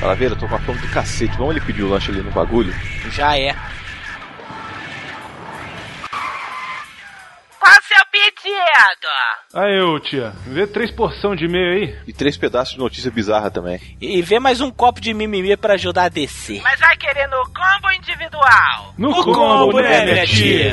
Calaveira, eu tô com a fome do cacete. Vamos ele pedir o lanche ali no bagulho? Já é. Qual o seu pedido? Aí, ô tia, vê três porção de meio aí. E três pedaços de notícia bizarra também. E vê mais um copo de mimimi pra ajudar a descer. Mas vai querer no combo individual? No, No combo, né, minha tia?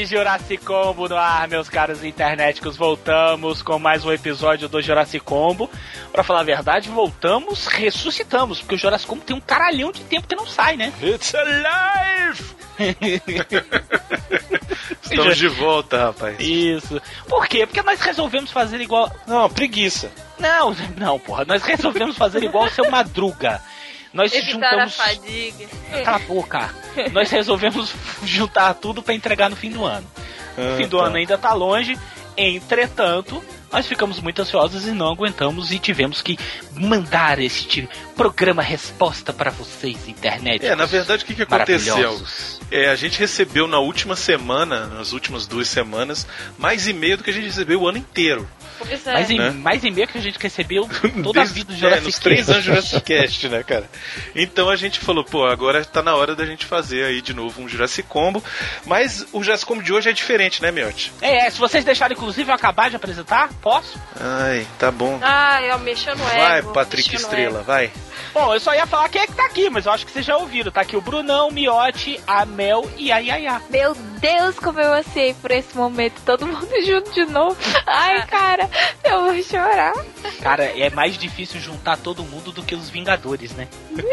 Internet! Jurassic Combo no ar, meus caros internéticos. Voltamos com mais um episódio do Jurassic Combo. Pra falar a verdade, voltamos, ressuscitamos, porque o Jurassic Combo tem um caralhão de tempo que não sai, né? It's alive! Estamos de volta, rapaz. Isso. Por quê? Porque nós resolvemos fazer igual. Não, preguiça. Não, não, porra. Nós resolvemos fazer igual o seu Madruga. Nós Evitar a juntamos. fadiga. Cala a boca. Nós resolvemos juntar tudo pra entregar no fim do ano. O Ah, fim do tá. ano ainda tá longe. Entretanto, nós ficamos muito ansiosos e não aguentamos e tivemos que mandar este programa resposta para vocês, internet. É, na verdade, o que, que aconteceu? É, a gente recebeu na última semana, nas últimas duas semanas, mais e-mail do que a gente recebeu o ano inteiro. Pois é. Mais, em, né? mais e-mail que a gente recebeu toda a Desde- vida do é, Jurassic nos três anos de Jurassic Cast, né, cara? Então a gente falou, pô, agora tá na hora da gente fazer aí de novo um Jurassic Combo. Mas o Jurassic Combo de hoje é diferente, né, Miotti? É, é, se vocês deixarem, inclusive, eu acabar de apresentar, posso? Ai, tá bom. Ah, eu mexendo no Vai, ego. Patrick Estrela, vai. Bom, eu só ia falar quem é que tá aqui, mas eu acho que vocês já ouviram. Tá aqui o Brunão, o Miotti, a Mel e a Yaya. Meu Deus, como eu ansiei por esse momento. Todo mundo junto de novo. Ai, cara, eu vou chorar. Cara, é mais difícil juntar todo mundo do que os Vingadores, né? Porque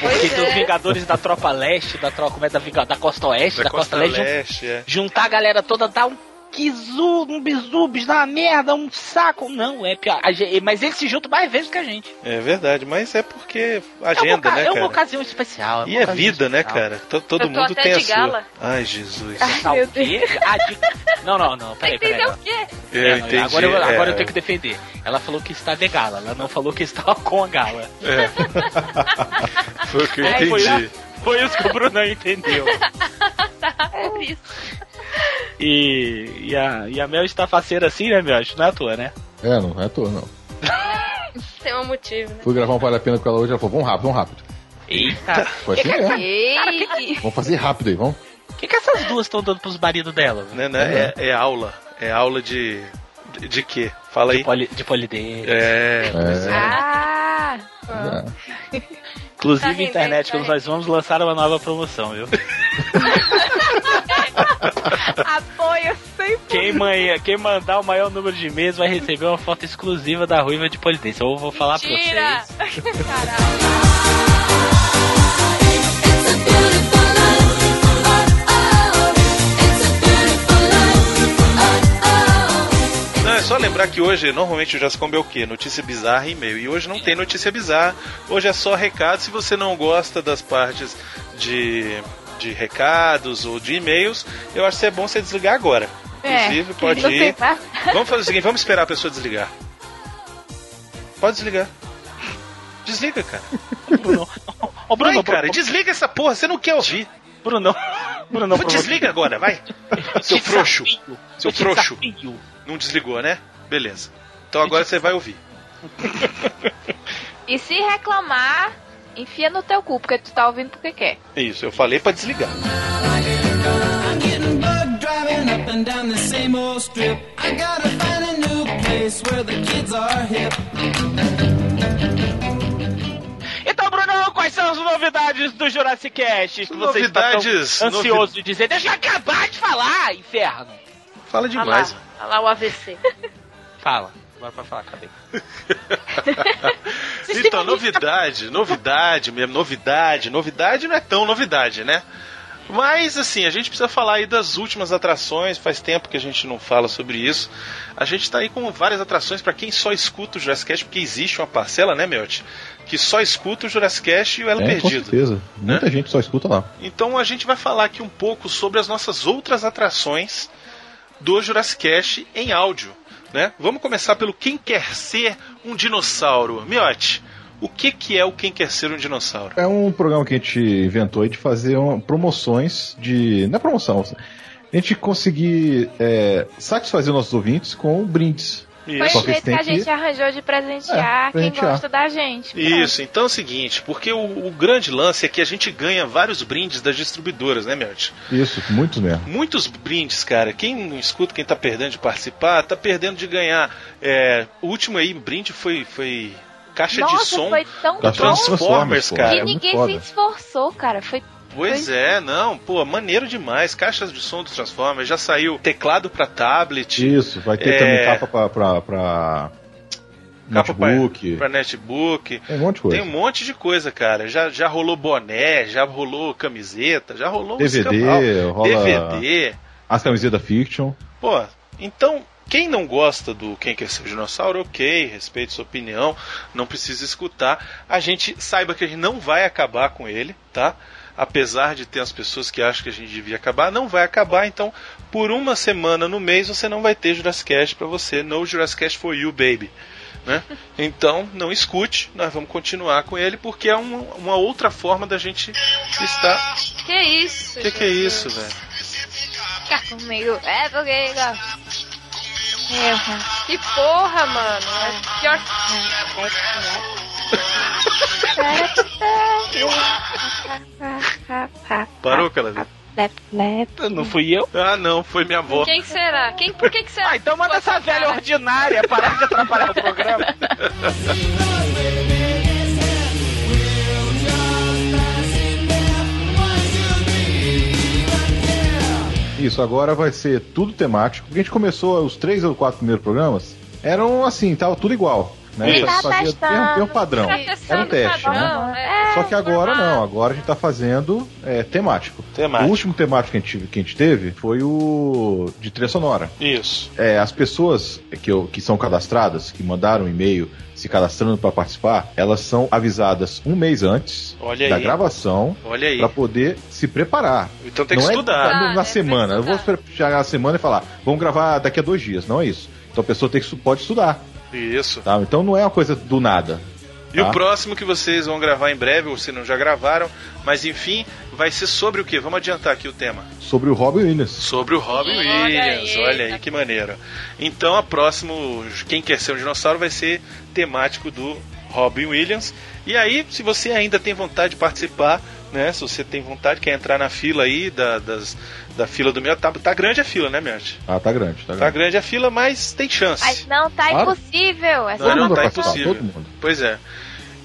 Pois tem os é. Vingadores da Tropa Leste, da Tropa como é, da, da Costa Oeste, da, Da Costa, Costa Leste. jun- Leste, é. Juntar a galera toda dá um quizu, um bisubis, dá uma merda, um saco. Não, é pior. A gente- mas eles se juntam mais vezes que a gente. É verdade, mas é porque é agenda, uma, né, é uma cara? ocasião especial. é uma E é vida, né, especial. cara? To- Todo tô mundo tem a sua. gala. Ai, Jesus. Tá Meu o quê? Ah, de- Não, não, não, peraí, peraí. Entendeu não. o quê? Eu É, entendi. Agora, eu, agora é, eu tenho que defender. Ela falou que está de gala, ela não falou que estava com a gala. é. Foi o que eu É, foi, entendi. foi isso que o Bruno entendeu. É por isso. E, e, a, e a Mel está faceira assim, né, Mel? Acho que não é à toa, né? É, não é à toa, não. Tem um motivo, né? Fui gravar um Vale a Pena com ela hoje, ela falou, vamos rápido, vamos rápido. Eita. Foi assim mesmo. Ei, Vamos fazer rápido aí, vamos. O que, que essas duas estão dando pros maridos delas? Né, né? É, é aula. É aula de. De, de quê? Fala aí. Poli, de polidez. É, é. Ah, É. Inclusive, Tá internet, tá quando nós vamos lançar uma nova promoção, viu? apoio sempre. Quem, manha, quem mandar o maior número de meses vai receber uma foto exclusiva da Ruiva de Polidez. Eu vou falar pra Tira! vocês. Não, é só lembrar que hoje, normalmente o Jascombe é o quê? Notícia bizarra e e-mail. E hoje não tem notícia bizarra. Hoje é só recado. Se você não gosta das partes de, de recados ou de e-mails, eu acho que é bom você desligar agora. Inclusive, pode ir. tá? Vamos fazer o seguinte, vamos esperar a pessoa desligar. Pode desligar. Desliga, cara. Bruno. Ô, Bruno, Vai, cara, Bruno, desliga essa porra, você não quer ouvir. Bruno, Bruno, Bruno, Desliga agora, vai. Seu Te frouxo. Seu Eu te frouxo. Não desligou, né? Beleza. Então agora você vai ouvir. E se reclamar, enfia no teu cu, porque tu tá ouvindo porque quer. Isso, eu falei pra desligar. Então, Bruno, quais são as novidades do Jurassic Cast que você está Novidades, tão ansioso de dizer? Deixa eu acabar de falar, inferno. Fala Olha lá, demais. olha lá o AVC. Fala. Agora pra falar, têm Então, novidade, novidade mesmo, novidade, novidade não é tão novidade, né? Mas, assim, a gente precisa falar aí das últimas atrações, faz tempo que a gente não fala sobre isso. A gente tá aí com várias atrações pra quem só escuta o Jurassic Cast, porque existe uma parcela, né, Melt? Que só escuta o Jurassic Cast e o Elo É, com Perdido. certeza. Muita gente só escuta lá. Então a gente vai falar aqui um pouco sobre as nossas outras atrações do Jurassic Cast em áudio, né? Vamos começar pelo Quem Quer Ser um Dinossauro. Miote, o que, que é o Quem Quer Ser um Dinossauro? É um programa que a gente inventou de fazer uma- promoções de. Não é promoção. A gente conseguir é, satisfazer nossos ouvintes com brindes. Foi Isso. Só o que jeito que tem a gente que- arranjou de presentear É, quem gosta da gente. Isso, então é o seguinte, porque o, o grande lance é que a gente ganha vários brindes das distribuidoras, né, Miote? Isso, muitos mesmo. Muitos brindes, cara. Quem não escuta, quem tá perdendo de participar, tá perdendo de ganhar. É, o último aí, brinde, foi, foi caixa Nossa, de som. foi tão Da bom Transformers, cara. que é muito ninguém se esforçou, cara. Foi Pois é, não, pô, maneiro demais. Caixas de som do Transformers, já saiu teclado pra tablet, Isso, vai ter É. também capa pra, pra, pra capa pra, notebook. pra netbook. Tem um monte de coisa. Tem um monte de coisa, cara. Já, já rolou boné, já rolou camiseta, já rolou um DVD, escambau. rola DVD. as camisetas da Fiction. Pô, então, quem não gosta do Quem Quer Ser Dinossauro, ok, respeite sua opinião, não precisa escutar. A gente saiba que a gente não vai acabar com ele, tá? Apesar de ter as pessoas que acham que a gente devia acabar, não vai acabar. Então, por uma semana no mês, você não vai ter Jurassic Cast pra você. No Jurassic Cast for you, baby. Né? Então, não escute, nós vamos continuar com ele, porque é uma, uma outra forma da gente estar. Que isso? Que, que é isso, velho? ficar comigo. É porque. Eu, Que porra, mano. É pior Parou, Calaveira? Lep, lep. Não fui eu? Ah, não, foi minha avó. Quem será? Quem, por que, que será? Ah, então manda essa velha ordinária parar de atrapalhar o programa. Isso, agora vai ser tudo temático. Porque a gente começou os três ou quatro primeiros programas, eram assim, tava tudo igual. Né? Ele tá fazia testando. padrão. Tá Era um teste, né? padrão, né? Só que agora não, agora a gente tá fazendo é, temático. Temático. O último temático que a, gente, que a gente teve foi o de trilha sonora. Isso. É, as pessoas que, eu- que são cadastradas, que mandaram um e-mail se cadastrando para participar, elas são avisadas um mês antes Olha da aí. gravação para poder se preparar. Então tem que não estudar. é na, na Ah, é semana. Eu vou chegar na semana e falar, vamos gravar daqui a dois dias. Não é isso. Então a pessoa tem que, pode estudar. Isso. Tá? Então não é uma coisa do nada. E tá? o próximo que vocês vão gravar em breve, ou se não já gravaram, mas enfim, vai ser sobre o que? Vamos adiantar aqui o tema. Sobre o Robin Williams. Sobre o Robin Olha Williams. aí, Olha aí tá. que maneiro. Então a próximo Quem Quer Ser um Dinossauro vai ser temático do Robin Williams. E aí, se você ainda tem vontade de participar, né? Se você tem vontade, quer entrar na fila aí da, das, da fila do meu. Tá, tá grande a fila, né, Miotti? Ah, tá grande, tá Tá grande. grande a fila, mas tem chance. Mas não tá Claro. impossível. É só Não, não, mundo tá impossível. todo mundo. Pois é.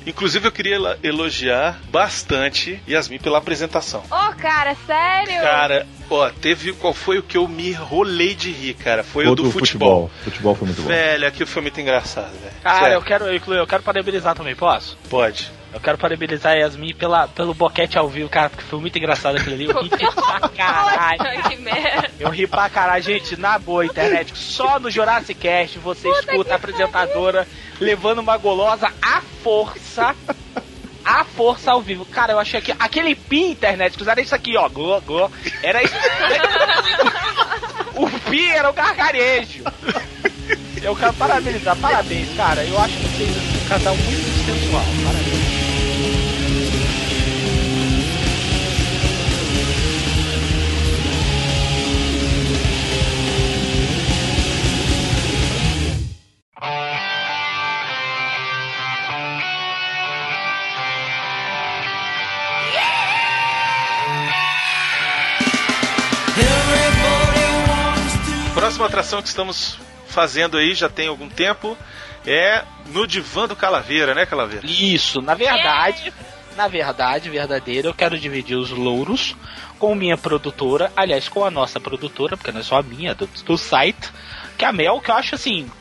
Inclusive eu queria elogiar bastante Yasmin pela apresentação. Ô, cara, sério? Cara, ó, teve qual foi o que eu me rolei de rir, cara? Foi o Ou do futebol. Futebol foi muito bom. Velho, aquilo foi muito engraçado, velho. Cara, Sério, eu quero, eu, eu quero parabenizar também, posso? Pode. Eu quero parabenizar a Yasmin pela, pelo boquete ao vivo, cara, porque foi muito engraçado aquilo ali. Eu ri pra caralho. Que merda. Eu ri pra caralho, gente, na boa, internet. Só no Jurassic Cast você escuta a apresentadora levando uma golosa à força. À força ao vivo. Cara, eu achei que aquele pi internet, que usaram isso aqui, ó. Go, go, era isso. o pi era o gargarejo. Eu quero parabenizar, parabéns, cara. Eu acho vocês assim, um casal muito sensual. Parabéns. Próxima atração que estamos fazendo aí já tem algum tempo é no divã do Calaveira, né, Calaveira? Isso, na verdade, na verdade, verdadeira, eu quero dividir os louros com minha produtora, aliás, com a nossa produtora, porque não é só a minha, do, do site, que é a Mel, que eu acho assim,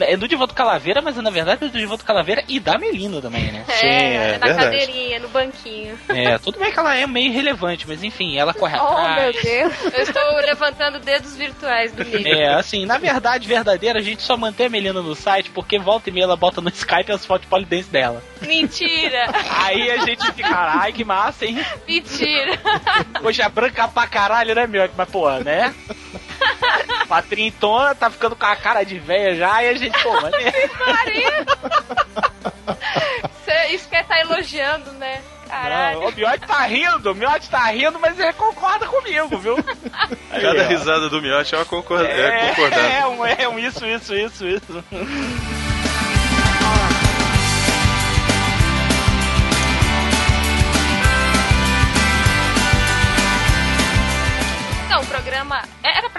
é do Divoto Calaveira, mas na verdade é do Divoto Calaveira e da Melina também, né? Sim, é na verdade. cadeirinha, no banquinho. É, tudo bem que ela é meio irrelevante, mas enfim, ela corre Oh, atrás. meu Deus. Eu estou levantando dedos virtuais do Nick. É, assim, na verdade, verdadeira, a gente só mantém a Melina no site porque volta e meia ela bota no Skype as fotos de polidense dela. Mentira! Aí a gente fica, caralho, que massa, hein? Mentira! Hoje é branca pra caralho, né, meu? Mas, pô, né? Patrintona tá ficando com a cara de velha já e a gente, pô, mano. Isso quer estar elogiando, né? Caralho. Não, o Miotti tá rindo, o Miotti tá rindo, mas ele concorda comigo, viu? Aí, Cada ó. risada do Miotti é uma concor é, concordância. É, um, é um isso, isso, isso, isso.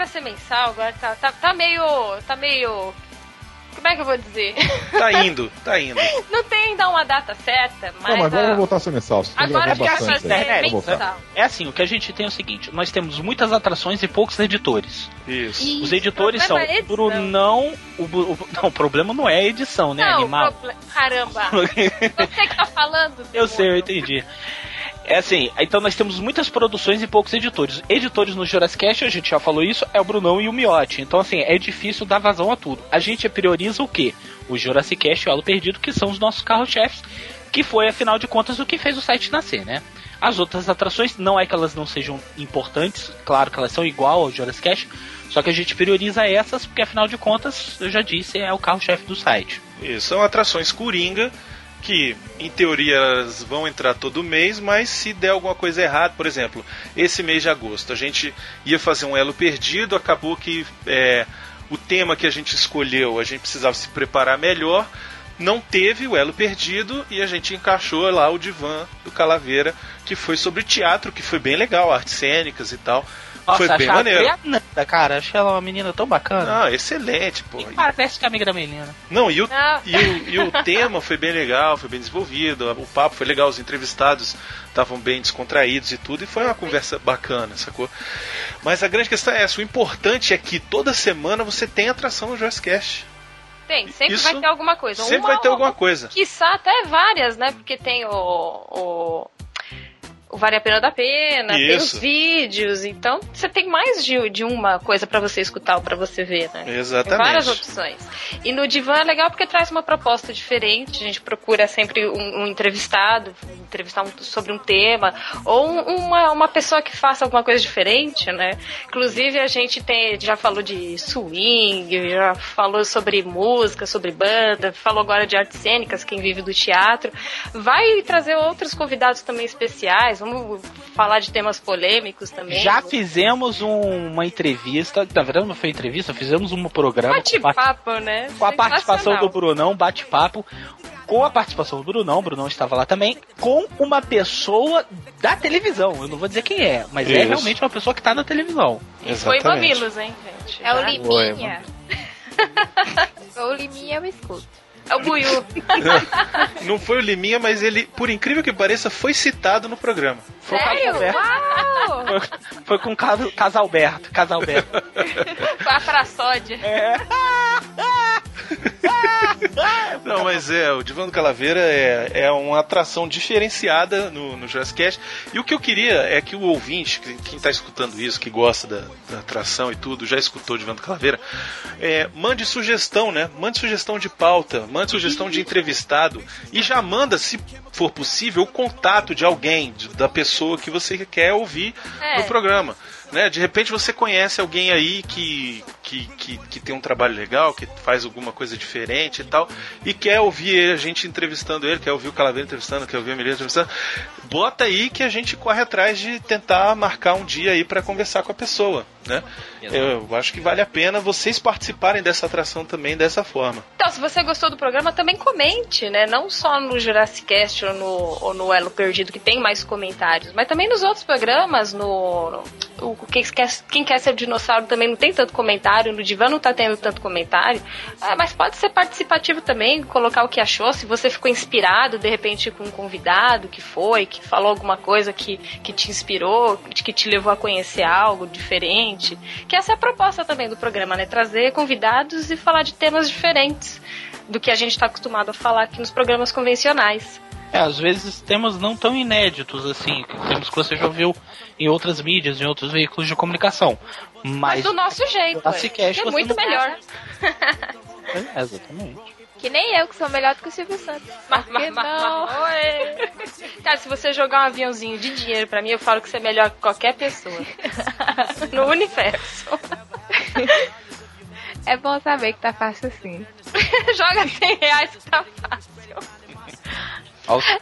Pra ser mensal, agora tá, tá, tá meio. tá meio. Como é que eu vou dizer? Tá indo, tá indo. Não tem ainda uma data certa, mas. Não, mas agora vou voltar a ser mensal. Agora gravado já bastante Vou voltar. mensal. É assim, o que a gente tem é o seguinte: nós temos muitas atrações e poucos editores. Isso. Os editores o são é edição. Brunão. O, o- não, o problema não é a edição, né? Não, Animal. proble- Caramba! Você que tá falando. Eu demônio. sei, eu entendi. É assim, então nós temos muitas produções e poucos editores. Editores no Jurassic a gente já falou isso, é o Brunão e o Miotti. Então, assim, é difícil dar vazão a tudo. A gente prioriza o quê? O Jurassic e o Elo Perdido, que são os nossos carros-chefes, que foi, afinal de contas, o que fez o site nascer, né? As outras atrações, não é que elas não sejam importantes, claro que elas são igual ao Jurassic só que a gente prioriza essas, porque afinal de contas, eu já disse, é o carro-chefe do site. Isso, são atrações coringa que, em teoria, elas vão entrar todo mês, mas se der alguma coisa errada, por exemplo, esse mês de agosto, a gente ia fazer um elo perdido, acabou que é, o tema que a gente escolheu, a gente precisava se preparar melhor, não teve o elo perdido e a gente encaixou lá o divã do Calaveira, que foi sobre teatro, que foi bem legal, artes cênicas e tal. Nossa, foi bem maneiro. a Fernanda, cara, achei ela uma menina tão bacana. Ah, excelente, pô. E parece que é amiga da Melina. Não, e o, Não. e, o, e o tema foi bem legal, foi bem desenvolvido, o papo foi legal, os entrevistados estavam bem descontraídos e tudo, e foi uma conversa bacana, sacou? Mas a grande questão é essa, o importante é que toda semana você tem atração no Joyce Cash. Tem, sempre Isso vai ter alguma coisa. Sempre Uma vai ter alguma coisa. Quiçá até várias, né? Porque tem o. o... O Vale a Pena da Pena, tem os Isso. vídeos, então você tem mais de, de uma coisa pra você escutar ou pra você ver, né? Tem Exatamente. várias opções. E no Divã é legal porque traz uma proposta diferente. A gente procura sempre um, um entrevistado, entrevistar um- sobre um tema, ou um- uma, uma pessoa que faça alguma coisa diferente, né? Inclusive a gente tem, já falou de swing, já falou sobre música, sobre banda, falou agora de artes cênicas, quem vive do teatro. Vai trazer outros convidados também especiais, vamos falar de temas polêmicos também. Já fizemos um- uma entrevista, na verdade não foi entrevista, fizemos um programa com, a- Bate-papo, né? com a participação do. Brunão, bate-papo. Com a participação do Brunão, o Brunão estava lá também, com uma pessoa da televisão. Eu não vou dizer quem é, mas é Isso. realmente uma pessoa que está na televisão. Foi Mamilos, hein, gente? É o. Liminha. o Liminha eu escuto. É o Buiu. Não foi o Liminha, mas ele, por incrível que pareça, foi citado no programa. Foi com o Sério? Foi, foi com o Cas- Casalberto. Casalberto. Foi a Praçódia. É. Não, mas é, o Divã do Calaveira é, é uma atração diferenciada no, no Jurassic Cast. E o que eu queria é que o ouvinte, que- quem está escutando isso, que gosta da, da atração e tudo, já escutou o Divã do Calaveira, é, mande sugestão, né? Mande sugestão de pauta, mande sugestão de entrevistado e já manda, se for possível, o contato de alguém, da pessoa que você quer ouvir É. no programa. Né? De repente você conhece alguém aí que, que, que, que tem um trabalho legal, que faz alguma coisa diferente e tal, e quer ouvir a gente entrevistando ele, quer ouvir o Calaveira entrevistando, quer ouvir a Melina entrevistando. Bota aí que a gente corre atrás de tentar marcar um dia aí para conversar com a pessoa. Né? Eu acho que vale a pena vocês participarem dessa atração também dessa forma. Então, se você gostou do programa, também comente, né? Não só no Jurassic Cast ou no, ou no Elo Perdido, que tem mais comentários, mas também nos outros programas, no, no- o, que quer, quem quer ser dinossauro também não tem tanto comentário, no divã não tá tendo tanto comentário, Ah, mas pode ser participativo também, colocar o que achou, se você ficou inspirado de repente com um convidado que foi, que falou alguma coisa que, que te inspirou, que te levou a conhecer algo diferente, que essa é a proposta também do programa, né? Trazer convidados e falar de temas diferentes do que a gente está acostumado a falar aqui nos programas convencionais. É, às vezes temas não tão inéditos assim, temos que você já ouviu em outras mídias, em outros veículos de comunicação. Mas, Mas, do nosso jeito. Jurassic é, é muito não- melhor. É, exatamente. Que nem eu, que sou melhor do que o Silvio Santos. Mas, mas, não? Cara, se você jogar um aviãozinho de dinheiro pra mim, eu falo que você é melhor que qualquer pessoa. no universo. É bom saber que tá fácil assim. Joga 100 reais que tá fácil.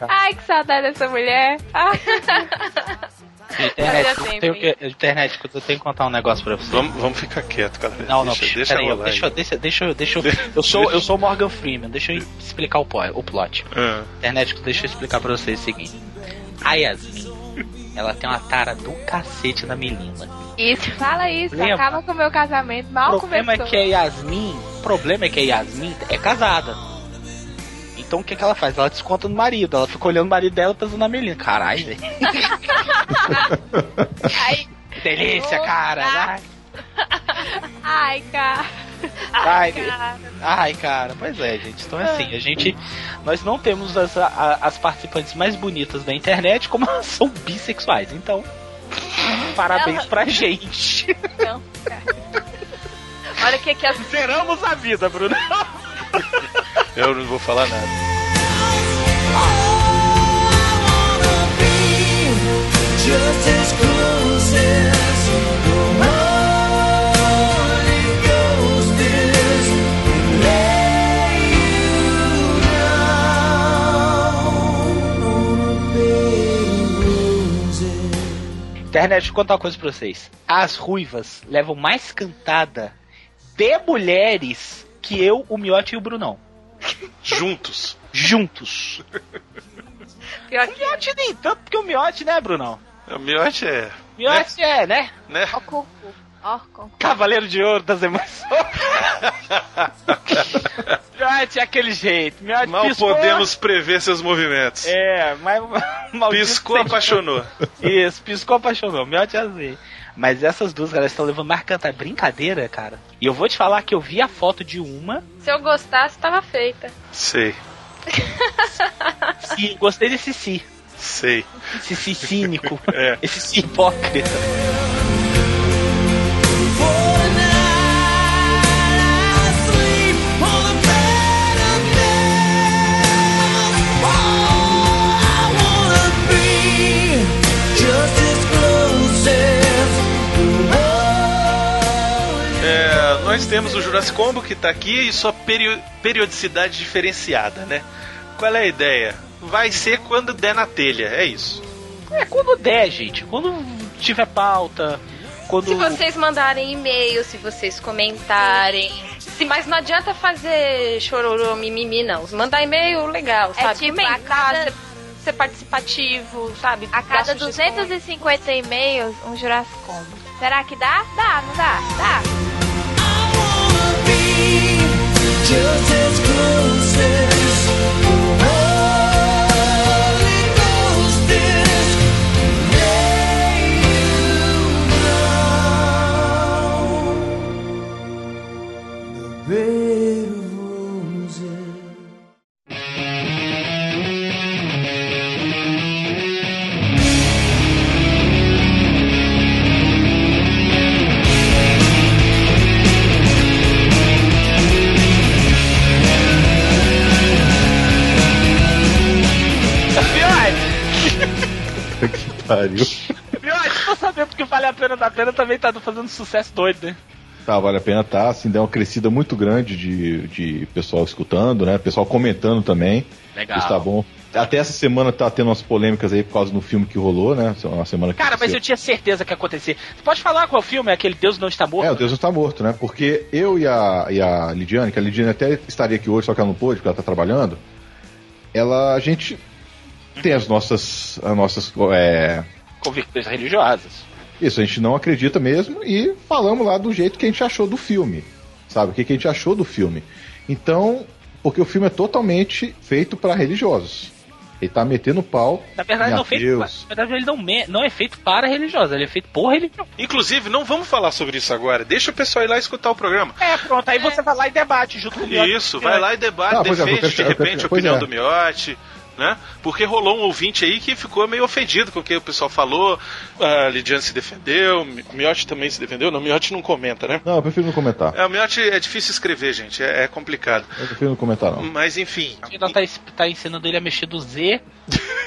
Ai, que saudade dessa mulher. Internet, eu tenho que, internet, eu tenho que contar um negócio pra você. Vamos, vamos ficar quieto, cara. Não, não, deixa, deixa peraí, rolar deixa, aí. deixa, deixa, eu- deixa, eu- eu sou, eu sou Morgan Freeman, deixa eu explicar o, o plot. Ah, Internet, deixa eu explicar pra vocês o seguinte. A Yasmin, ela tem uma tara do cacete na menina. Isso, fala isso. Lembra? Acaba com o meu casamento. O Mal problema é começou. que a Yasmin, o problema é que a Yasmin é casada. Então o que, que ela faz? Ela desconta no marido. Ela fica olhando o marido dela pensando na menina. Caralho, velho. Delícia, cara. Ai, ai, cara. ai, ai, cara. Pois é, gente. Então é assim, a gente. Nós não temos as, a- as participantes mais bonitas da internet como elas são bissexuais. Então. Parabéns pra gente. Não, cara. Olha o que que as Zeramos a vida, Bruno. eu não vou falar nada. Internet, deixa eu contar uma coisa pra vocês. As ruivas levam mais cantada de mulheres que eu, o Miotti e o Brunão. Juntos. Juntos. pior O Miotti nem tanto, porque o Miotti, né, Brunão? O miote é. Miotti é, né? Né? Ó. Ó. Cavaleiro de ouro das emoções. Miotti é aquele jeito. Miotti Mal piscou, podemos prever seus movimentos. É, mas maldito Piscou, apaixonou. Isso, piscou, apaixonou. Miotti é assim. Mas essas duas, elas estão levando mais cantar. Brincadeira, cara. E eu vou te falar que eu vi a foto de uma Se eu gostasse, tava feita. Sei, e gostei desse si. sei. Esse si cínico. É. Esse si hipócrita. Nós temos o Jurassic Combo que tá aqui e sua perio- periodicidade diferenciada, né? Qual é a ideia? Vai ser quando der na telha, é isso. É quando der, gente. Quando tiver pauta. Quando. Se vocês mandarem e-mail, se vocês comentarem. Se, mas não adianta fazer chororô, mimimi, não. Mandar e-mail, legal, sabe? tipo, Comentar, a cada- ser, ser participativo, sabe? A cada Dar sugestões. 250 e-mails, um Jurassic Combo. Será que dá? Dá, não dá? Dá. Just as close as que pariu. Miotti, tô sabendo que vale a pena da pena também tá fazendo sucesso doido, né? Tá, vale a pena tá, assim, deu uma crescida muito grande de, de pessoal escutando, né? Pessoal comentando também. Legal. Isso tá bom. Até essa semana tá tendo umas polêmicas aí por causa do filme que rolou, né? Uma semana que Cara, mas eu tinha certeza que ia acontecer. Você pode falar qual é o filme? Aquele Deus não está morto? É, o Deus não está morto, né? Porque eu e a, e a Lidiane, que a Lidiane até estaria aqui hoje, só que ela não pôde, porque ela tá trabalhando, ela, a gente tem as nossas, as nossas, é, Convicções religiosas. Isso, a gente não acredita mesmo e falamos lá do jeito que a gente achou do filme. Sabe? O que, que a gente achou do filme. Então, porque o filme é totalmente feito para religiosos. Ele tá metendo pau. Na verdade, em não, feito, ateus. na verdade ele não, me- não é feito para religiosa, ele é feito por religião. Inclusive, não vamos falar sobre isso agora. Deixa o pessoal ir lá escutar o programa. É, pronto, aí você vai lá e debate junto com o Miotti. Isso, vai lá e debate, Ah, é, defende quero- de repente a opinião é. do Miotti. Né? Porque rolou um ouvinte aí que ficou meio ofendido com o que o pessoal falou. A Lidiane se defendeu, o Miotti também se defendeu. Não, o Miotti não comenta, né? Não, eu prefiro não comentar. É, o Miotti é difícil escrever, gente. É, é complicado. Eu prefiro não comentar, não. Mas enfim. Ainda tá, tá ensinando ele a mexer do Z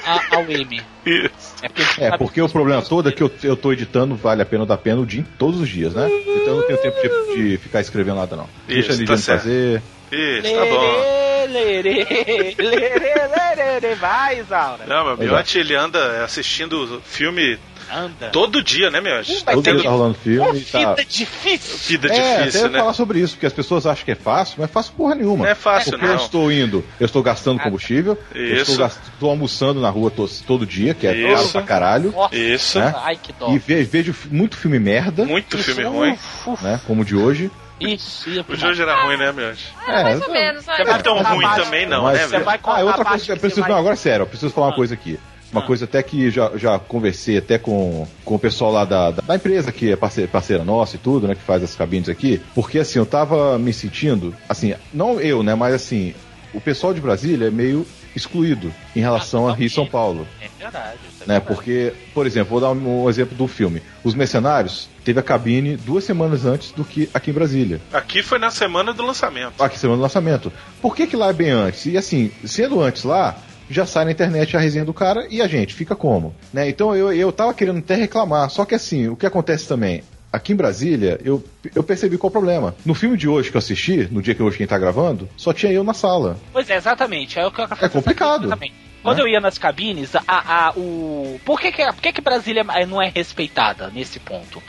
a- ao M. Isso. É porque, É, porque o problema todo é que eu, eu tô editando Vale a Pena ou da Pena o dia, todos os dias, né? Então eu não tenho tempo de, de ficar escrevendo nada, não. Deixa a Isso, tá Lidiane certo. fazer. Isso, tá bom. Lerê, lerê, lerê, lerê, vai, Isaura. Não, mas o Pois é. Miotti ele anda assistindo filme Anda. todo dia, né, Miotti? Vai Todo dia tá rolando filme e tá. vida difícil. Vida É, difícil, até né? falar sobre isso, porque as pessoas acham que é fácil, mas é fácil porra nenhuma. Não é fácil, porque não. eu estou indo, eu estou gastando combustível, eu Isso. estou, gast- estou almoçando na rua to- todo dia, que é Isso. caro pra caralho, Nossa, Isso. né? Ai, que dó. E ve- vejo fi- muito filme merda, Muito filme Isso, ruim. uf, uf, né? Como o de hoje. Isso, ia O pro hoje era ruim, né, Miotti? É, Mais ou menos. Não é tão ruim baixo. também, não, Mas- né, Você velho? vai Ah, outra coisa, que eu preciso, vai- não, agora é sério, eu preciso falar uma Ah. coisa aqui. Uma Ah. coisa até que já, já conversei até com, com o pessoal lá da, da, da empresa que é parceira, parceira nossa e tudo, né, que faz as cabines aqui, porque assim, eu tava me sentindo, assim, não eu, né, mas assim, o pessoal de Brasília é meio excluído em relação a Rio e São Paulo. É verdade. é Né, verdade. porque, por exemplo, vou dar um, um exemplo do filme. Os Mercenários teve a cabine duas semanas antes do que aqui em Brasília. Aqui foi na semana do lançamento. Aqui semana do lançamento. Por que, que lá é bem antes? E assim, sendo antes lá, já sai na internet a resenha do cara e a gente fica como? Né? Então eu, eu tava querendo até reclamar, só que assim, o que acontece também? Aqui em Brasília, eu, eu percebi qual é o problema. No filme de hoje que eu assisti, no dia que hoje quem tá gravando, só tinha eu na sala. Pois é, exatamente. É, o que eu fazer complicado. exatamente. Quando Né? eu ia nas cabines, a, a- o... por, que, que, por que, que Brasília não é respeitada nesse ponto?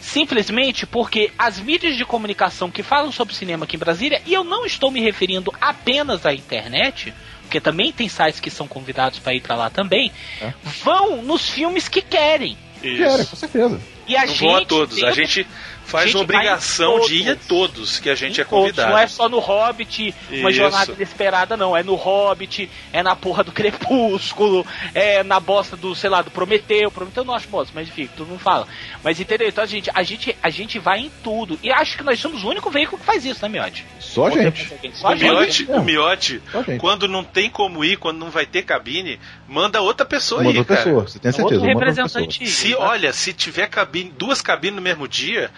Simplesmente porque as mídias de comunicação que falam sobre cinema aqui em Brasília, e eu não estou me referindo apenas à internet, porque também tem sites que são convidados para ir para lá também, É. vão nos filmes que querem. Isso. com certeza. E a Não gente vão a todos. A gente faz gente obrigação de ir a todos. que a gente é Em todos, convidado. Não é só no Hobbit, uma Isso. jornada inesperada, não. É no Hobbit, é na porra do Crepúsculo, é na bosta do, sei lá, do Prometeu. Prometeu eu não acho bosta, mas enfim, todo mundo fala. Mas entendeu? Então a gente, a gente, a gente vai em tudo. E acho que nós somos o único veículo que faz isso, né, Miotti? Só a gente. Só a O gente. miote, Não. o miote quando não tem como ir, quando não vai ter cabine, manda outra pessoa Uma aí, outra cara. pessoa, você tem certeza. Outro uma outra pessoa. representante. Se, olha, se tiver cabine, duas cabines no mesmo dia,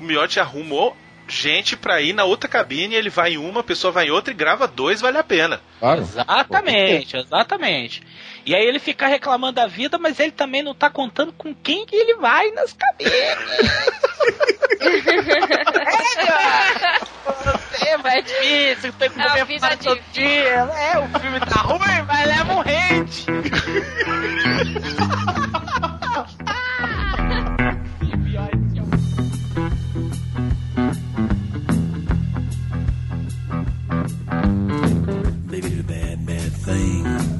o miote arrumou gente pra ir na outra cabine, ele vai em uma, a pessoa vai em outra e grava dois, vale a pena. Claro. Exatamente, exatamente. E aí ele fica reclamando da vida, mas ele também não tá contando com quem que ele vai nas cabines. é, mas é difícil, tem que É a comer vida fora todo difícil. dia. É, o filme tá ruim, mas leva um hate. thing.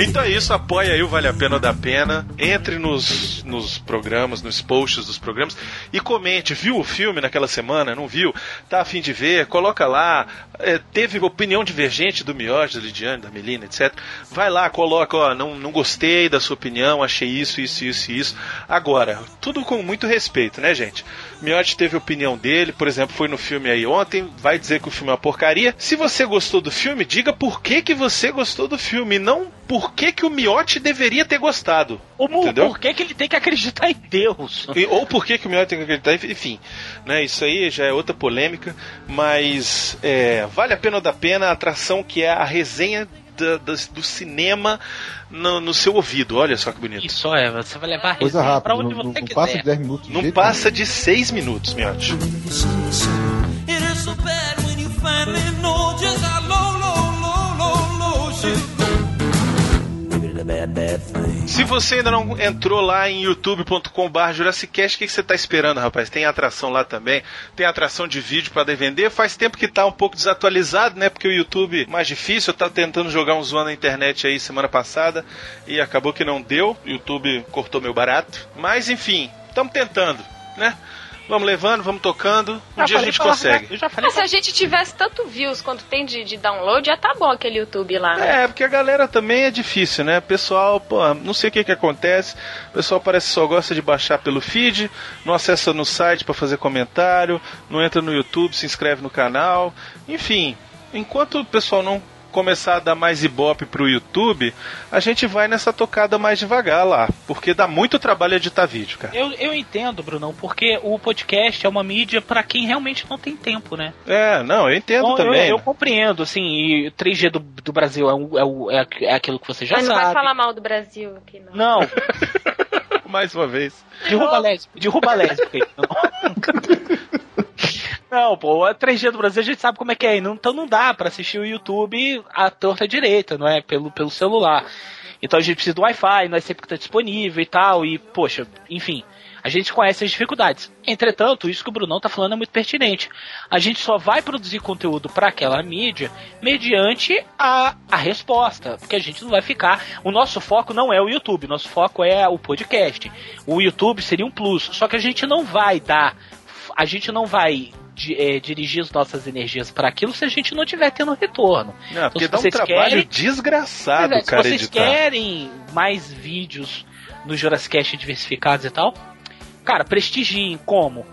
Então é isso, apoia aí o Vale a Pena da Pena. Entre nos, nos programas, nos posts dos programas e comente. Viu o filme naquela semana? Não viu? Tá a fim de ver? Coloca lá. É, teve opinião divergente do Miotti, da Lidiane, da Melina, etc. Vai lá, coloca, ó, não, não gostei da sua opinião, achei isso, isso, isso isso. Agora, tudo com muito respeito, né, gente? Miotti teve opinião dele, por exemplo, foi no filme aí ontem, vai dizer que o filme é uma porcaria. Se você gostou do filme, diga por que, que você gostou do filme, não por que, que o Miotti deveria ter gostado. Como, Entendeu? por que, que ele tem que acreditar em Deus? E- Ou por que, que o Miotti tem que acreditar, enfim, né, isso aí já é outra polêmica, mas é, vale a pena ou da pena a atração que é a resenha da- das- do cinema no, no seu ouvido, olha só que bonito. Isso é, você vai levar a Coisa resenha pra rápida, onde não, você não quiser. passa de 10 minutos. Não passa de seis minutos, Miotti. It is Se você ainda não entrou lá em youtube.com.br Jurassicast, o que, você tá esperando, rapaz? Tem atração lá também, tem atração de vídeo para vender. Faz tempo que tá um pouco desatualizado, né? Porque o YouTube mais difícil. Eu tava tentando jogar um zoando na internet aí semana passada e acabou que não deu. O YouTube cortou meu barato. Mas enfim, estamos tentando, né? Vamos levando, vamos tocando. Um Já dia a gente pra- consegue. Eu já falei Mas se a gente tivesse tanto views quanto tem de, de download, já tá bom aquele YouTube lá. É, porque a galera também é difícil, né? Pessoal, pô, não sei o que que acontece. O pessoal parece que só gosta de baixar pelo feed, não acessa no site pra fazer comentário, não entra no YouTube, se inscreve no canal. Enfim, enquanto o pessoal não começar a dar mais ibope pro YouTube, a gente vai nessa tocada mais devagar lá, porque dá muito trabalho editar vídeo, cara. Eu, eu entendo, Brunão, porque o podcast é uma mídia pra quem realmente não tem tempo, né? É, não, eu entendo Bom, eu, também. eu compreendo, assim, e 3G do, do Brasil é, um- é, o- é, é aquilo que você já Mas não sabe. vai falar mal do Brasil aqui, não. Não, Mais uma vez. derruba a lésbica, derruba a lésbica. Não, pô, a 3G do Brasil a gente sabe como é que é, então não dá pra assistir o YouTube à torta direita, não é? Pelo, pelo celular. Então a gente precisa do Wi-Fi, não é sempre que tá disponível e tal, e, poxa, enfim, a gente conhece as dificuldades. Entretanto, isso que o Brunão tá falando é muito pertinente. A gente só vai produzir conteúdo para aquela mídia mediante a, a resposta, porque a gente não vai ficar. O nosso foco não é o YouTube, nosso foco é o podcast. O YouTube seria um plus, só que a gente não vai dar, a gente não vai di- eh, dirigir as nossas energias para aquilo se a gente não tiver tendo retorno. Não, porque se dá um trabalho querem- desgraçado, é, cara, se vocês editar. querem mais vídeos no Jurassic diversificados e tal, cara, prestigiem como?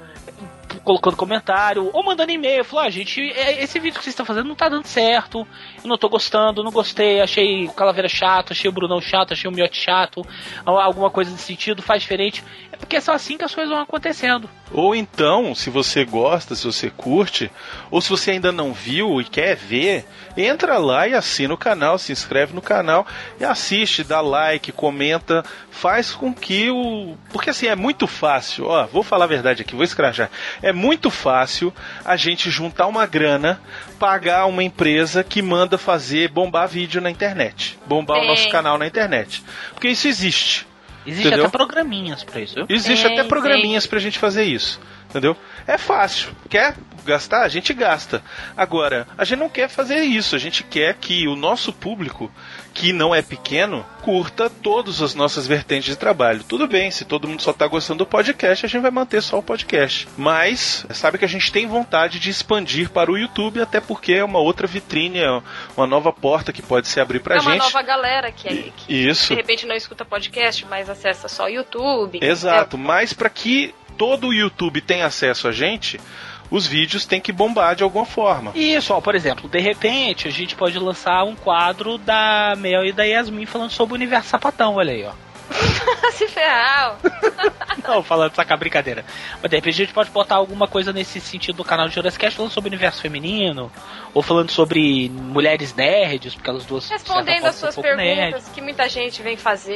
Colocando comentário ou mandando e-mail, falou, ah, gente, é- esse vídeo que vocês estão fazendo não tá dando certo, eu não tô gostando, não gostei, achei o Calaveira chato, achei o Brunão chato, achei o Miotti chato, alguma coisa nesse sentido, faz diferente. É porque é só assim que as coisas vão acontecendo. Ou então, se você gosta, se você curte, ou se você ainda não viu e quer ver, entra lá e assina o canal, se inscreve no canal e assiste, dá like, comenta, faz com que o. Porque assim, é muito fácil, ó, vou falar a verdade aqui, vou escrajar. É muito fácil a gente juntar uma grana, pagar uma empresa que manda fazer bombar vídeo na internet, bombar o nosso canal na internet. Porque isso existe. Existe Entendeu? até programinhas pra isso, viu? Existe Tem, até programinhas pra gente fazer isso. Entendeu? É fácil. Quer gastar? A gente gasta. Agora, a gente não quer fazer isso. A gente quer que o nosso público, que não é pequeno, curta todas as nossas vertentes de trabalho. Tudo bem, se todo mundo só tá gostando do podcast, a gente vai manter só o podcast. Mas, sabe que a gente tem vontade de expandir para o YouTube, até porque é uma outra vitrine, é uma nova porta que pode se abrir pra é uma gente. nova galera que, é- que Isso. de repente não escuta podcast, mas acessa só o YouTube. Exato, mas para que todo o YouTube tenha acesso a gente, os vídeos têm que bombar de alguma forma. Isso, ó, por exemplo, de repente a gente pode lançar um quadro da Mel e da Yasmin falando sobre o universo sapatão, olha aí, ó. Se ferrar. Não, falando sacar brincadeira. Mas de repente a gente pode botar alguma coisa nesse sentido do canal de Jurassic falando sobre o universo feminino, ou falando sobre mulheres nerds, porque elas duas Respondendo as suas um perguntas nerds. que muita gente vem fazer.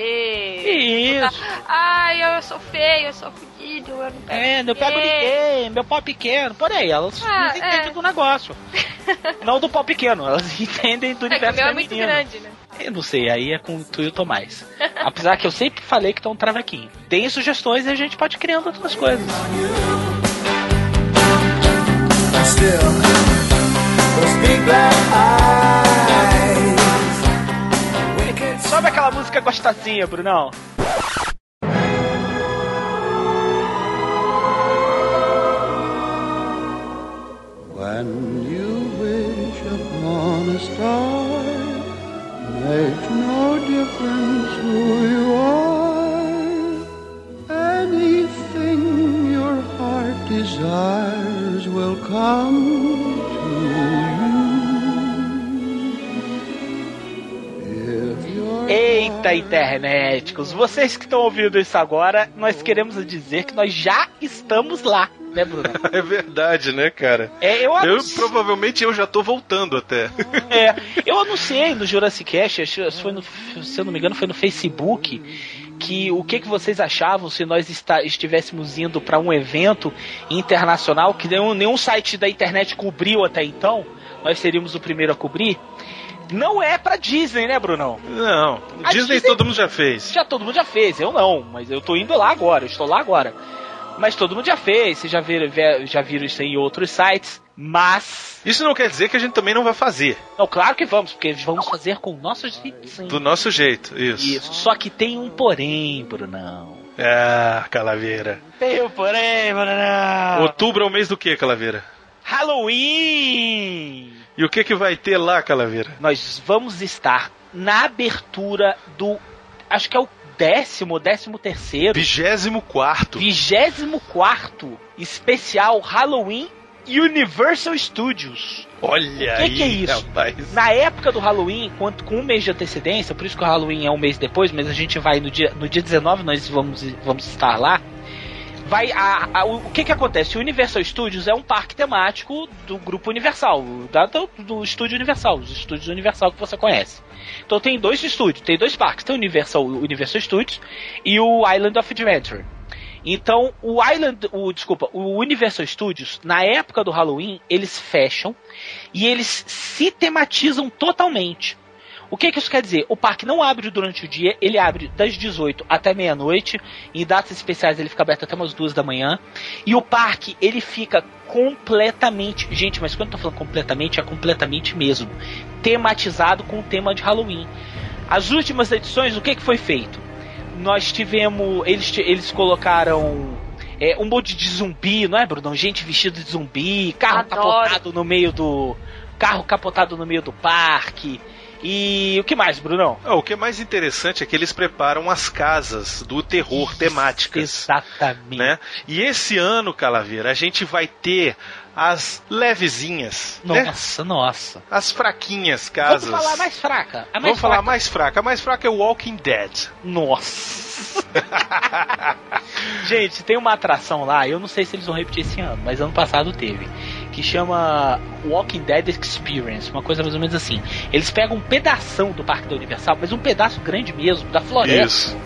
Isso. Ai, eu sou feio, eu sou fodido, eu não pego É, eu pego ninguém, meu pau pequeno, por aí, elas Ah, elas entendem é. do negócio. Não do pau pequeno, elas entendem do É universo meu é muito feminino. grande, né? Eu não sei, aí é com tu e o Tomás. Apesar que eu sempre falei que tá um travequinho. Deem sugestões e a gente pode ir criando outras coisas. Sobe aquela música gostosinha, Brunão. When you wish upon a star, makes no difference who you are. Anything your heart desires will come to you. If you're Eita, internéticos, vocês que estão ouvindo isso agora, nós queremos dizer que nós já estamos lá, né, Bruno? É verdade, né, cara? É, eu, Eu provavelmente eu já tô voltando até. é, eu anunciei no Jurassic Cast, foi no, se eu não me engano, foi no Facebook, que o que, que vocês achavam se nós está, estivéssemos indo para um evento internacional que nenhum, nenhum site da internet cobriu até então. Nós seríamos o primeiro a cobrir. Não é pra Disney, né, Brunão? Não, Disney, Disney- todo mundo já fez. Já todo mundo já fez, eu não, mas eu tô indo lá agora, eu estou lá agora. Mas todo mundo já fez, vocês já viram, já viram isso em outros sites, mas. Isso não quer dizer que a gente também não vai fazer. Não, claro que vamos, porque vamos fazer com o nosso jeitinho. Do nosso jeito, isso. Isso. Só que tem um porém, Brunão. Ah, Calaveira. Tem um porém, Brunão. Outubro é o mês do que, Calaveira? Halloween! E o que que vai ter lá, Calaveira? Nós vamos estar na abertura do. Acho que é o décimo, décimo terceiro. Vigésimo quarto. Vigésimo quarto especial Halloween Universal Studios. Olha O que aí, que é isso? rapaz. Na época do Halloween, quanto com um mês de antecedência, por isso que o Halloween é um mês depois, mas a gente vai no dia, no dia 19, nós vamos, vamos estar lá. Vai a, a- o, que que acontece? O Universal Studios é um parque temático do grupo Universal, da- do, do estúdio Universal, os estúdios Universal que você conhece. Então tem dois estúdios, tem dois parques, tem o Universal, o Universal Studios e o Island of Adventure. Então, o Island, o desculpa, o Universal Studios, na época do Halloween, eles fecham e eles se tematizam totalmente. O que, que isso quer dizer? O parque não abre durante o dia, ele abre das 18 até meia-noite. Em datas especiais ele fica aberto até umas duas da manhã. E o parque, ele fica completamente. Gente, mas quando eu tô falando completamente, é completamente mesmo. Tematizado com o tema de Halloween. As últimas edições, o que, que foi feito? Nós tivemos. Eles, eles colocaram. é, um monte de zumbi, não é, Brunão? Gente vestida de zumbi, carro Adoro. capotado no meio do. Carro capotado no meio do parque. E o que mais, Brunão? Ah, o que é mais interessante é que eles preparam as casas do terror temáticas. Exatamente. Né? E esse ano, Calaveira, a gente vai ter as levezinhas, né? Nossa, nossa. As fraquinhas casas. Vamos falar mais fraca. Mais Vamos falar fraca. mais fraca. A mais fraca é o Walking Dead. Nossa. Gente, tem uma atração lá, eu não sei se eles vão repetir esse ano, mas ano passado teve, que chama Walking Dead Experience, uma coisa mais ou menos assim. Eles pegam um pedação do Parque da Universal, mas um pedaço grande mesmo, da floresta.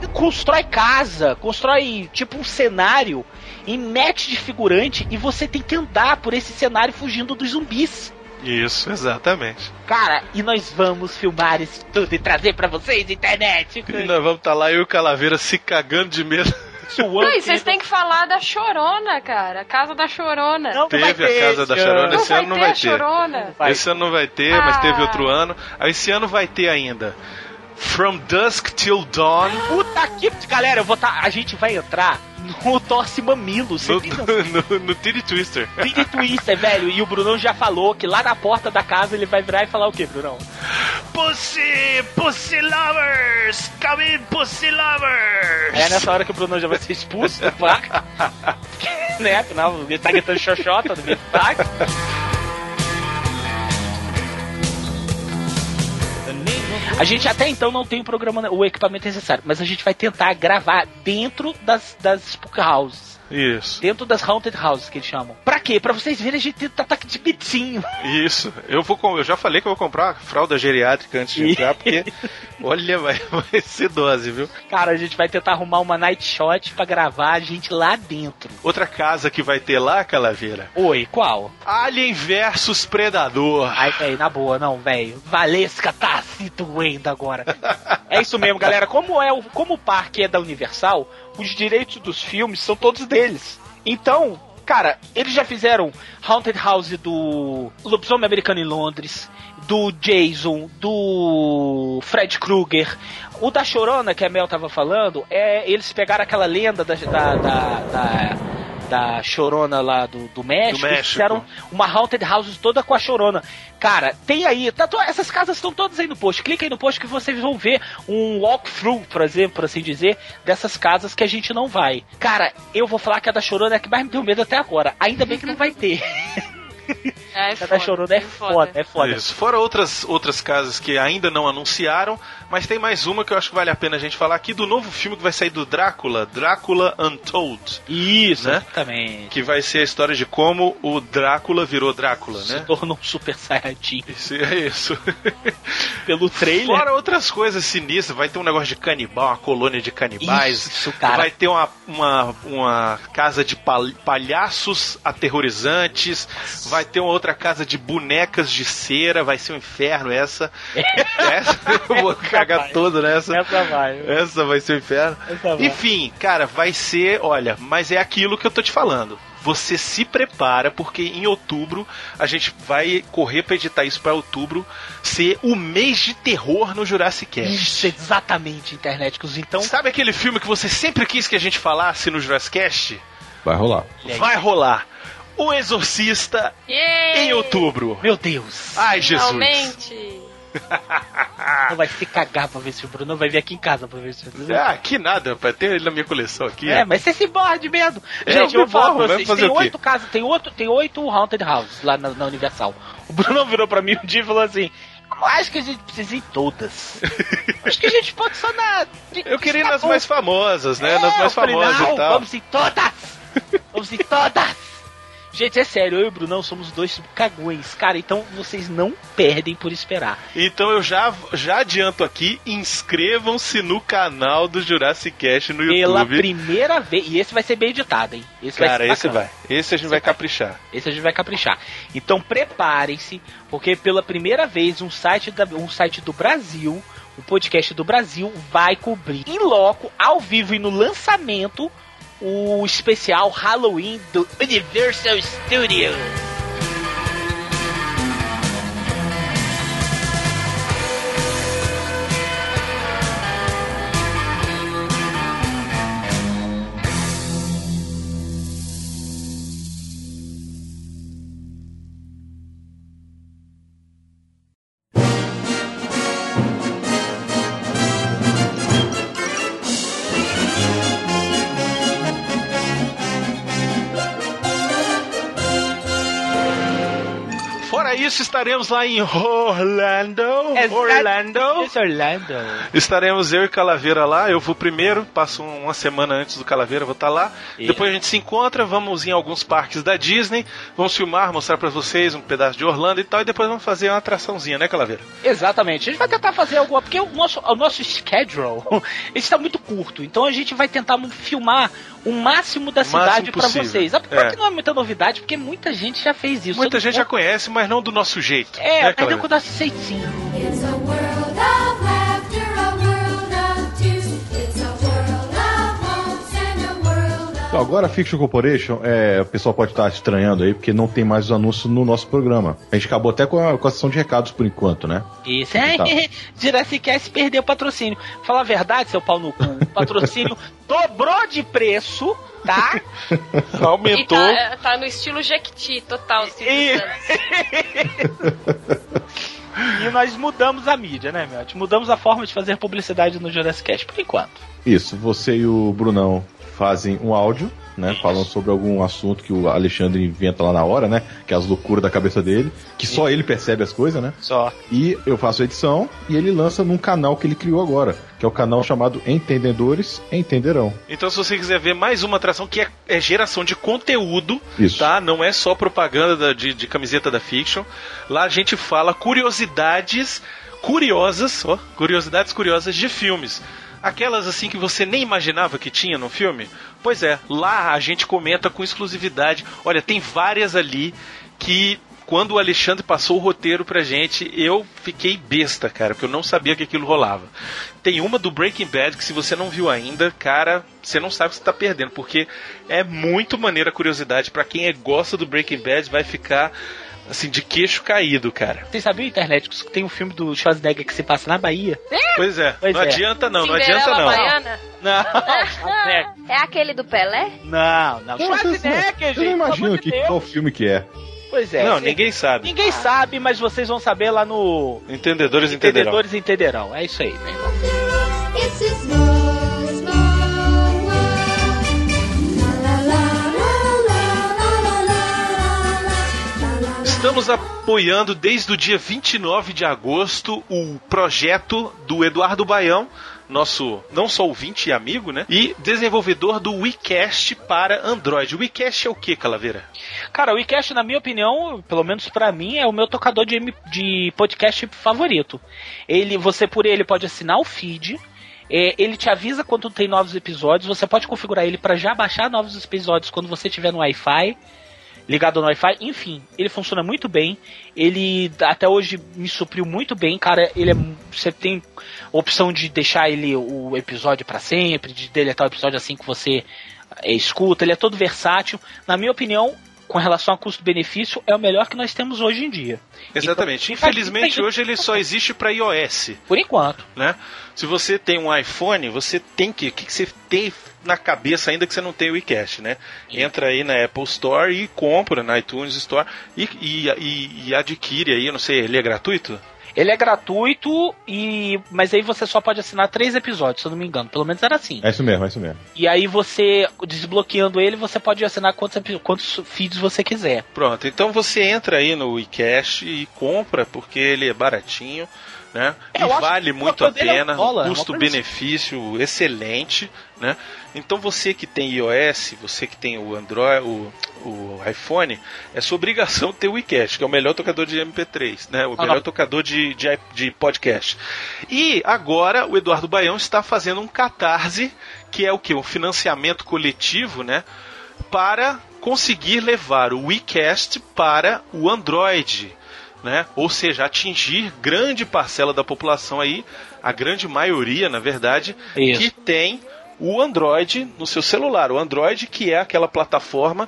E Constrói casa, constrói tipo um cenário e mete de figurante e você tem que andar por esse cenário fugindo dos zumbis. Isso, exatamente. Cara, e nós vamos filmar isso tudo e trazer pra vocês, internet. E nós vamos estar lá eu e o Calaveira se cagando de medo. Não, vocês têm que falar da Chorona, cara. A casa da Chorona. Não, Teve a casa da Chorona, Não esse vai ano não ter vai ter. Chorona. Esse ano não vai ter, mas Ah. teve outro ano. Aí esse ano vai ter ainda. From Dusk Till Dawn. Puta que. Galera, eu vou tá, a gente vai entrar no Torce Mamilo. Você No, no, no Titty Twister. Twitter, Twister, velho. E o Brunão já falou que lá na porta da casa ele vai virar e falar o quê, Brunão? Pussy! Pussy lovers! Come in, pussy lovers! É nessa hora que o Brunão já vai ser expulso do parque. né? Afinal, ele tá gritando xoxota no meio do parque. A gente até então não tem o programa, o equipamento necessário, mas a gente vai tentar gravar dentro das, das Spook Houses. Isso. Dentro das Haunted Houses que eles chamam. Pra quê? Pra vocês verem a gente tendo ataque de bitinho. Isso. Eu vou eu já falei que eu vou comprar fralda geriátrica antes de entrar, porque olha, vai, vai ser dose, viu? Cara, a gente vai tentar arrumar uma night shot pra gravar a gente lá dentro. Outra casa que vai ter lá, Calaveira. Oi, qual? Alien versus Predador. Ai, velho, na boa, não, velho. Valesca tá se doendo agora. é isso mesmo, galera. Como, é o, como o parque é da Universal, os direitos dos filmes são todos deles. Então, cara, eles já fizeram Haunted House do Lobisomem Americano em Londres, do Jason, do Fred Krueger. O da Chorona, que a Mel tava falando, é eles pegaram aquela lenda da, da, da, da da Chorona lá do, do México, Do e México. fizeram uma Haunted House toda com a Chorona. Cara, tem aí, tá essas casas estão todas aí no post. Clica aí no post que vocês vão ver um walkthrough, por exemplo, por assim dizer, dessas casas que a gente não vai. Cara, eu vou falar que a da Chorona é a que mais me deu medo até agora. Ainda bem que não vai ter. É, é Cada foda, chorona é foda, é foda. Isso. Fora outras, outras casas que ainda não anunciaram, mas tem mais uma que eu acho que vale a pena a gente falar aqui do novo filme que vai sair do Drácula, Drácula Untold. Isso, Né? exatamente. Que vai ser a história de como o Drácula virou Drácula, Se né? tornou um super saiyajin Isso, é isso. pelo trailer. Fora outras coisas sinistras, vai ter um negócio de canibal, uma colônia de canibais. Isso, cara. Vai ter uma, uma, uma casa de pal- palhaços aterrorizantes. Vai ter uma outra casa de bonecas de cera. Vai ser um inferno essa. essa eu vou cagar vai. todo nessa. Essa vai. Essa vai ser um inferno. Essa vai. Enfim, cara, vai ser. Olha, mas é aquilo que eu tô te falando. Você se prepara, porque em outubro a gente vai correr pra editar isso pra outubro ser o mês de terror no Jurassic Cast. Isso, exatamente, internéticos. Então, Sabe aquele filme que você sempre quis que a gente falasse no Jurassic Cast? Vai rolar. Vai rolar. O Exorcista Yay! em outubro. meu Deus. Ai, Jesus. Finalmente. Não vai se cagar pra ver esse filme. Não vai vir aqui em casa pra ver esse filme. Ah, que nada, rapaz. Tem ele na minha coleção aqui. É, mas você se borra de medo. É, Gente, eu eu vou falar pra vai vocês. fazer Tem o oito casas, tem oito, tem oito Haunted Houses lá na, na Universal. O Bruno virou pra mim um dia e falou assim: Eu acho que a gente precisa ir em todas. acho que a gente pode só na. Eu queria ir nas mais famosas, né? É, nas mais eu falei, famosas não, e tal. Vamos em todas! Vamos em todas! Gente, é sério, eu e o Brunão somos dois cagões, cara, então vocês não perdem por esperar. Então eu já, já adianto aqui, inscrevam-se no canal do Jurassic Cast no Pela YouTube. primeira vez, e esse vai ser bem editado, hein? Esse vai Cara, ser esse vai. Esse a gente vai caprichar. Esse a gente vai caprichar. Então preparem-se, porque pela primeira vez um site, da, um site do Brasil, um podcast do Brasil, vai cobrir em loco, ao vivo e no lançamento, o especial Halloween do Universal Studios. Estaremos lá em Orlando. Orlando. Orlando. Estaremos eu e Calaveira lá. Eu vou primeiro, passo uma semana antes do Calaveira, vou estar lá. E- Depois a gente se encontra, vamos em alguns parques da Disney, vamos filmar, mostrar pra vocês um pedaço de Orlando e tal, e depois vamos fazer uma atraçãozinha, né, Calaveira? Exatamente. A gente vai tentar fazer alguma. Porque o nosso, o nosso schedule está muito curto. Então a gente vai tentar filmar o máximo da máximo cidade para vocês. Apesar É. que não é muita novidade, porque muita gente já fez isso. Muita gente já conhece, mas não do nosso jeito. É, né, perdeu o nosso jeitinho. It's a world of Então, agora a Fiction Corporation, é, o pessoal pode estar estranhando aí, porque não tem mais os anúncios no nosso programa. A gente acabou até com a, com a sessão de recados por enquanto, né? Isso. Tá. É, Jurassic Cast perdeu o patrocínio. Falar a verdade, seu pau no cu. O patrocínio dobrou de preço, tá? E Aumentou. tá, tá no estilo Jequiti, total. E- Santos. E nós mudamos a mídia, né, meu? Mudamos a forma de fazer publicidade no Jurassic Cast por enquanto. Isso, você e o Brunão fazem um áudio, né? Falando sobre algum assunto que o Alexandre inventa lá na hora, né? Que é as loucuras da cabeça dele, que só ele percebe as coisas, né? Só. E eu faço a edição e ele lança num canal que ele criou agora, que é o canal chamado Entendedores Entenderão. Então, se você quiser ver mais uma atração que é, é geração de conteúdo, Isso. tá? Não é só propaganda da- de, de camiseta da Fiction. Lá a gente fala curiosidades curiosas, ó, curiosidades curiosas de filmes. Aquelas assim que você nem imaginava que tinha no filme. Pois é, lá a gente comenta com exclusividade. Olha, tem várias ali que quando o Alexandre passou o roteiro pra gente, eu fiquei besta, cara, porque eu não sabia que aquilo rolava. Tem uma do Breaking Bad que se você não viu ainda, cara, você não sabe o que você tá perdendo, porque é muito maneira a curiosidade. Pra quem é- gosta do Breaking Bad, vai ficar assim de queixo caído, cara. Vocês sabiam, internet, que tem um filme do Schwarzenegger que se passa na Bahia? Pois é, Pois não é. adianta não, não Cinderela adianta não. Baiana. Não. É aquele do Pelé? Não, não. Não, não, Schwarzenegger, eu gente. não pelo imagino que, qual filme que é. Pois é. Não, ninguém sabe. Ninguém sabe, mas vocês vão saber lá no Entendedores entenderão. Entendedores Entenderão. É isso aí, meu irmão. Estamos apoiando desde o dia 29 de agosto o projeto do Eduardo Baião, nosso não só ouvinte e amigo, né? E desenvolvedor do WeCast para Android. O WeCast é o que, Calaveira? Cara, o WeCast, na minha opinião, pelo menos pra mim, é o meu tocador de, de podcast favorito. Ele, você por ele pode assinar o feed. é, ele te avisa quando tem novos episódios. Você pode configurar ele pra já baixar novos episódios quando você estiver no Wi-Fi. Ligado no Wi-Fi, enfim, ele funciona muito bem. Ele até hoje me supriu muito bem, cara. Ele é, você tem opção de deixar ele o episódio pra sempre, de deletar o episódio assim que você é, escuta. Ele é todo versátil. Na minha opinião, com relação a custo-benefício, é o melhor que nós temos hoje em dia. Exatamente. Então, Infelizmente fica- hoje ele só existe para iOS. Por enquanto. Né? Se você tem um iPhone, você tem que. O que, que você tem na cabeça ainda que você não tem o iCast, né? Entra aí na Apple Store e compra na iTunes Store e, e, e- e adquire aí, eu não sei, ele é gratuito? Ele é gratuito e mas aí você só pode assinar três episódios, se eu não me engano. Pelo menos era assim. É isso mesmo, é isso mesmo. E aí você desbloqueando ele, você pode assinar quantos, quantos feeds você quiser. Pronto, então você entra aí no iCast e compra porque ele é baratinho. Né? É, e vale muito a é pena, uma custo-benefício excelente, né? Então você que tem iOS, você que tem o Android, o, o iPhone, é sua obrigação ter o iCast, que é o melhor tocador de MP3, né? O Ah, melhor não. tocador de, de, de podcast. E agora o Eduardo Baião está fazendo um catarse, que é o que? Um financiamento coletivo, né? Para conseguir levar o WeCast para o Android. Né? Ou seja, atingir grande parcela da população aí, a grande maioria, na verdade, Isso. que tem o Android no seu celular. O Android que é aquela plataforma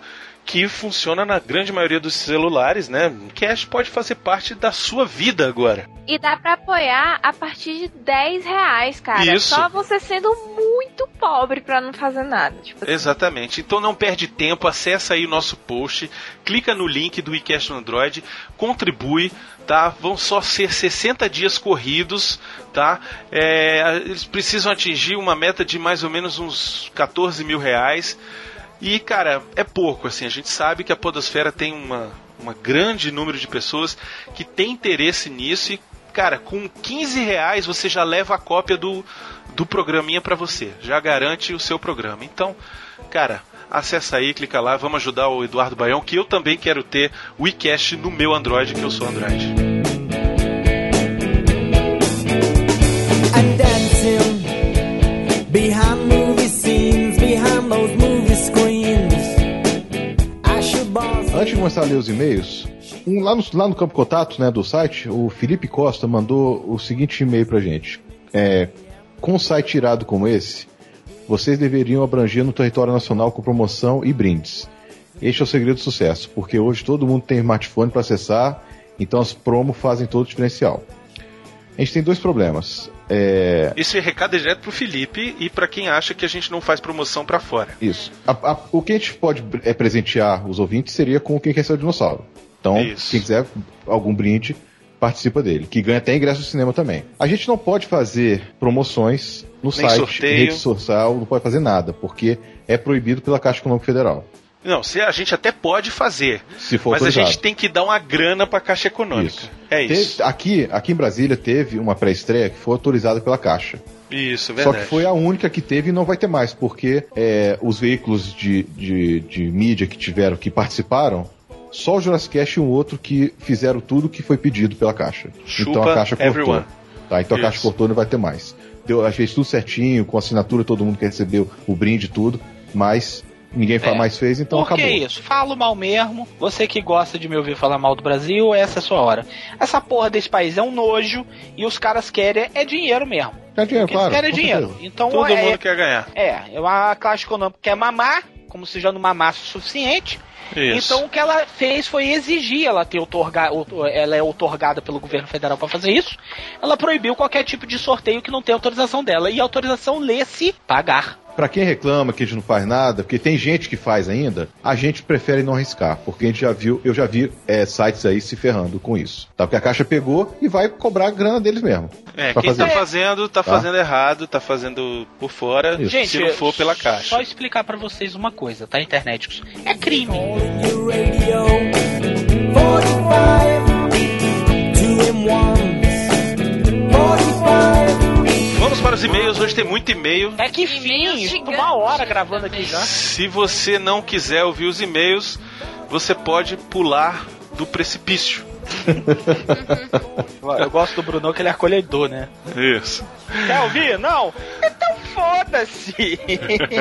que funciona na grande maioria dos celulares, né? Cash pode fazer parte da sua vida agora. E dá pra apoiar a partir de 10 reais, cara. Isso. Só você sendo muito pobre pra não fazer nada. Tipo assim. Exatamente. Então não perde tempo, acessa aí o nosso post, clica no link do iCast no Android, contribui, tá? Vão só ser 60 dias corridos, tá? É, eles precisam atingir uma meta de mais ou menos uns 14 mil reais. E, cara, é pouco, assim, a gente sabe que a Podosfera tem uma, uma grande número de pessoas que tem interesse nisso e, cara, com 15 reais você já leva a cópia do, do programinha para você, já garante o seu programa. Então, cara, acessa aí, clica lá, vamos ajudar o Eduardo Baião, que eu também quero ter o iCast no meu Android, que eu sou Android. Começar a ler os e-mails, um, lá, no, lá no campo contato né, do site, o Felipe Costa mandou o seguinte e-mail pra gente. É, com um site irado como esse, vocês deveriam abranger no território nacional com promoção e brindes. Este é o segredo do sucesso, porque hoje todo mundo tem smartphone para acessar, então as promos fazem todo o diferencial. A gente tem dois problemas. É, Esse recado é direto pro Felipe e para quem acha que a gente não faz promoção para fora. Isso. A- a- o que a gente pode é, presentear os ouvintes seria com quem quer ser o dinossauro. Então, Isso. quem quiser algum brinde, participa dele. Que ganha até ingresso do cinema também. A gente não pode fazer promoções no Nem site, sorteio. rede social, não pode fazer nada, porque é proibido pela Caixa Econômica Federal. Não, se a gente até pode fazer, Se for mas a autorizado. gente tem que dar uma grana pra Caixa Econômica. É isso. Teve- aqui, aqui em Brasília teve uma pré-estreia que foi autorizada pela Caixa. Isso, Só verdade. que foi a única que teve e não vai ter mais, porque é, os veículos de, de, de mídia que tiveram, que participaram, só o Jurassic Cast e um outro que fizeram tudo que foi pedido pela Caixa. Chupa então a Caixa cortou. everyone. Tá, então a Caixa Isso. cortou e não vai ter mais. Deu, a fez tudo certinho, com assinatura, todo mundo que recebeu o brinde e tudo, mas ninguém É. mais fez, então Por que acabou. isso? Falo mal mesmo. Você que gosta de me ouvir falar mal do Brasil, essa é a sua hora. Essa porra desse país é um nojo e os caras querem é dinheiro mesmo. Quer dinheiro, O que eles claro. querem é dinheiro. certeza. Então Todo é, mundo quer ganhar. é, a Caixa Econômica quer mamar, como se já não mamasse o suficiente. Isso. Então o que ela fez foi exigir ela ter outorga, outor- ela é outorgada pelo governo federal para fazer isso. Ela proibiu qualquer tipo de sorteio que não tenha autorização dela. E a autorização lê-se pagar para quem reclama que a gente não faz nada, porque tem gente que faz ainda, a gente prefere não arriscar, porque a gente já viu, eu já vi é, sites aí se ferrando com isso. Tá? Porque a caixa pegou e vai cobrar a grana deles mesmo. É, quem tá fazer. tá fazendo, tá, tá, fazendo errado, tá fazendo por fora, isso. gente, se não for pela caixa. Só explicar para vocês uma coisa, tá, internet? É crime. Radio, 45, Vamos para os e-mails, hoje tem muito e-mail. É que fim, uma hora gravando aqui já. Se você não quiser ouvir os e-mails, você pode pular do precipício. Eu gosto do Bruno que ele é acolhedor, né? Isso. Quer ouvir? Não? Então foda-se!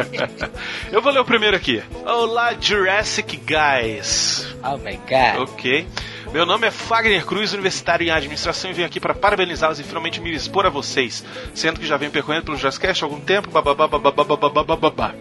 Eu vou ler o primeiro aqui. Olá, Jurassic Guys. Oh my god. Ok. Meu nome é Fagner Cruz, universitário em administração, e venho aqui para parabenizá-los e finalmente me expor a vocês, sendo que já venho percorrendo pelo Jazzcast há algum tempo. bababá.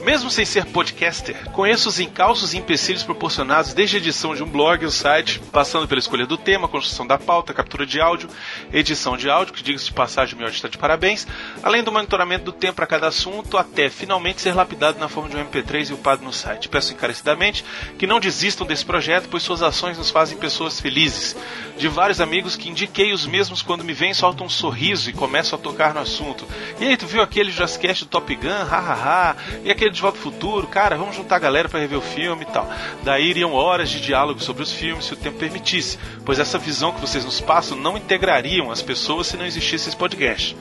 Mesmo sem ser podcaster, conheço os encalços e empecilhos proporcionados desde a edição de um blog ou site, passando pela escolha do tema, construção da pauta, captura de áudio, edição de áudio, que diga-se de passagem, o meu está de parabéns, além do monitoramento do tempo para cada assunto, até finalmente ser lapidado na forma de um MP3 e upado no site. Peço encarecidamente que não desistam desse projeto, pois suas ações nos fazem pessoas felizes. De vários amigos que indiquei os mesmos quando me veem, soltam um sorriso e começam a tocar no assunto. E aí, tu viu aquele Jazzcast do Top Gun? Hahaha. E aquele de Volta ao Futuro? Cara, vamos juntar a galera para rever o filme e tal. Daí iriam horas de diálogo sobre os filmes se o tempo permitisse, pois essa visão que vocês nos passam não integrariam as pessoas se não existisse esse podcast.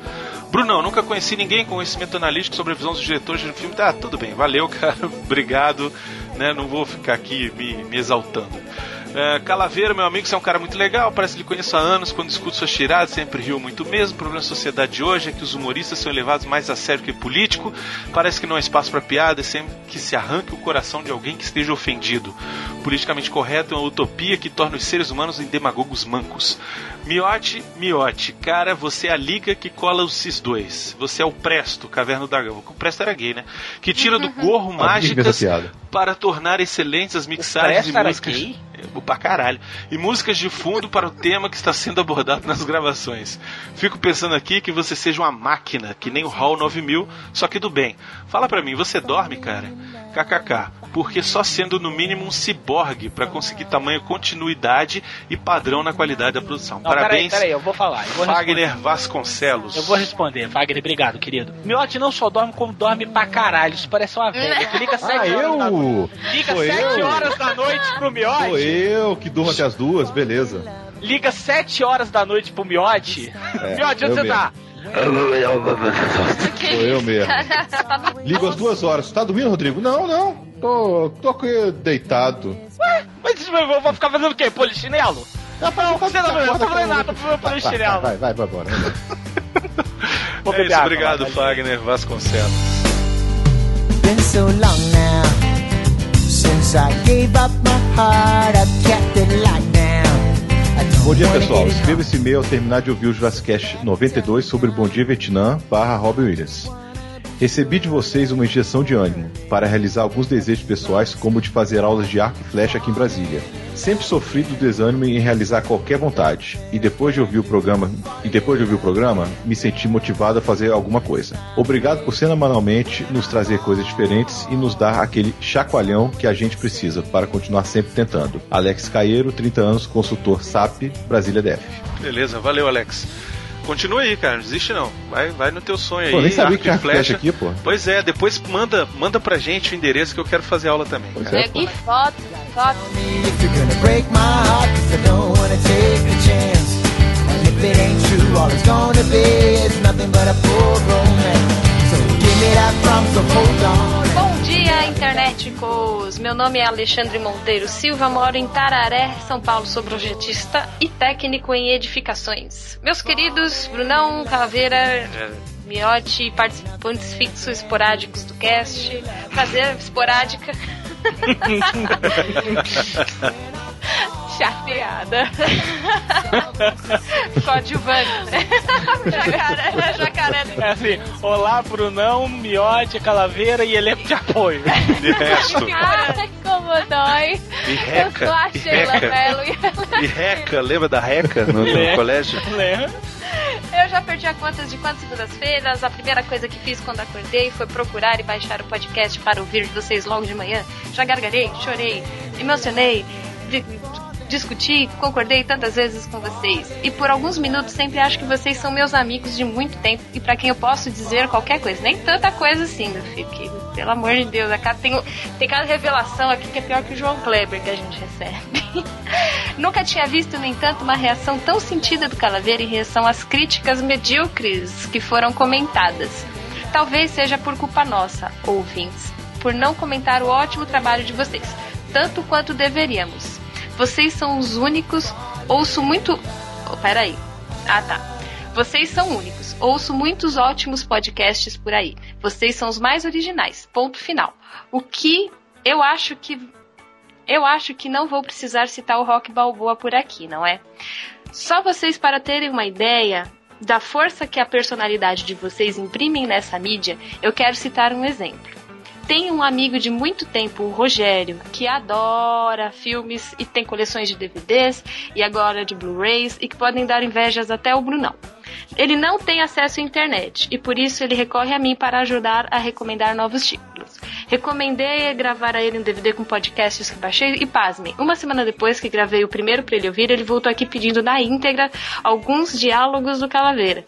Brunão, nunca conheci ninguém com conhecimento analítico sobre a visão dos diretores de filme. Tá, tudo bem, valeu, cara, obrigado. Né, não vou ficar aqui me, me exaltando. É, Calaveira, meu amigo, você é um cara muito legal, parece que lhe conheço há anos, quando escuto suas tiradas, sempre rio muito mesmo. O problema da sociedade de hoje é que os humoristas são levados mais a sério que político, parece que não há espaço para piada, é sempre que se arranque o coração de alguém que esteja ofendido. Politicamente correto é uma utopia que torna os seres humanos em demagogos mancos. Miote, Miote, cara, você é a liga que cola os cis dois. Você é o Presto, Caverna do Dragão. O Presto era gay, né? Que tira do gorro mágicas para tornar excelentes as mixagens e era músicas. gay? É, Pra caralho. E músicas de fundo para o tema que está sendo abordado nas gravações. Fico pensando aqui que você seja uma máquina, que nem o Hall 9000, só que do bem. Fala pra mim, você dorme, cara? KKK. Porque só sendo no mínimo um ciborgue para conseguir tamanho continuidade e padrão na qualidade da produção. Não, Parabéns, Peraí, peraí, eu vou falar. Eu vou Wagner responder. Vasconcelos. Eu vou responder, Wagner, obrigado, querido. Miote não só dorme, como dorme pra caralho. Isso parece uma velha. Que liga 7 Ah, horas da noite. eu? Liga Sou 7 eu? horas da noite pro Miote. Sou eu que durmo até as duas, beleza. Liga 7 horas da noite pro Miote. É, Miote, onde eu você tá? Sou eu mesmo. Ligo às duas horas. Tá dormindo, Rodrigo? Não, não. Tô, tô aqui deitado. Ué, mas eu vou ficar fazendo o quê? Polichinelo? Não, você não, não tá fazendo nada, tô Vai, polichinelo. vai, vai, vai embora. Vou É isso, obrigado. Wagner Vasconcelos. Been so long now since I gave up my heart. I've kept it locked down. Bom dia, pessoal. Escreva esse e-mail ao terminar de ouvir o Jurassic 92 sobre Bom Dia Vietnã barra Robin Williams. Recebi de vocês uma injeção de ânimo para realizar alguns desejos pessoais, como o de fazer aulas de arco e flecha aqui em Brasília. Sempre sofri do desânimo em realizar qualquer vontade, e depois de ouvir o programa, e depois de ouvir o programa, me senti motivado a fazer alguma coisa. Obrigado por semanalmente nos trazer coisas diferentes e nos dar aquele chacoalhão que a gente precisa para continuar sempre tentando. Alex Caeiro, 30 anos, consultor SAP, Brasília DF. Beleza, valeu, Alex. Continua aí, cara, não desiste não. Vai, vai no teu sonho aí. Pô, nem sabia arco que tinha e flecha. flecha aqui, pô. Pois é, depois manda, manda pra gente o endereço que eu quero fazer aula também. Pois cara. é. E foto, foto. If you're gonna break my heart, 'cause I don't wanna take a chance. And if it ain't true, all it's gonna be is nothing but a poor romance. So give me that promise, so hold on. Bom dia, interneticos! Meu nome é Alexandre Monteiro Silva, moro em Tararé, São Paulo, sou projetista e técnico em edificações. Meus queridos Brunão, Caveira, Miotti, participantes fixos esporádicos do cast, prazer, esporádica. Chateada. Coadjuvante. jacaré, jacaré. É assim, olá, Brunão, Miote, Calaveira e elenco de apoio. De resto. Ai, como dói. E Eu reca, sou a e Sheila reca. Mello e ela... E reca, lembra da reca no, no Lembro. colégio? Lembra? Eu já perdi a conta de quantas segundas-feiras. A primeira coisa que fiz quando acordei foi procurar e baixar o podcast para ouvir vocês logo de manhã. Já gargarei, chorei, emocionei, di- discuti, concordei tantas vezes com vocês. E por alguns minutos sempre acho que vocês são meus amigos de muito tempo e para quem eu posso dizer qualquer coisa. Nem tanta coisa assim, meu filho. Que, pelo amor de Deus, a cada- tem, tem cada revelação aqui que é pior que o João Kleber que a gente recebe. Nunca tinha visto, no entanto, uma reação tão sentida do Calaveira em relação às críticas medíocres que foram comentadas. Talvez seja por culpa nossa, ouvintes, por não comentar o ótimo trabalho de vocês, tanto quanto deveríamos. Vocês são os únicos. Ouço muito. Oh, peraí. Ah, tá. Vocês são únicos. Ouço muitos ótimos podcasts por aí. Vocês são os mais originais. Ponto final. O que eu acho que. Eu acho que não vou precisar citar o Rock Balboa por aqui, não é? Só vocês para terem uma ideia da força que a personalidade de vocês imprimem nessa mídia, eu quero citar um exemplo. Tem um amigo de muito tempo, o Rogério, que adora filmes e tem coleções de DVDs e agora de Blu-rays e que podem dar invejas até o Brunão. Ele não tem acesso à internet e por isso ele recorre a mim para ajudar a recomendar novos títulos. Recomendei gravar a ele um DVD com podcasts que baixei e pasmem. Uma semana depois que gravei o primeiro para ele ouvir, ele voltou aqui pedindo na íntegra alguns diálogos do Calaveira.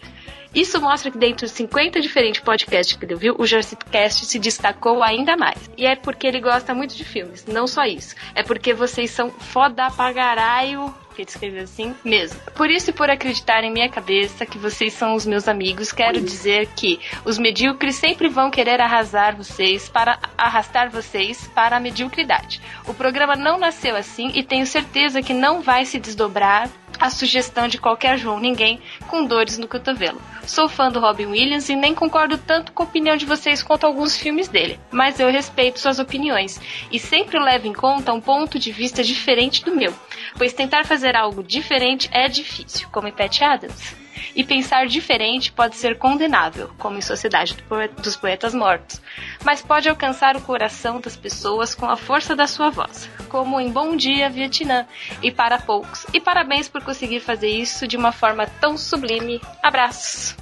Isso mostra que dentro de 50 diferentes podcasts que ele ouviu, o Jurassicast se destacou ainda mais. E é porque ele gosta muito de filmes, não só isso. É porque vocês são foda pra caralho que ele escreveu assim mesmo. Por isso e por acreditar em minha cabeça que vocês são os meus amigos, quero dizer que os medíocres sempre vão querer arrasar vocês para arrastar vocês para a mediocridade. O programa não nasceu assim e tenho certeza que não vai se desdobrar a sugestão de qualquer João Ninguém com dores no cotovelo. Sou fã do Robin Williams e nem concordo tanto com a opinião de vocês quanto alguns filmes dele, mas eu respeito suas opiniões e sempre levo em conta um ponto de vista diferente do meu, pois tentar fazer algo diferente é difícil, como em Pat Adams. E pensar diferente pode ser condenável, como em Sociedade dos Poetas Mortos, mas pode alcançar o coração das pessoas com a força da sua voz, como em Bom Dia Vietnã e para poucos. E parabéns por conseguir fazer isso de uma forma tão sublime. Abraços!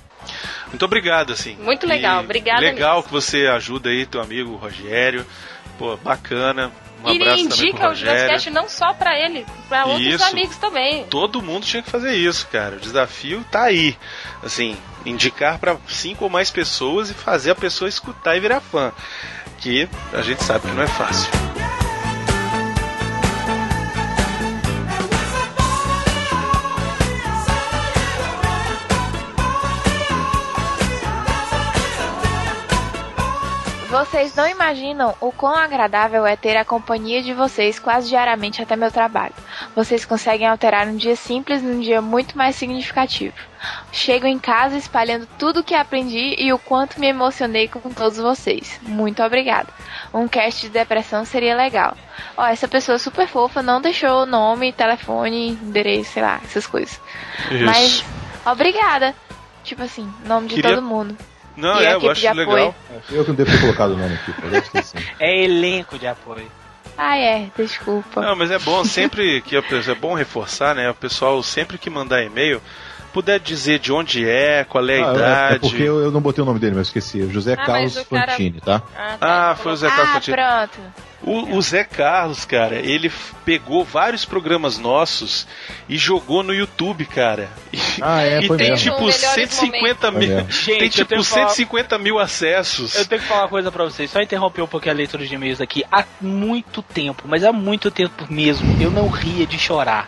Muito obrigado, assim. Muito legal, E obrigada Legal que você ajuda aí teu amigo Rogério. Pô, bacana. Um e abraço indica o. Jurassic não só pra ele, pra outros Isso. amigos também. Todo mundo tinha que fazer isso, cara. O desafio tá aí. Assim, indicar pra cinco ou mais pessoas e fazer a pessoa escutar e virar fã. Que a gente sabe que não é fácil. Vocês não imaginam o quão agradável é ter a companhia de vocês quase diariamente até meu trabalho. Vocês conseguem alterar um dia simples num dia muito mais significativo. Chego em casa espalhando tudo o que aprendi e o quanto me emocionei com todos vocês. Muito obrigada. Um cast de depressão seria legal. Ó, essa pessoa super fofa não deixou nome, telefone, endereço, sei lá, essas coisas. Isso. Mas obrigada. Tipo assim, nome de Queria- todo mundo. Não, E a é, eu acho de apoio. legal. Eu que não devo ter colocado o nome aqui. É elenco de apoio. Ah, é, desculpa. Não, mas é bom sempre que é bom reforçar, né? O pessoal sempre que mandar e-mail puder dizer de onde é, qual é a Ah, é- idade. É porque eu, eu não botei o nome dele, mas esqueci. O José Ah, Carlos cara- Fantini, tá? Ah, foi o Zé Carlos Ah, Fantini. pronto. O, o Zé Carlos, cara, ele pegou vários programas nossos e jogou no YouTube, cara. E, Ah, é, e tem mesmo. tipo Melhores 150 Foi mil. Gente, Tem tipo tenho que falar- 150 mil acessos. Eu tenho que falar uma coisa pra vocês, só interromper um pouquinho a leitura de e-mails aqui. Há muito tempo, mas há muito tempo mesmo, eu não ria de chorar.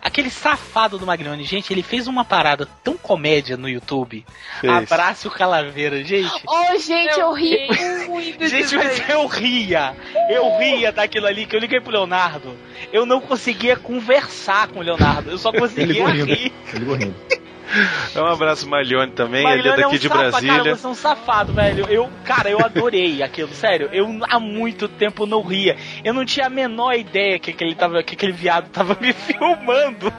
Aquele safado do Magnoni, gente, ele fez uma parada tão comédia no YouTube. Fez. Abraço o Calaveira, gente. Ô, gente, eu ri Eu muito Gente, mas eu ria. Eu ria daquilo ali que eu liguei pro Leonardo. Eu não conseguia conversar com o Leonardo. Eu só Ele conseguia rindo. rir. Ele rindo. Um abraço, Malhone também, ele é Maglione daqui um de safa- Brasília. Cara, você é um safado, velho. Eu, cara, eu adorei aquilo, sério. Eu há muito tempo não ria. Eu não tinha a menor ideia que aquele, tava, que aquele viado tava me filmando.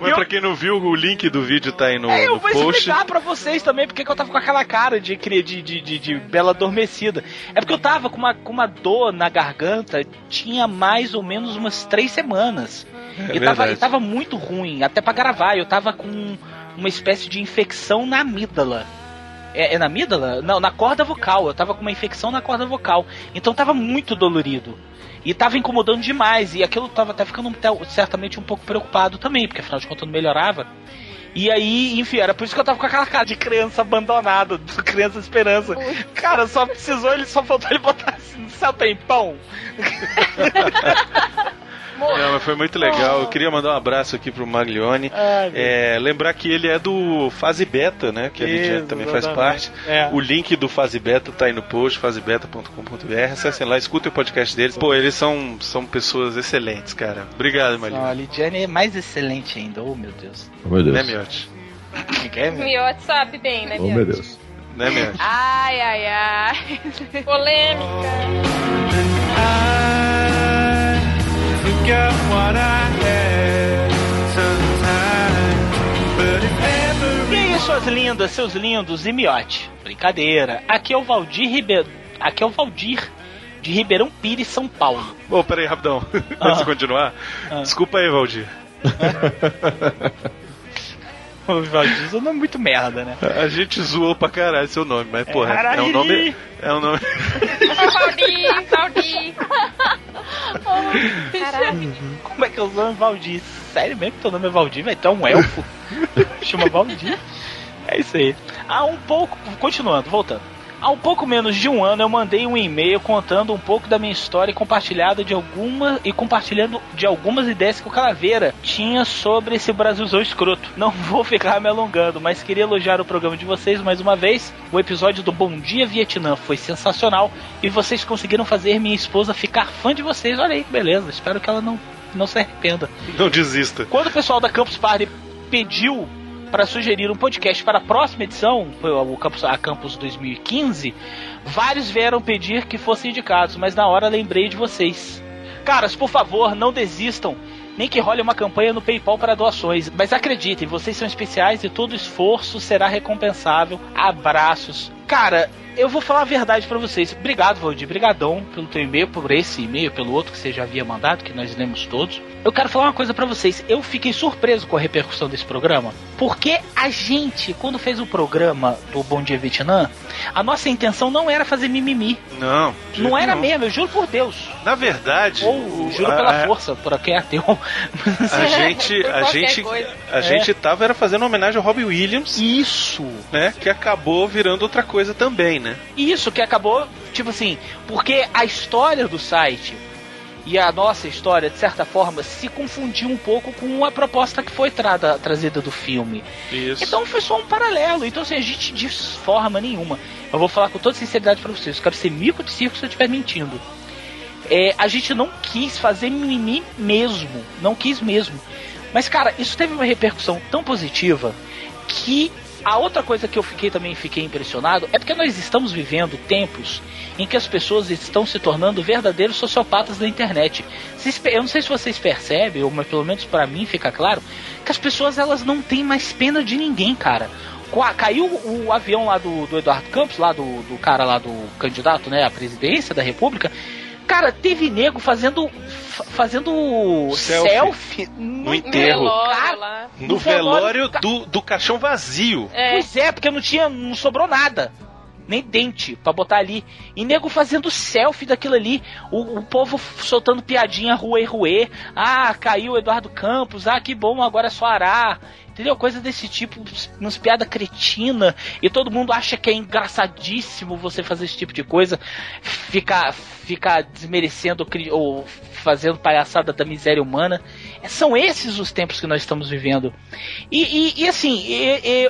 Mas pra quem não viu, o link do vídeo tá aí no, É, eu no vou post. explicar pra vocês também porque que eu tava com aquela cara de, de, de, de, de bela adormecida. É porque eu tava com uma, com uma dor na garganta, tinha mais ou menos umas três semanas. É e, tava, e tava muito ruim, até pra gravar. Eu tava com uma espécie de infecção na amígdala. É, é na amígdala? Não, na corda vocal. Eu tava com uma infecção na corda vocal. Então tava muito dolorido. E tava incomodando demais. E aquilo tava até ficando certamente um pouco preocupado também, porque afinal de contas não melhorava. E aí, enfim, era por isso que eu tava com aquela cara de criança abandonada, de criança esperança. Cara, só precisou, ele só faltou ele botar assim, no céu tem pão. Não, mas foi muito legal. Eu queria mandar um abraço aqui pro Maglione. Ai, meu É, lembrar que ele é do Fase Beta, né? Que a Isso, gente também faz parte. É. O link do Fase Beta tá aí no post, fasebeta.com.br. Acessem lá, escutem o podcast deles. Pô, eles são, são pessoas excelentes, cara. Obrigado, Não, Maglione. a Lidiane é mais excelente ainda. Oh, meu Deus. Oh, meu Deus. Né, Miotti? Miotti sabe bem, né, Oh, meu Miotti? Deus. Né, Miotti? Ai, ai, ai. Polêmica. Forget what I had sometimes, but if ever E aí, suas lindas, seus lindos e miote? Brincadeira. Aqui é o Valdir Ribeiro. Aqui é o Valdir de Ribeirão Pires, São Paulo. Ô, peraí, rapidão. Ah. Antes de continuar, Ah. desculpa aí, Valdir. O Valdir é um nome muito merda, né? A gente zoou pra caralho seu nome, mas, porra, é, Harari. um nome. É um nome. Valdir, Valdir. Caralho. Como é que é o nome Valdir? Sério mesmo que teu nome é Valdir, velho? Tu é um elfo? Chama Valdir. É isso aí. Há um pouco. Continuando, voltando. Há um pouco menos de um ano eu mandei um e-mail contando um pouco da minha história e compartilhada de alguma e compartilhando de algumas ideias que o Calaveira tinha sobre esse Brasilzão escroto. Não vou ficar me alongando, mas queria elogiar o programa de vocês mais uma vez. O episódio do Bom Dia Vietnã foi sensacional e vocês conseguiram fazer minha esposa ficar fã de vocês. Olha aí, beleza. Espero que ela não, não se arrependa. Não desista. Quando o pessoal da Campus Party pediu para sugerir um podcast para a próxima edição, o Campus, a Campus 2015, vários vieram pedir que fossem indicados, mas na hora lembrei de vocês. Caras, por favor, não desistam. Nem que role uma campanha no PayPal para doações. Mas acreditem, vocês são especiais e todo esforço será recompensável. Abraços. Cara, eu vou falar a verdade para vocês. Obrigado, Valdir. Brigadão pelo teu e-mail, por esse e-mail, pelo outro que você já havia mandado, que nós lemos todos. Eu quero falar uma coisa para vocês. Eu fiquei surpreso com a repercussão desse programa, porque a gente, quando fez o programa do Bom Dia Vietnã, a nossa intenção não era fazer mimimi. Não. Não era nenhum. mesmo, eu juro por Deus. Na verdade. Ou o- juro a- pela a- força, por quem é ateu. A gente, a gente, coisa. a É. gente tava era fazendo homenagem ao Robbie Williams, Isso. né? Que acabou virando outra coisa também, né? Isso que acabou, tipo assim, porque a história do site e a nossa história, de certa forma, se confundiu um pouco com a proposta que foi trada, trazida do filme. Isso. Então foi só um paralelo. Então, assim, a gente de forma nenhuma. Eu vou falar com toda sinceridade pra vocês. Eu quero ser mico de circo se eu estiver mentindo. É, a gente não quis fazer mimimi mesmo. Não quis mesmo. Mas, cara, isso teve uma repercussão tão positiva que a outra coisa que eu fiquei também fiquei impressionado é porque nós estamos vivendo tempos em que as pessoas estão se tornando verdadeiros sociopatas da internet. Eu não sei se vocês percebem, ou pelo menos pra mim fica claro, que as pessoas elas não têm mais pena de ninguém, cara. Caiu o avião lá do, do Eduardo Campos, lá do, do cara lá do candidato, né, à presidência da República. Cara, teve nego fazendo fa- fazendo Selfie. selfie, No enterro. Velório Cara. No No velório, velório do, do caixão vazio. É. Pois é, porque não tinha, não sobrou nada. Nem dente pra botar ali. E nego fazendo selfie daquilo ali. O, o povo soltando piadinha ruê ruê. Ah, caiu o Eduardo Campos. Ah, que bom, agora é só arar. Entendeu? Coisa desse tipo, umas piada cretina. E todo mundo acha que é engraçadíssimo você fazer esse tipo de coisa. Ficar, ficar desmerecendo ou fazendo palhaçada da miséria humana. São esses os tempos que nós estamos vivendo. E, e- e, assim,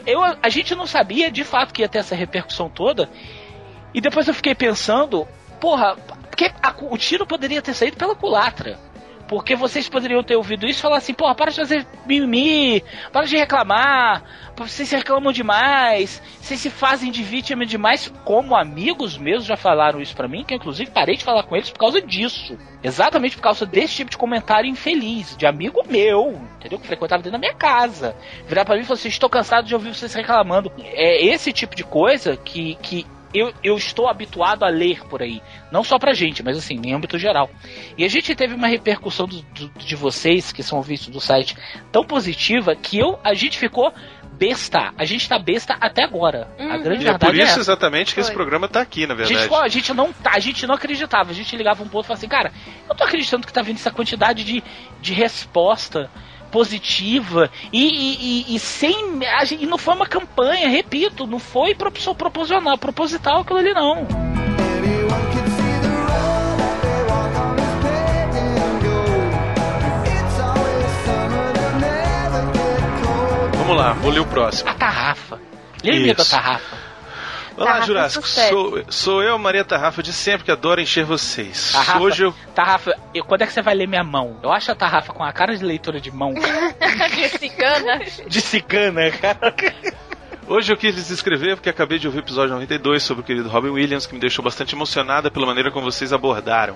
eu, a gente não sabia de fato que ia ter essa repercussão toda. E depois eu fiquei pensando, porra, porque a- o tiro poderia ter saído pela culatra. Porque vocês poderiam ter ouvido isso e falar assim, porra, para de fazer mimimi, para de reclamar, vocês reclamam demais, vocês se fazem de vítima demais, como amigos meus já falaram isso pra mim, que eu inclusive parei de falar com eles por causa disso. Exatamente por causa desse tipo de comentário infeliz, de amigo meu, entendeu? Que frequentava dentro da minha casa. Virar pra mim e falar assim, estou cansado de ouvir vocês reclamando. É esse tipo de coisa que, que eu, eu estou habituado a ler por aí. Não só pra gente, mas assim, em âmbito geral. E a gente teve uma repercussão do- do- de vocês, que são ouvintes do site, tão positiva que eu, a gente ficou besta. A gente tá besta até agora. A Uhum. grande E é verdade por isso essa. exatamente que esse Foi. programa tá aqui, na A gente, verdade. a gente não a gente não acreditava. A gente ligava um ponto e falava assim, cara, eu tô acreditando que tá vindo essa quantidade de, de resposta positiva e, e, e, e sem. A gente, e não foi uma campanha, repito, não foi proposicional, proposital aquilo ali não. Vamos lá, vou ler o próximo. A tarrafa. Lembra da tarrafa? Olá, Tarrafa Jurássico. é sucesso. Sou, sou eu, Maria Tarrafa, de sempre, que adoro encher vocês. Tarrafa, Hoje eu. Tarrafa, eu- quando é que você vai ler minha mão? Eu acho a tarrafa com a cara de leitora de mão. de cigana. de cigana, cara. Hoje eu quis lhes escrever porque acabei de ouvir o episódio 92 sobre o querido Robin Williams, que me deixou bastante emocionada pela maneira como vocês abordaram.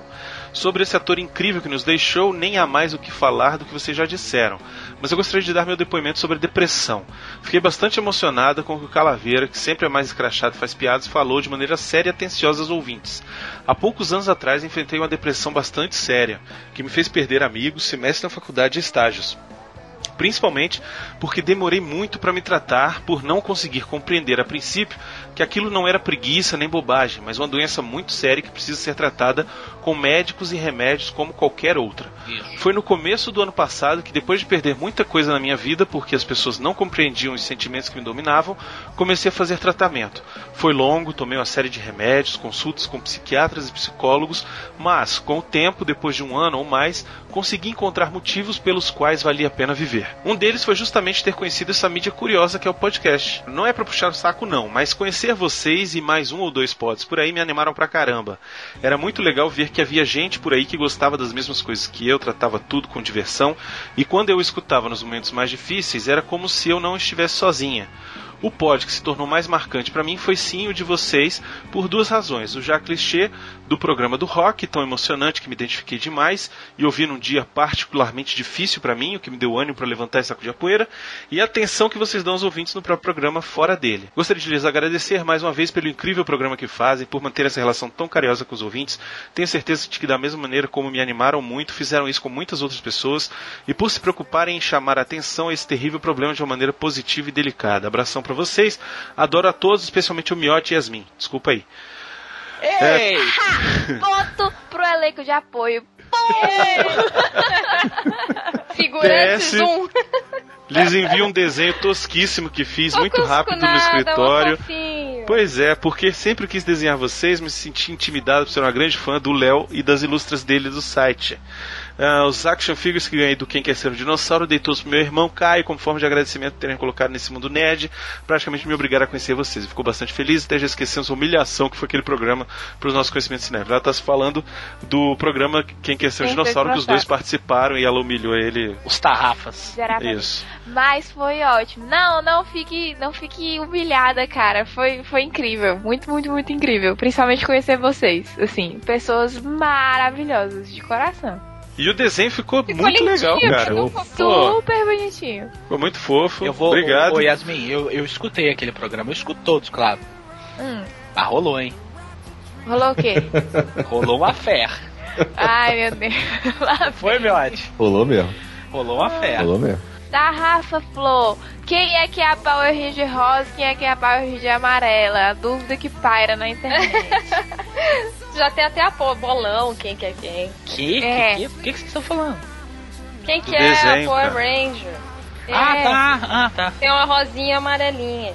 Sobre esse ator incrível que nos deixou, nem há mais o que falar do que vocês já disseram. Mas eu gostaria de dar meu depoimento sobre depressão. Fiquei bastante emocionada com o que o Calaveira, que sempre é mais escrachado e faz piadas, falou de maneira séria e atenciosa aos ouvintes. Há poucos anos atrás enfrentei uma depressão bastante séria, que me fez perder amigos, semestre na faculdade e estágios principalmente porque demorei muito para me tratar por não conseguir compreender a princípio que aquilo não era preguiça nem bobagem, mas uma doença muito séria que precisa ser tratada com médicos e remédios como qualquer outra. Foi no começo do ano passado que, depois de perder muita coisa na minha vida porque as pessoas não compreendiam os sentimentos que me dominavam, comecei a fazer tratamento. Foi longo, tomei uma série de remédios, consultas com psiquiatras e psicólogos, mas com o tempo, depois de um ano ou mais, consegui encontrar motivos pelos quais valia a pena viver. Um deles foi justamente ter conhecido essa mídia curiosa que é o podcast. Não é pra puxar o saco não, mas conhecer vocês e mais um ou dois pods por aí me animaram pra caramba. Era muito legal ver que havia gente por aí que gostava das mesmas coisas que eu, tratava tudo com diversão, e quando eu escutava nos momentos mais difíceis, era como se eu não estivesse sozinha. O pod que se tornou mais marcante para mim foi sim o de vocês, por duas razões. O já clichê do programa do rock, tão emocionante que me identifiquei demais e ouvi num dia particularmente difícil para mim, o que me deu ânimo para levantar e sacudir a poeira, e a atenção que vocês dão aos ouvintes no próprio programa fora dele. Gostaria de lhes agradecer mais uma vez pelo incrível programa que fazem, por manter essa relação tão carinhosa com os ouvintes. Tenho certeza de que da mesma maneira como me animaram muito, fizeram isso com muitas outras pessoas e por se preocuparem em chamar a atenção a esse terrível problema de uma maneira positiva e delicada. Abração para vocês. Adoro a todos, especialmente o Miotti e Yasmin. Desculpa aí. Ei! Ponto pro elenco de apoio. Figurantes PS. um. Lhes envio um desenho tosquíssimo que fiz muito rápido no escritório. Pois é, porque sempre quis desenhar vocês, me senti intimidado por ser uma grande fã do Léo e das ilustras dele do site. Ah, os action figures que ganhei do Quem Quer Ser um Dinossauro dei todos pro meu irmão Caio, como forma de agradecimento por terem colocado nesse mundo nerd. Praticamente me obrigaram a conhecer vocês. Ficou bastante feliz, até já esquecemos a humilhação que foi aquele programa para os nossos conhecimentos cinéfilos. Ela está se falando do programa Quem Quer Ser um Ser Dinossauro, que os dois participaram e ela humilhou ele. Os tarrafas. Geralmente. Isso. Mas foi ótimo. Não, não fique, não fique humilhada, cara. Foi, foi incrível. Muito, muito, muito incrível. Principalmente conhecer vocês. Assim, pessoas maravilhosas, de coração. E o desenho ficou, muito legal, cara. Pô, Super bonitinho. ficou muito fofo. Eu vou. Obrigado. Ô, Yasmin, eu, eu escutei aquele programa. Eu escuto todos, claro. Hum, Ah, rolou, hein? rolou o quê? Rolou uma fé. Ai, meu Deus. Foi, Miotti? Rolou mesmo. Rolou uma fé. Rolou mesmo. Da Rafa Flor. Quem é que é a Power Ranger rosa quem é que é a Power Ranger amarela? A dúvida que paira na internet. Já tem até a pô, bolão, quem que é quem. Que? É. Que? O que, que vocês estão falando? Quem Do que é desenho, a Power cara. Ranger? Ah, É, tá. Ah, tá. Tem uma rosinha amarelinha.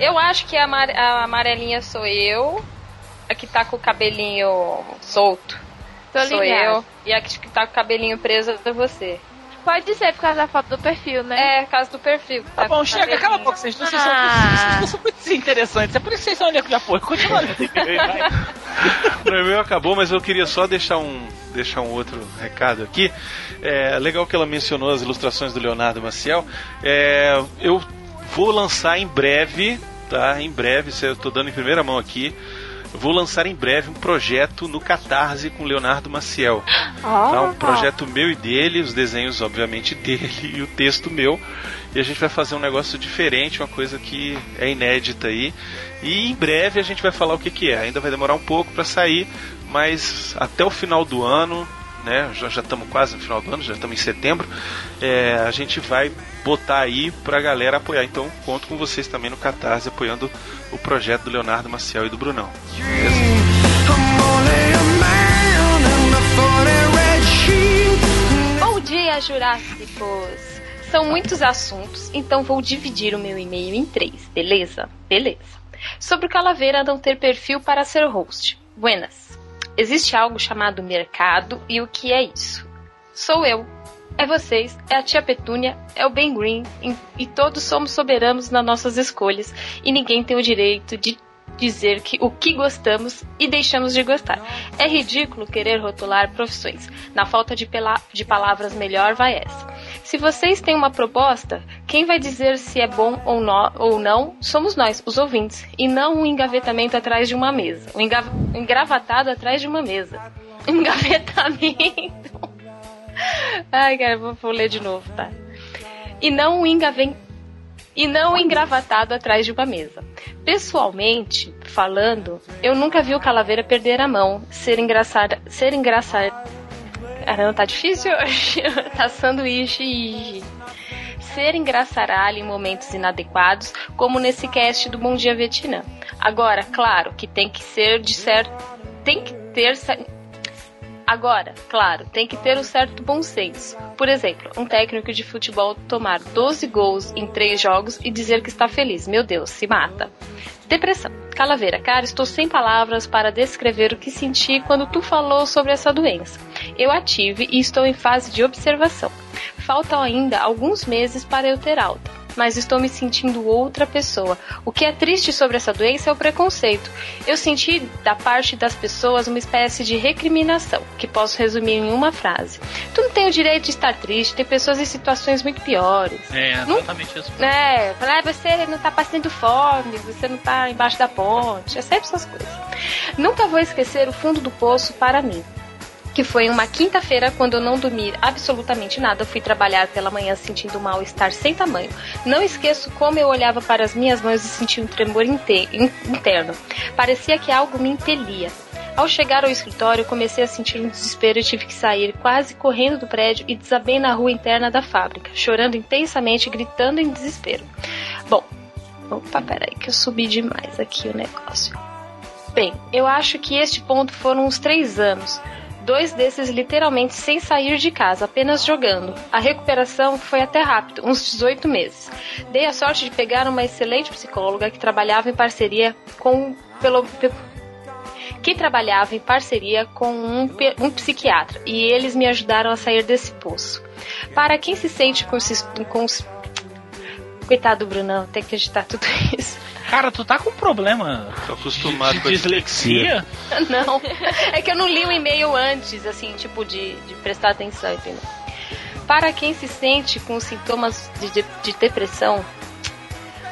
Eu acho que a, amare- a amarelinha sou eu. A que tá com o cabelinho solto. Tô sou ligada. eu. E a que que tá com o cabelinho preso é você. Pode ser por causa da foto do perfil, né? É, por causa do perfil. Tá bom, chega, cala a boca, vocês dois vocês são, Ah. vocês são muito desinteressantes. É por isso que vocês são elenco de apoio. Continua. O meu acabou, mas eu queria só deixar um, deixar um outro recado aqui. É legal que ela mencionou as ilustrações do Leonardo Maciel. É, eu vou lançar em breve, tá? Em breve, isso eu tô dando em primeira mão aqui. Vou lançar em breve um projeto no Catarse com Leonardo Maciel. Tá? Um projeto meu e dele, os desenhos, obviamente, dele e o texto meu. E a gente vai fazer um negócio diferente, uma coisa que é inédita aí. E em breve a gente vai falar o que, que é. Ainda vai demorar um pouco para sair, mas até o final do ano, né? Já estamos quase no final do ano, já estamos em setembro. é, a gente vai botar aí pra galera apoiar. Então conto com vocês também no Catarse apoiando o projeto do Leonardo Maciel e do Brunão. Bom dia, Jurássicos! São muitos assuntos, então vou dividir o meu e-mail em três, beleza? Beleza. Sobre o Calaveira não ter perfil para ser host. Buenas. Existe algo chamado mercado e o que é isso? Sou eu. É vocês, é a tia Petúnia, é o Ben Green, e, todos somos soberanos nas nossas escolhas, e ninguém tem o direito de dizer que o que gostamos e deixamos de gostar. É ridículo querer rotular profissões. Na falta de, de palavras melhor vai essa. Se vocês têm uma proposta, quem vai dizer se é bom ou, no- ou não somos nós, os ouvintes, e não um engavetamento atrás de uma mesa. Um enga- engravatado atrás de uma mesa. Engavetamento. Ai, cara, vou, vou ler de novo, tá? E não um engaven... E não engravatado atrás de uma mesa. Pessoalmente, falando, eu nunca vi o Calaveira perder a mão, ser engraçado, ser engraçado. Caramba, tá difícil hoje. tá sanduíche e ser engraçaralho em momentos inadequados, como nesse cast do Bom Dia Vietnã. Agora, claro que tem que ser de certo. Tem que ter. Agora, claro, tem que ter um certo bom senso. Por exemplo, um técnico de futebol tomar 12 gols em 3 jogos e dizer que está feliz. Meu Deus, se mata. Depressão. Calaveira, cara, estou sem palavras para descrever o que senti quando tu falou sobre essa doença. Eu a tive e estou em fase de observação. Faltam ainda alguns meses para eu ter alta, mas estou me sentindo outra pessoa. O que é triste sobre essa doença é o preconceito. Eu senti da parte das pessoas uma espécie de recriminação, que posso resumir em uma frase. Tu não tem o direito de estar triste, tem pessoas em situações muito piores. É, Não- exatamente isso. É, "Ah, você não tá passando fome, você não tá embaixo da ponte, é sempre essas coisas. Nunca vou esquecer o fundo do poço para mim. Que foi uma quinta-feira, quando eu não dormi absolutamente nada, fui trabalhar pela manhã sentindo um mal-estar sem tamanho. Não esqueço como eu olhava para as minhas mãos e sentia um tremor inte- in- interno. Parecia que algo me impelia. Ao chegar ao escritório, comecei a sentir um desespero e tive que sair, quase correndo do prédio e desabei na rua interna da fábrica, chorando intensamente gritando em desespero. Bom, opa, peraí, que eu subi demais aqui o negócio. Bem, eu acho que este ponto foram uns três anos. Dois desses literalmente sem sair de casa, apenas jogando. A recuperação foi até rápido, uns 18 meses. Dei a sorte de pegar uma excelente psicóloga que trabalhava em parceria com pelo, pe- que trabalhava em parceria com um, um psiquiatra e eles me ajudaram a sair desse poço. Para quem se sente com, com coitado do Brunão, tem que editar tudo isso. Cara, tu tá com problema Tô acostumado de com a dislexia? Não, é que eu não li o e-mail antes, assim, tipo, de, de prestar atenção, entendeu? Para quem se sente com sintomas de, de, de depressão,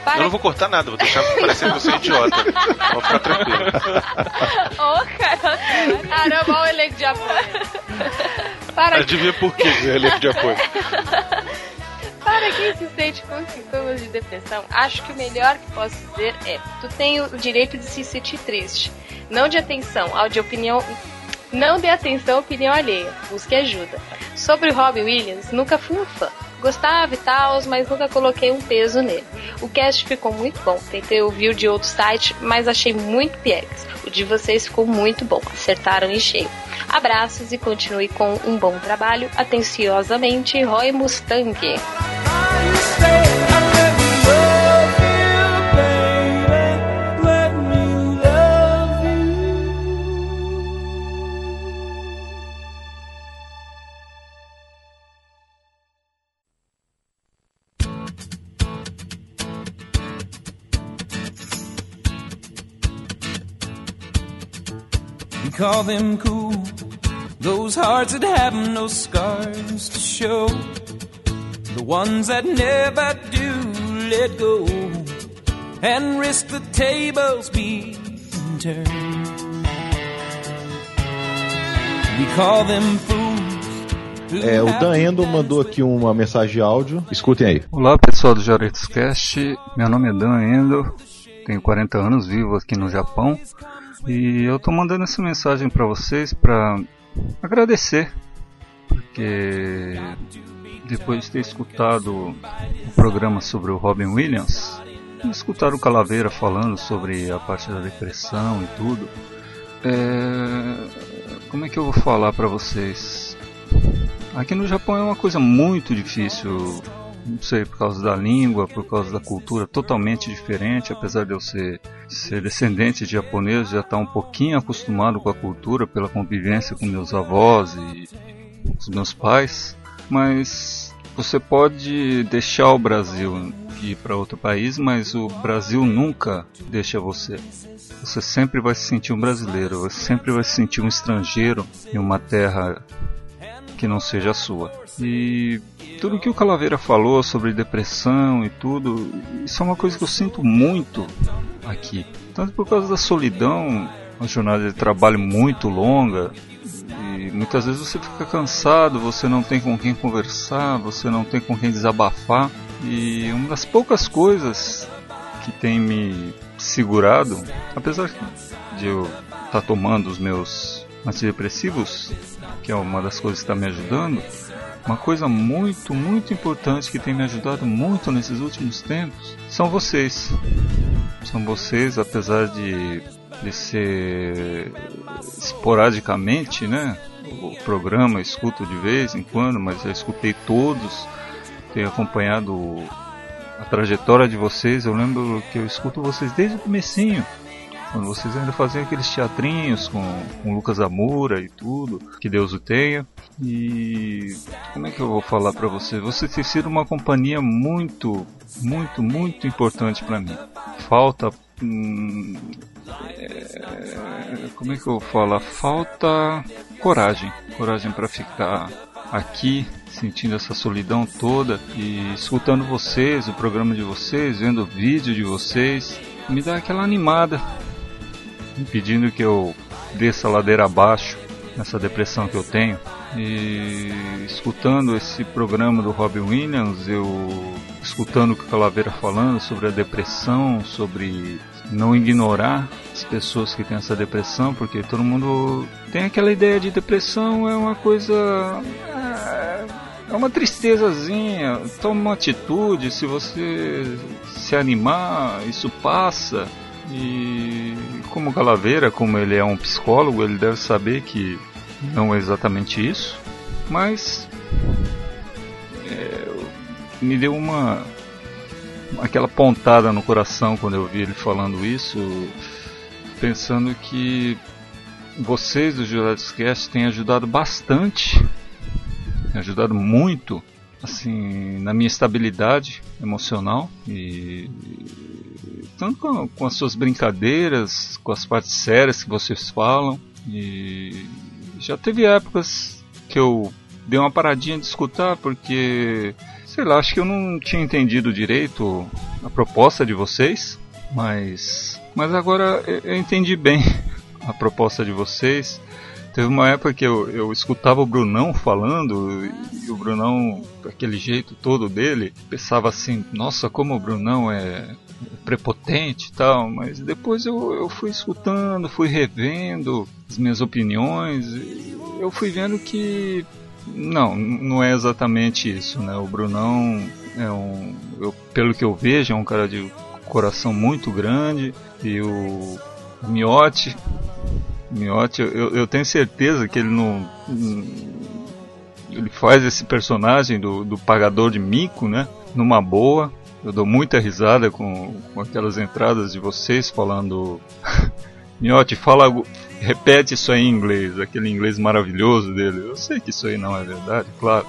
para Eu não vou cortar nada, vou deixar parecendo que eu sou idiota. Vou ficar tranquilo. Ô, cara, caramba, olha o elenco de apoio. Para, Adivinha por que o elenco de apoio? para quem se sente com sintomas de depressão, acho que o melhor que posso dizer é: tu tem o direito de se sentir triste. Não de atenção, ao de opinião. Não dê atenção à opinião alheia, busque ajuda. Sobre o Robin Williams, nunca fui um fã. Gostava e tal, mas nunca coloquei um peso nele. O cast ficou muito bom. Tentei ouvir o de outro site, mas achei muito piegas. O de vocês ficou muito bom. Acertaram em cheio. Abraços e continue com um bom trabalho. Atenciosamente, Roy Mustang. Call them cool. Those hearts that have no scars to show. The ones that never do let go and risk the tables being turned. We call them fools. É, o Dan Endo mandou aqui uma mensagem de áudio. Escutem aí. Olá pessoal do Jaritos Cast, meu nome é Dan Endo, tenho 40 anos, vivo aqui no Japão e eu tô mandando essa mensagem para vocês para agradecer, porque depois de ter escutado o programa sobre o Robin Williams, escutar o Calaveira falando sobre a parte da depressão e tudo, é, como é que eu vou falar para vocês? Aqui no Japão é uma coisa muito difícil, não sei, por causa da língua, por causa da cultura totalmente diferente, apesar de eu ser, ser descendente de japonês, já estar um pouquinho acostumado com a cultura pela convivência com meus avós e os meus pais. mas você pode deixar o Brasil e ir para outro país, mas o Brasil nunca deixa você. Você sempre vai se sentir um brasileiro, você sempre vai se sentir um estrangeiro em uma terra que não seja a sua. E tudo que o Calaveira falou sobre depressão e tudo, isso é uma coisa que eu sinto muito aqui. Tanto por causa da solidão, uma jornada de trabalho muito longa, e muitas vezes você fica cansado, você não tem com quem conversar, você não tem com quem desabafar. E uma das poucas coisas que tem me segurado, apesar de eu estar tomando os meus antidepressivos, que é uma das coisas que está me ajudando, uma coisa muito, muito importante que tem me ajudado muito nesses últimos tempos são vocês. São vocês, apesar de, de ser esporadicamente, né? O programa eu escuto de vez em quando, mas já escutei todos, tenho acompanhado a trajetória de vocês. Eu lembro que eu escuto vocês desde o comecinho. Quando vocês ainda faziam aqueles teatrinhos com, com Lucas Amura e tudo, que Deus o tenha. E como é que eu vou falar para você? Você tem sido uma companhia muito, muito, muito importante para mim. Falta. Hum, é, como é que eu vou falar? Falta coragem. Coragem para ficar aqui sentindo essa solidão toda e escutando vocês, o programa de vocês, vendo o vídeo de vocês, me dá aquela animada, impedindo que eu desça a ladeira abaixo nessa depressão que eu tenho. E escutando esse programa do Robin Williams, eu escutando o que o Calaveira falando sobre a depressão, sobre não ignorar as pessoas que têm essa depressão, porque todo mundo tem aquela ideia de depressão é uma coisa é uma tristezazinha. Toma uma atitude, se você se animar, isso passa. E como Calaveira, como ele é um psicólogo, ele deve saber que não é exatamente isso, mas é, me deu uma aquela pontada no coração quando eu vi ele falando isso, pensando que vocês do Jurados Cast têm ajudado bastante, ajudado muito assim na minha estabilidade emocional e tanto com, com, as suas brincadeiras, com as partes sérias que vocês falam. E já teve épocas que eu dei uma paradinha de escutar porque, sei lá, acho que eu não tinha entendido direito a proposta de vocês, mas, mas agora eu, eu entendi bem a proposta de vocês. Teve uma época que eu, eu escutava o Brunão falando, e o Brunão, aquele jeito todo dele, pensava assim: nossa, como o Brunão é prepotente e tal, mas depois eu, eu fui escutando, fui revendo as minhas opiniões, eu fui vendo que não, não é exatamente isso, né? O Brunão é um, eu, pelo que eu vejo, é um cara de coração muito grande e o Miotti Miotti, eu, eu tenho certeza que ele não. Ele faz esse personagem do, do pagador de mico, né? Numa boa. Eu dou muita risada com, com aquelas entradas de vocês falando. Miotti, fala. Repete isso aí em inglês, aquele inglês maravilhoso dele. Eu sei que isso aí não é verdade, claro.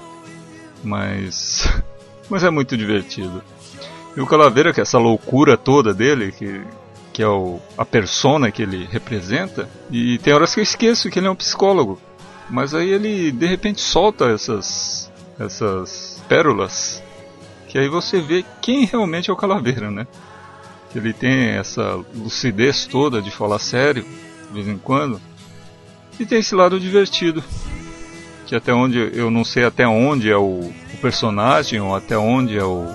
Mas. Mas é muito divertido. E o Calaveira, que é essa loucura toda dele, que que é o, a persona que ele representa, e tem horas que eu esqueço que ele é um psicólogo. Mas aí ele de repente solta essas essas pérolas que aí você vê quem realmente é o Calaveira, né? Ele tem essa lucidez toda de falar sério de vez em quando. E tem esse lado divertido. Que até onde eu não sei até onde é o, o personagem ou até onde é o,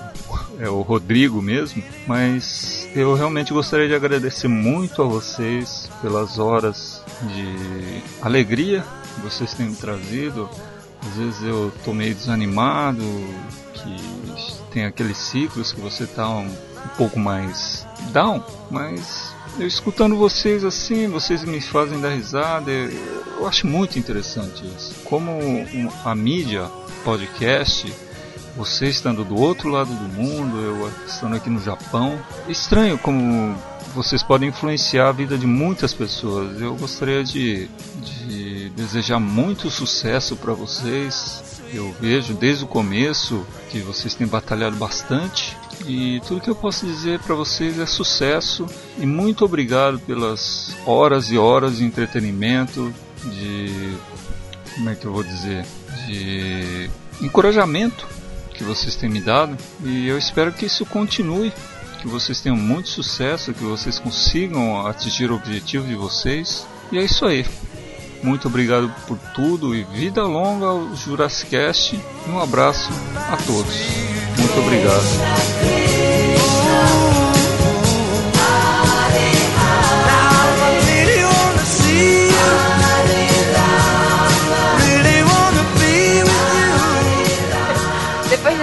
é o Rodrigo mesmo, mas eu realmente gostaria de agradecer muito a vocês pelas horas de alegria que vocês têm me trazido. Às vezes eu tô meio desanimado, que tem aqueles ciclos que você tá um, um pouco mais down, mas eu escutando vocês assim, vocês me fazem dar risada, eu acho muito interessante isso. Como a mídia, podcast, você estando do outro lado do mundo, eu estando aqui no Japão. Estranho como vocês podem influenciar a vida de muitas pessoas. Eu gostaria de, de desejar muito sucesso para vocês. Eu vejo desde o começo que vocês têm batalhado bastante e tudo que eu posso dizer para vocês é sucesso e muito obrigado pelas horas e horas de entretenimento, de como é que eu vou dizer, de encorajamento que vocês têm me dado e eu espero que isso continue, que vocês tenham muito sucesso, que vocês consigam atingir o objetivo de vocês. E é isso aí. Muito obrigado por tudo e vida longa ao Jurassic Cast e um abraço a todos. Muito obrigado.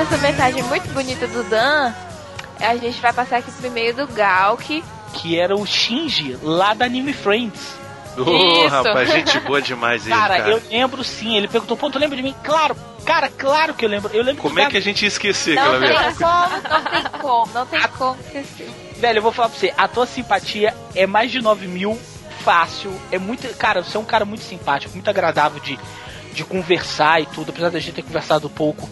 Dessa mensagem muito bonita do Dan, a gente vai passar aqui pro e-mail do Galk. Que era o Shinji, lá da Anime Friends. Ô, rapaz, gente boa demais ele, Cara, cara. eu lembro sim. Ele perguntou, pô, tu lembra de mim? Claro, cara, claro que eu lembro. Eu lembro Como é que a gente ia esquecer Não aquela tem como, não tem como, não tem como esquecer. Velho, eu vou falar pra você, a tua simpatia é mais de 9 mil, fácil. É muito. Cara, você é um cara muito simpático, muito agradável de, de conversar e tudo, apesar da gente ter conversado pouco.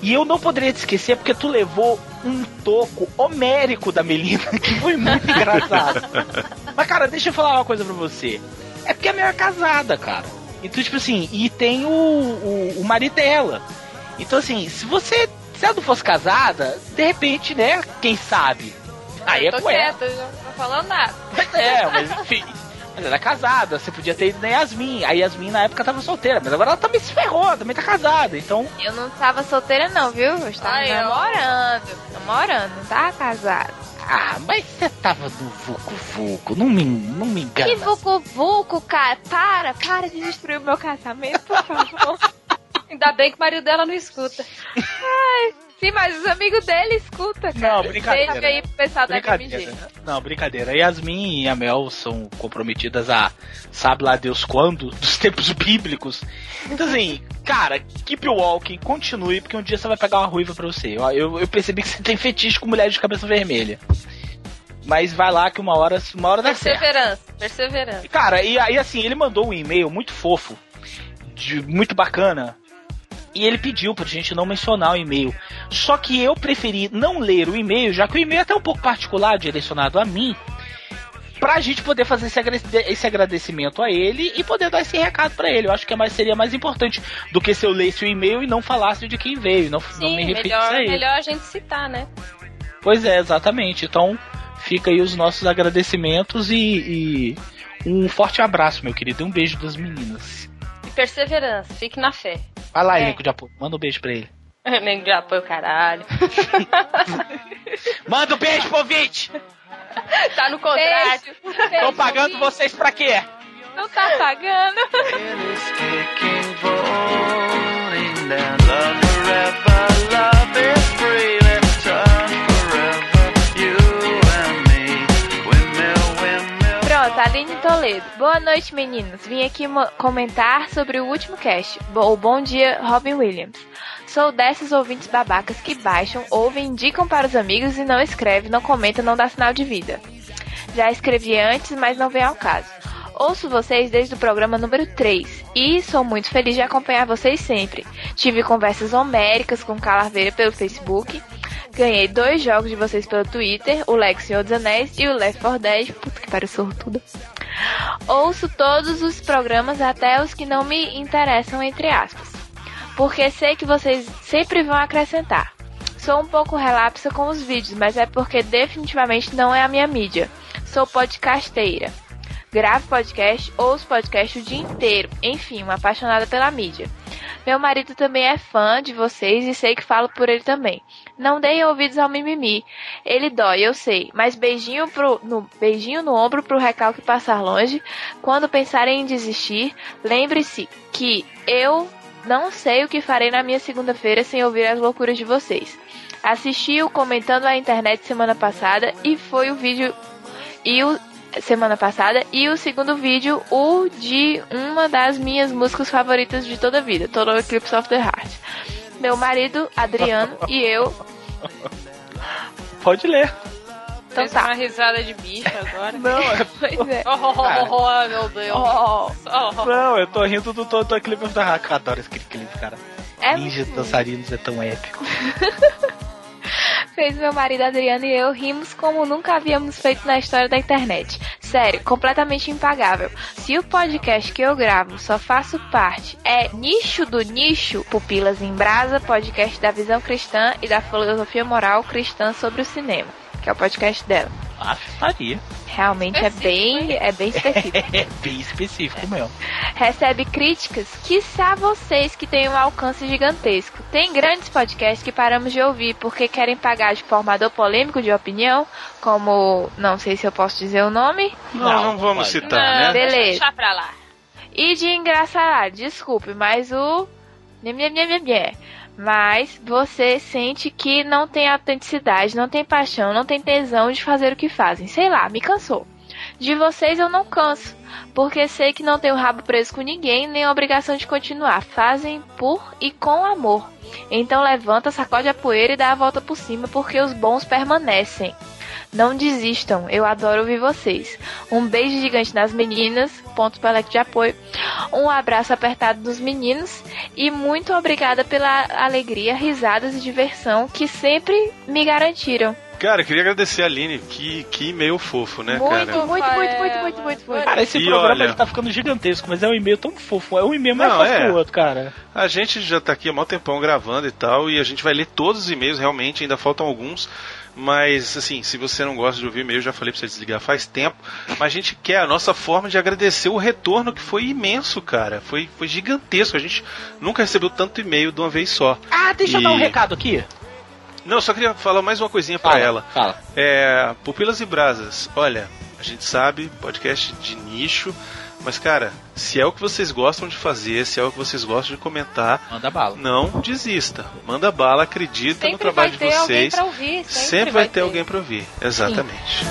E eu não poderia te esquecer porque tu levou um toco homérico da Melina, que foi muito engraçado. Mas, cara, deixa eu falar uma coisa pra você. É porque a Mel é casada, cara. Então, tipo assim, e tem o, o, o marido dela. Então, assim, se você. Se ela não fosse casada, de repente, né? Quem sabe? Aí é tô com ela. quieta, não tô falando nada. É, mas enfim. Mas ela é casada, você podia ter ido na Yasmin. A Yasmin na época tava solteira, mas agora ela também se ferrou, também tá casada. Então, Eu não tava solteira não, viu? Eu estava Ai, eu- namorando. Namorando, não tava casada. ah, mas você tava no Vucu Vucu, não me, não me engana. Que vucu vucu, cara. Para, para de destruir o meu casamento, por favor. Ainda bem que o marido dela não escuta. Ai, sim, mas os amigos dele escutam, cara. Não, brincadeira. Beijo aí pro pessoal da. MG. Não, brincadeira. A Yasmin e a Mel são comprometidas a sabe lá Deus quando, dos tempos bíblicos. Então assim, cara, keep walking, continue, porque um dia você vai pegar uma ruiva pra você. Eu, eu, eu percebi que você tem fetiche com mulheres de cabeça vermelha. Mas vai lá que uma hora, uma hora dá certo. Perseverança, perseverança. Cara, e aí assim, ele mandou um e-mail muito fofo, de, muito bacana, e ele pediu pra gente não mencionar o e-mail. Só que eu preferi não ler o e-mail, já que o e-mail é até um pouco particular, direcionado a mim, pra gente poder fazer esse, agrade- esse agradecimento a ele e poder dar esse recado pra ele. Eu acho que é mais, seria mais importante do que se eu lesse o e-mail e não falasse de quem veio, não, não Sim, me referisse melhor, a ele. melhor a gente citar, né? Pois é, exatamente. Então, fica aí os nossos agradecimentos e, e um forte abraço, meu querido, e um beijo das meninas. E perseverança, fique na fé. Vai lá, É. elenco de apoio, manda um beijo pra ele. Nem de apoio, caralho. Manda um beijo pro ouvinte! tá no contrato. Tô pagando vocês pra quê? Não tá pagando. Toledo. Boa noite, meninos. Vim aqui comentar sobre o último cast. Bo- bom dia, Robin Williams. Sou dessas ouvintes babacas que baixam, ouvem, indicam para os amigos e não escreve, não comenta, não dá sinal de vida. Já escrevi antes, mas não vem ao caso. Ouço vocês desde o programa número 3 e sou muito feliz de acompanhar vocês sempre. Tive conversas homéricas com Calarveira pelo Facebook. Ganhei dois jogos de vocês pelo Twitter, o Lego Senhor dos Anéis e o Left 4 Dead. Puta que pariu, sortuda. Ouço todos os programas, até os que não me interessam, entre aspas. Porque sei que vocês sempre vão acrescentar. Sou um pouco relapsa com os vídeos, mas é porque definitivamente não é a minha mídia. Sou podcasteira. Gravo podcast, ouço podcast o dia inteiro. Enfim, uma apaixonada pela mídia. Meu marido também é fã de vocês e sei que falo por ele também. Não deem ouvidos ao mimimi. Ele dói, eu sei. Mas beijinho, pro, no, beijinho no ombro pro recalque passar longe. Quando pensarem em desistir, lembre-se que eu não sei o que farei na minha segunda-feira sem ouvir as loucuras de vocês. Assisti o comentando a internet semana passada e foi o vídeo e o semana passada e o segundo vídeo o de uma das minhas músicas favoritas de toda a vida, Total Eclipse of the Heart. Meu marido Adriano e eu Pode ler. Então Fez tá. uma risada de bicho agora. Não, é- Pois é. Oh, oh, oh, oh, oh, meu Deus. Oh. Oh, oh. Não, eu tô rindo do Clip of the Hack. Eu adoro esse clipe, cara. É muito dançarinos é tão épico. fez meu marido Adriano e eu rimos como nunca havíamos feito na história da internet. Sério, completamente impagável. Se o podcast que eu gravo só faço parte é Nicho do Nicho, Pupilas em Brasa, podcast da visão cristã e da filosofia moral cristã sobre o cinema, que é o podcast dela. Ah, faria. Realmente é bem, é bem específico. É bem específico mesmo. recebe críticas, quiçá vocês que têm um alcance gigantesco. Tem grandes podcasts que paramos de ouvir porque querem pagar de formador polêmico de opinião, como, não sei se eu posso dizer o nome. Não, não vamos citar, né? Beleza. Deixa pra lá. E de engraçar, desculpe, mas o. Nhê, nhê, nhê, nhê, nhê. Mas você sente que não tem autenticidade, não tem paixão, não tem tesão de fazer o que fazem. Sei lá, me cansou. De vocês eu não canso, porque sei que não tenho rabo preso com ninguém, nem obrigação de continuar. Fazem por e com amor. Então levanta, sacode a poeira e dá a volta por cima, porque os bons permanecem. Não desistam, eu adoro ouvir vocês. Um beijo gigante nas meninas, ponto para de apoio. Um abraço apertado dos meninos e muito obrigada pela alegria, risadas e diversão que sempre me garantiram. Cara, eu queria agradecer a Aline. Que, que e-mail fofo, né, Muito, cara? muito, muito, muito, muito, muito, muito. Cara, esse E programa olha- ele tá ficando gigantesco, mas é um e-mail tão fofo. É um e-mail mais Não, fofo é. que o outro, cara. A gente já tá aqui há mó tempão gravando e tal, e a gente vai ler todos os e-mails, realmente, ainda faltam alguns. Mas, assim, se você não gosta de ouvir e-mail, eu já falei pra você desligar faz tempo. Mas a gente quer a nossa forma de agradecer o retorno que foi imenso, cara. Foi, foi gigantesco. A gente nunca recebeu tanto e-mail de uma vez só. Ah, deixa eu E- dar um recado aqui. Não, eu só queria falar mais uma coisinha pra Fala, ela. fala. É, Pupilas e Brasas, olha, a gente sabe, podcast de nicho, mas cara, se é o que vocês gostam de fazer, se é o que vocês gostam de comentar, manda bala. Não desista. Manda bala, acredita no Sempre trabalho vai de ter alguém vocês. pra ouvir, sempre Sempre vai vai ter alguém pra ouvir. Exatamente. Me.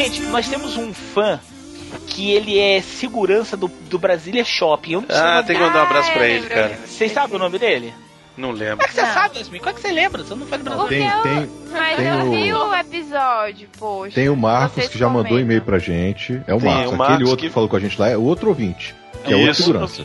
Gente, nós temos um fã que ele é segurança do, do Brasília Shopping. Eu não o Ah, tem que mandar um abraço pra ele, cara. Vocês sabem o nome dele? Não lembro. Como é que você sabe, Yasmin? Como é que você lembra? Você não do Brasil. Tem, tem, Mas tem eu vi o, o episódio, poxa. tem o Marcos Vocês que já mandou comentam. e-mail pra gente. É o Marcos. o Marcos Aquele outro que- que falou com a gente lá é o outro ouvinte. Que é outro Isso. segurança.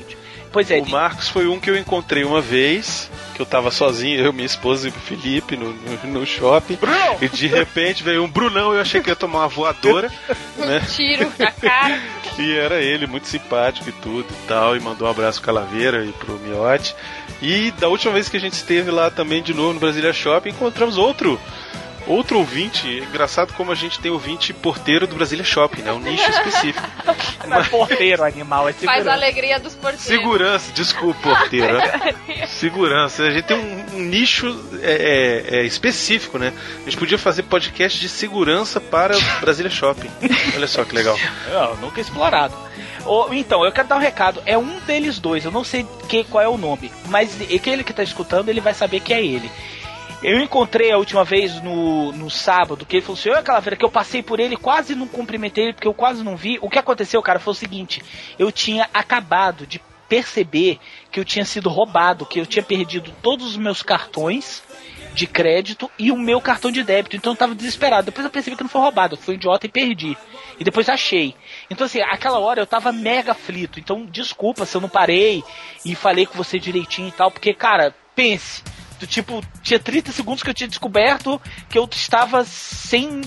Pois é, O Marcos foi um que eu encontrei uma vez, que eu tava sozinho, eu, minha esposa e o Felipe no, no, no shopping. E de repente veio um Brunão, eu achei que ia tomar uma voadora, né? Tiro na cara. E era ele, muito simpático e tudo e tal, e mandou um abraço pro Calaveira e pro Miote. E da última vez que a gente esteve lá também de novo no Brasília Shopping, encontramos outro outro ouvinte. Engraçado como a gente tem ouvinte porteiro do Brasília Shopping, né? Um nicho específico. Não é porteiro animal, é Faz segurança. a alegria dos porteiros. Segurança, desculpa, porteiro. Segurança. A gente tem um, um nicho é, é, é, específico, né? A gente podia fazer podcast de segurança para o Brasília Shopping. Olha só que legal. Não, nunca explorado. Então, eu quero dar um recado. É um deles dois, eu não sei que, qual é o nome, mas aquele que tá escutando, ele vai saber que é ele. Eu encontrei a última vez no, no sábado, que ele falou assim, ô Calaveira, que eu passei por ele, quase não cumprimentei ele, porque eu quase não vi. O que aconteceu, cara, foi o seguinte, eu tinha acabado de perceber que eu tinha sido roubado, que eu tinha perdido todos os meus cartões de crédito e o meu cartão de débito. Então eu tava desesperado. Depois eu percebi que não foi roubado, eu fui idiota e perdi. E depois achei. Então, assim, aquela hora eu tava mega aflito. Então, desculpa se eu não parei e falei com você direitinho e tal, porque, cara, pense. Do tipo, tinha 30 segundos que eu tinha descoberto que eu estava sem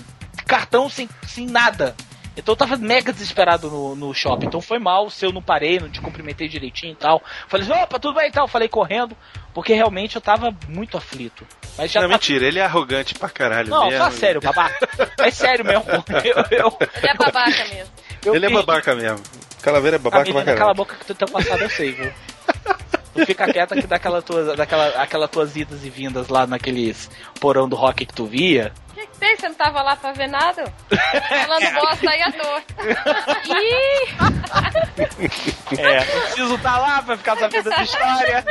cartão, sem, sem nada. Então eu tava mega desesperado no, no shopping. Então foi mal se eu não parei, não te cumprimentei direitinho e tal. Falei assim, opa, tudo bem e tal. Falei correndo, porque realmente eu tava muito aflito. Mas já não, tá mentira, ele é arrogante pra caralho não, mesmo. fala sério, babaca. É sério mesmo. Eu, eu, Ele é babaca mesmo. eu Ele é babaca mesmo. Calaveira é babaca a pra menina, cala a caralho. boca que tu teu passado eu sei, viu? Fica quieta que daquela tua, daquela, aquela tuas idas e vindas lá naqueles porão do rock que tu via. O que, que tem? Você não tava lá pra ver nada? Falando bosta aí à toa. Ih! É, preciso estar lá pra ficar sabendo dessa história.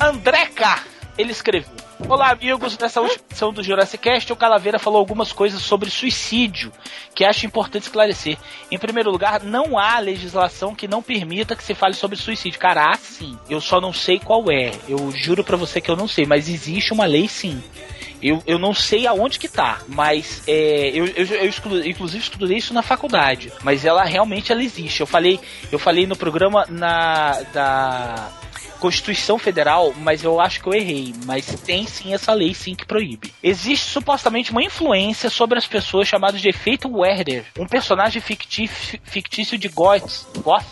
Andreca, ele escreveu. Olá, amigos. Nessa última edição do Jurassic Cast, o Calaveira falou algumas coisas sobre suicídio que acho importante esclarecer. Em primeiro lugar, não há legislação que não permita que se fale sobre suicídio. Cara, há sim. Eu só não sei qual é. Eu juro pra você que eu não sei, mas existe uma lei sim. Eu, eu não sei aonde que tá, mas é, eu, eu, eu exclu- inclusive estudei isso na faculdade, mas ela realmente ela existe. Eu falei, eu falei no programa na da Constituição Federal, mas eu acho que eu errei. Mas tem sim essa lei sim que proíbe. Existe supostamente uma influência sobre as pessoas chamada de efeito Werder, um personagem fictício, fictício de Goth, Goth,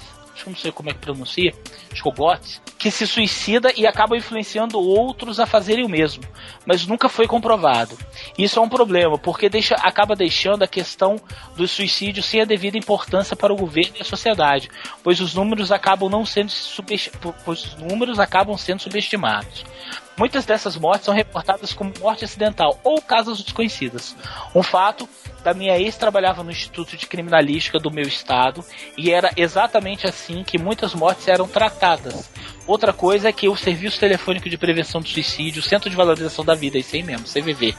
não sei como é que pronuncia, que é que se suicida e acaba influenciando outros a fazerem o mesmo, mas nunca foi comprovado. Isso é um problema, porque deixa, acaba deixando a questão do suicídio sem a devida importância para o governo e a sociedade, pois os números acabam não sendo pois os números acabam sendo subestimados. Muitas dessas mortes são reportadas como morte acidental ou causas desconhecidas. Um fato da minha ex trabalhava no Instituto de Criminalística do meu estado e era exatamente assim que muitas mortes eram tratadas. Outra coisa é que o Serviço Telefônico de Prevenção do Suicídio, o Centro de Valorização da Vida, isso aí mesmo, CVV,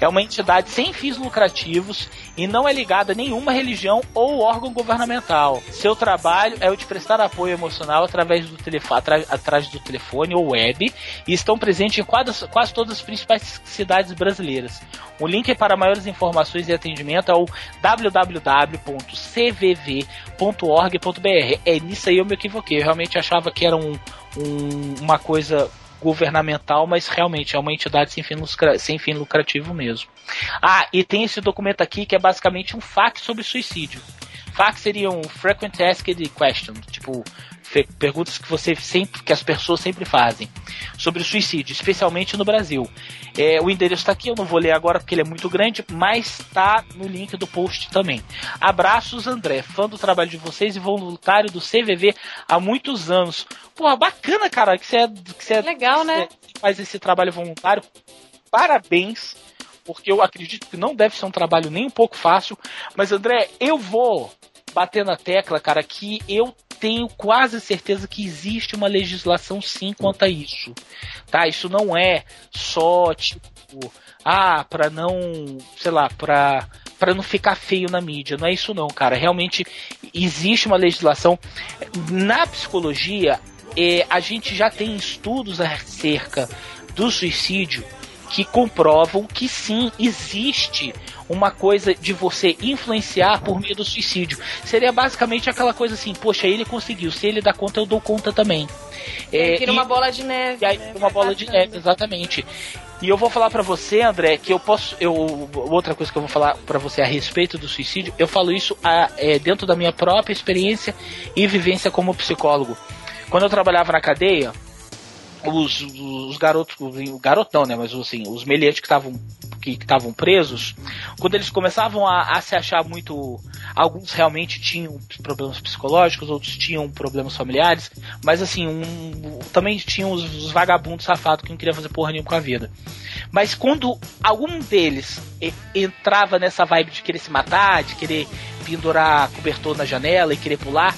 é uma entidade sem fins lucrativos e não é ligada a nenhuma religião ou órgão governamental. Seu trabalho é o de prestar apoio emocional através do telefone, atrás do telefone ou web e estão presentes em quase, quase todas as principais cidades brasileiras. O link para maiores informações e atendimento é o www.cvv.org.br. É nisso aí eu me equivoquei. Eu realmente achava que era um, um- uma coisa governamental, mas realmente é uma entidade sem fim, lucra- sem fim lucrativo mesmo. Ah, e tem esse documento aqui que é basicamente um fax sobre suicídio. Fax seria um frequent asked question, tipo perguntas que você sempre, que as pessoas sempre fazem sobre o suicídio, especialmente no Brasil. É, o endereço está aqui, eu não vou ler agora porque ele é muito grande, mas está no link do post também. Abraços, André, fã do trabalho de vocês e voluntário do CVV há muitos anos. Pô, bacana, cara, que você é, que você é, Legal, né? que faz esse trabalho voluntário. Parabéns, porque eu acredito que não deve ser um trabalho nem um pouco fácil. Mas, André, eu vou bater na tecla, cara, que eu tenho quase certeza que existe uma legislação sim quanto a isso. Tá? Isso não é só tipo, ah, pra não, sei lá, pra para não ficar feio na mídia. Não é isso não, cara. Realmente existe uma legislação na psicologia. eh, a gente já tem estudos acerca do suicídio que comprovam que sim existe uma coisa de você influenciar por meio do suicídio. Seria basicamente aquela coisa assim, poxa, ele conseguiu, se ele dá conta, eu dou conta também. É, Vira e- uma bola de neve. e aí vira uma bola de neve, exatamente. E eu vou falar pra você, André, que eu posso. Eu, outra coisa que eu vou falar pra você a respeito do suicídio, eu falo isso a- é, dentro da minha própria experiência e vivência como psicólogo. Quando eu trabalhava na cadeia, os, os garotos, o garoto não, né, mas assim, os meliantes que estavam que estavam presos, quando eles começavam a, a se achar muito, alguns realmente tinham problemas psicológicos, outros tinham problemas familiares, mas assim, um, também tinham os, os vagabundos safados que não queriam fazer porra nenhuma com a vida. Mas quando algum deles entrava nessa vibe de querer se matar, de querer pendurar cobertor na janela e querer pular,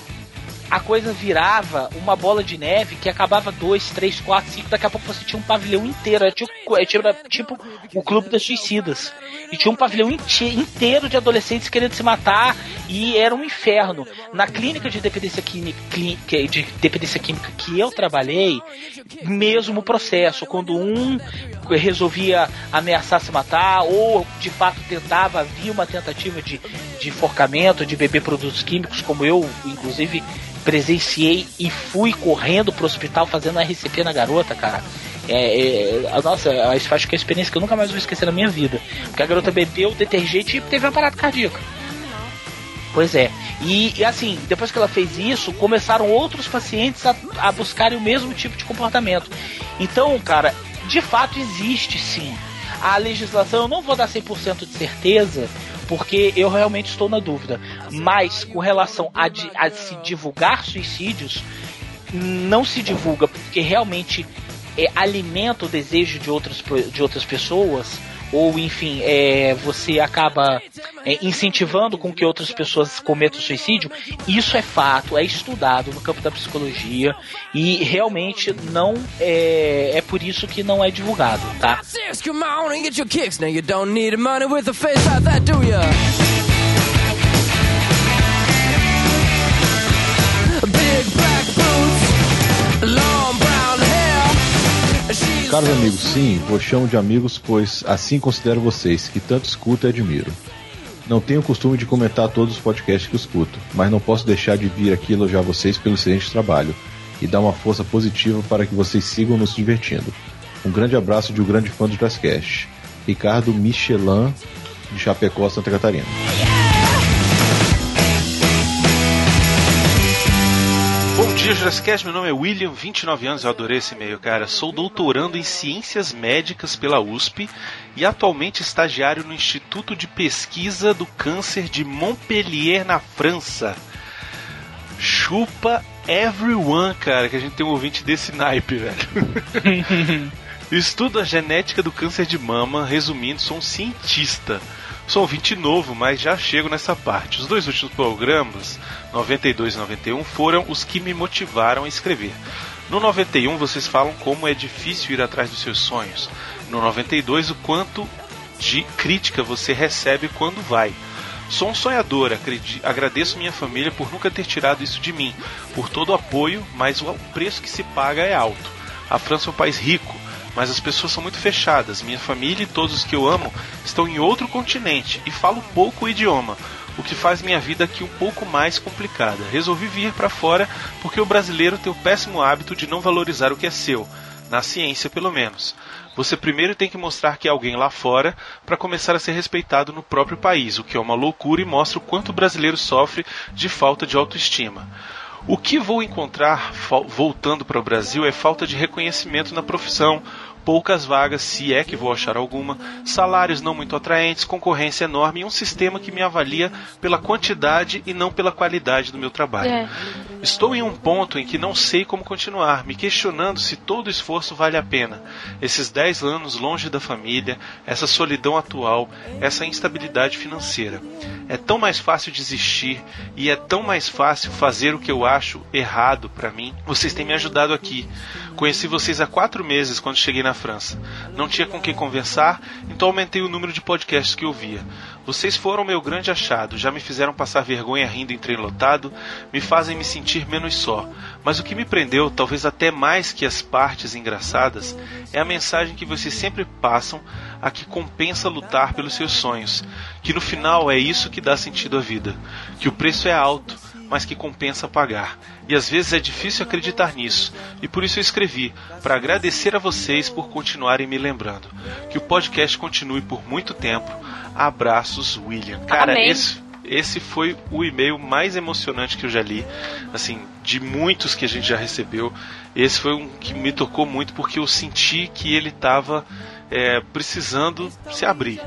a coisa virava uma bola de neve que acabava dois, três, quatro, cinco, daqui a pouco você tinha um pavilhão inteiro, era tipo, é tipo, era tipo o clube das suicidas. E tinha um pavilhão inte- inteiro de adolescentes querendo se matar e era um inferno. Na clínica de dependência química, de dependência química que eu trabalhei, mesmo processo, quando um resolvia ameaçar se matar ou de fato tentava, havia uma tentativa de, de enforcamento, de beber produtos químicos, como eu, inclusive, presenciei e fui correndo pro hospital fazendo RCP na garota, cara. É, é, a- nossa, isso acho que é uma experiência que eu nunca mais vou esquecer na minha vida. Porque a garota bebeu detergente e teve uma parada cardíaca. Pois é. E, e, assim, depois que ela fez isso, começaram outros pacientes a, a buscarem o mesmo tipo de comportamento. Então, cara, de fato existe sim. A legislação, eu não vou dar 100% de certeza, porque eu realmente estou na dúvida. Mas com relação a, di- a se divulgar suicídios, não se divulga porque realmente é, alimenta o desejo de outras, de outras pessoas ou enfim, é, você acaba é, incentivando com que outras pessoas cometam suicídio, isso é fato, é estudado no campo da psicologia e realmente não é, é por isso que não é divulgado, tá? Serious, Caros amigos, sim, vos chamo de amigos, pois assim considero vocês, que tanto escuto e admiro. Não tenho costume de comentar todos os podcasts que escuto, mas não posso deixar de vir aqui elogiar vocês pelo excelente trabalho e dar uma força positiva para que vocês sigam nos divertindo. Um grande abraço de um grande fã do Jazzcast, Ricardo Michelin, de Chapecó, Santa Catarina. Bom dia, Jurassicast. Meu nome é William, 29 anos. Eu adorei esse e-mail, cara. Sou doutorando em Ciências Médicas pela USP e atualmente estagiário no Instituto de Pesquisa do Câncer de Montpellier, na França. Chupa everyone, cara, que a gente tem um ouvinte desse naipe, velho. Estudo a genética do câncer de mama. Resumindo, sou um cientista. Sou ouvinte novo, mas já chego nessa parte. Os dois últimos programas, 92 e 91, foram os que me motivaram a escrever. No 91, vocês falam como é difícil ir atrás dos seus sonhos. No 92, o quanto de crítica você recebe quando vai. Sou um sonhador, agradeço minha família por nunca ter tirado isso de mim, por todo o apoio, mas o preço que se paga é alto. A França é um país rico, mas as pessoas são muito fechadas. Minha família e todos os que eu amo estão em outro continente e falo pouco o idioma, o que faz minha vida aqui um pouco mais complicada. Resolvi vir para fora porque o brasileiro tem o péssimo hábito de não valorizar o que é seu, na ciência pelo menos. Você primeiro tem que mostrar que é alguém lá fora para começar a ser respeitado no próprio país, o que é uma loucura e mostra o quanto o brasileiro sofre de falta de autoestima. O que vou encontrar voltando para o Brasil é falta de reconhecimento na profissão, poucas vagas, se é que vou achar alguma, salários não muito atraentes, concorrência enorme e um sistema que me avalia pela quantidade e não pela qualidade do meu trabalho. É. Estou em um ponto em que não sei como continuar, me questionando se todo o esforço vale a pena. Esses 10 anos longe da família, essa solidão atual, essa instabilidade financeira. É tão mais fácil desistir e é tão mais fácil fazer o que eu acho errado para mim. Vocês têm me ajudado aqui. Conheci vocês há quatro meses quando cheguei na França. Não tinha com quem conversar, então aumentei o número de podcasts que ouvia. Vocês foram meu grande achado, já me fizeram passar vergonha rindo em trem lotado, me fazem me sentir menos só. Mas o que me prendeu, talvez até mais que as partes engraçadas, é a mensagem que vocês sempre passam a que compensa lutar pelos seus sonhos, que no final é isso que dá sentido à vida, que o preço é alto, mas que compensa pagar. E às vezes é difícil acreditar nisso, e por isso eu escrevi, para agradecer a vocês por continuarem me lembrando. Que o podcast continue por muito tempo. Abraços, William. Cara, Amém. esse esse foi o e-mail mais emocionante que eu já li, assim, de muitos que a gente já recebeu. Esse foi um que me tocou muito porque eu senti que ele estava precisando se abrir.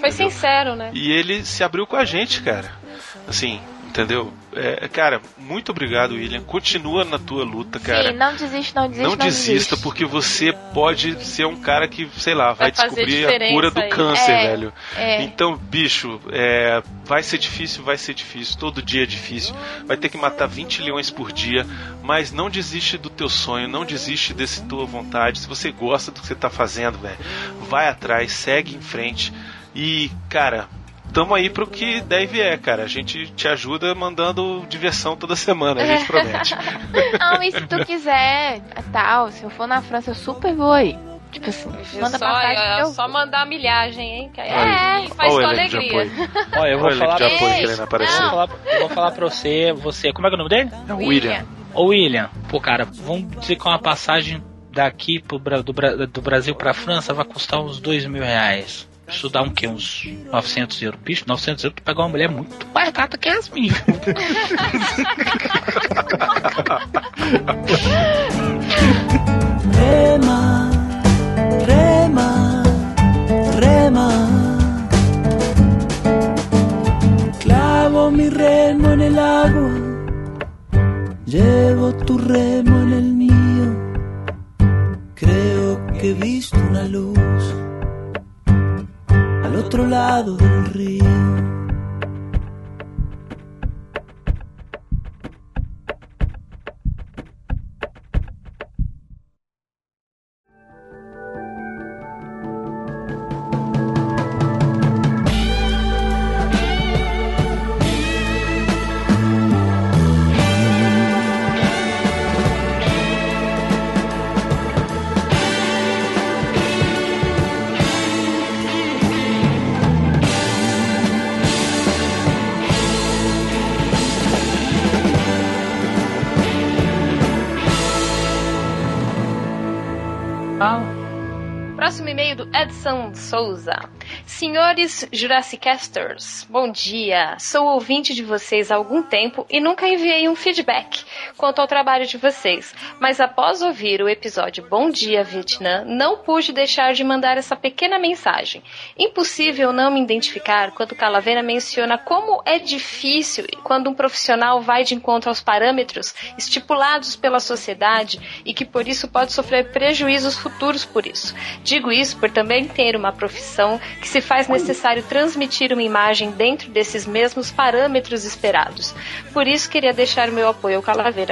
Foi sincero, né? E ele se abriu com a gente, cara. Assim, entendeu? É, cara, muito obrigado, William. Continua na tua luta, cara. Sim, não desiste, não desiste, Não não, desista, porque você pode ser um cara que, sei lá, vai, Vai descobrir a cura do aí. câncer, É, velho. é. Então, bicho, é, vai ser difícil, vai ser difícil. Todo dia é difícil. Vai ter que matar 20 leões por dia. Mas não desiste do teu sonho, não desiste desse tua vontade. Se você gosta do que você tá fazendo, velho, vai atrás, segue em frente. E, cara, tamo aí pro que deve é, cara. A gente te ajuda mandando diversão toda semana, a gente promete. Não, e se tu quiser, tal, se eu for na França, eu super vou aí. Tipo assim, manda só, passagem é, que eu só mandar a milhagem, hein? Que aí É. faz com alegria. Olha, eu vou Olha falar de apoio Ei, querendo aparecer. Eu vou não. falar, eu vou falar pra você, você. Como é que é o nome dele? É o William. Ô William, pô cara, vamos dizer que uma passagem daqui pro, do, do Brasil pra França vai custar uns dois mil reais. Isso dá um quê? Uns 900 euros. Bicho, 900 euros pra pegar uma mulher muito mais gata que as minhas. Rema, rema, rema. Clavo mi remo en llevo tu remo en el mío. Creo que he visto una luz. Otro lado del río. Edson Souza. Senhores Jurassicasters, bom dia. Sou ouvinte de vocês há algum tempo e nunca enviei um feedback quanto ao trabalho de vocês, mas após ouvir o episódio Bom Dia Vietnã, não pude deixar de mandar essa pequena mensagem. Impossível não me identificar quando Calaveira menciona como é difícil quando um profissional vai de encontro aos parâmetros estipulados pela sociedade e que por isso pode sofrer prejuízos futuros por isso. Digo isso por também ter uma profissão que se faz necessário transmitir uma imagem dentro desses mesmos parâmetros esperados. Por isso queria deixar meu apoio ao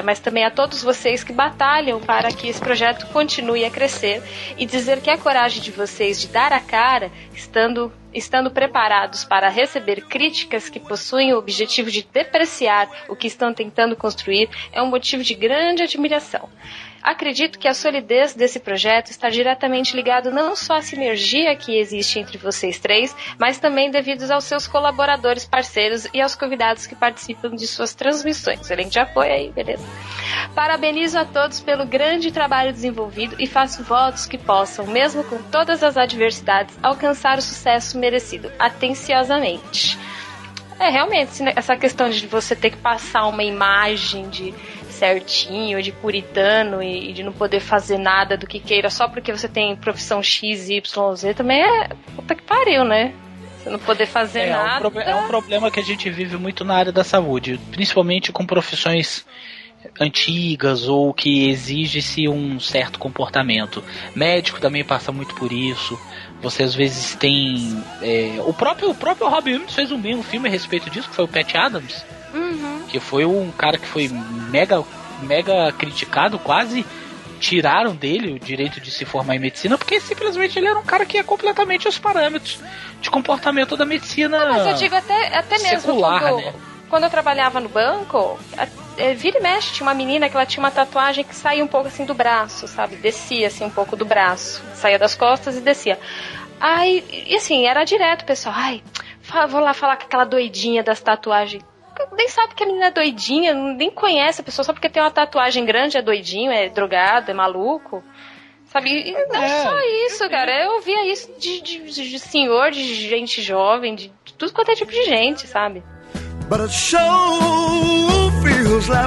Mas também a todos vocês que batalham para que esse projeto continue a crescer e dizer que a coragem de vocês de dar a cara, estando estando preparados para receber críticas que possuem o objetivo de depreciar o que estão tentando construir, é um motivo de grande admiração. Acredito que a solidez desse projeto está diretamente ligado não só à sinergia que existe entre vocês três, mas também devido aos seus colaboradores parceiros e aos convidados que participam de suas transmissões. Elenco de apoio aí, beleza? Parabenizo a todos pelo grande trabalho desenvolvido e faço votos que possam, mesmo com todas as adversidades, alcançar o sucesso merecido, atenciosamente. É, realmente, essa questão de você ter que passar uma imagem de certinho, de puritano e de não poder fazer nada do que queira só porque você tem profissão X, Y, Z também é puta que pariu, né? Você não poder fazer É, nada. um é um problema que a gente vive muito na área da saúde, principalmente com profissões antigas ou que exige-se um certo comportamento. Médico também passa muito por isso. Você às vezes tem. é, o próprio o próprio Robin Williams fez um, um filme a respeito disso, que foi o Pat Adams, Uhum. que foi um cara que foi mega, mega criticado, quase tiraram dele o direito de se formar em medicina, porque simplesmente ele era um cara que ia completamente aos parâmetros de comportamento da medicina. Mas eu digo até, até mesmo secular, né? Quando eu trabalhava no banco, a- é, vira e mexe, tinha uma menina que ela tinha uma tatuagem que saía um pouco assim do braço, sabe? Descia assim um pouco do braço. Saía das costas e descia. Aí, e assim, era direto, pessoal. Ai, vou lá falar com aquela doidinha das tatuagens. Nem sabe que a menina é doidinha, nem conhece a pessoa, só porque tem uma tatuagem grande é doidinho, é drogado, é maluco. Sabe? E não É. só isso, cara. Eu ouvia isso de, de- de senhor, de gente jovem, de, de tudo quanto é tipo de gente, sabe? But it sure feels like.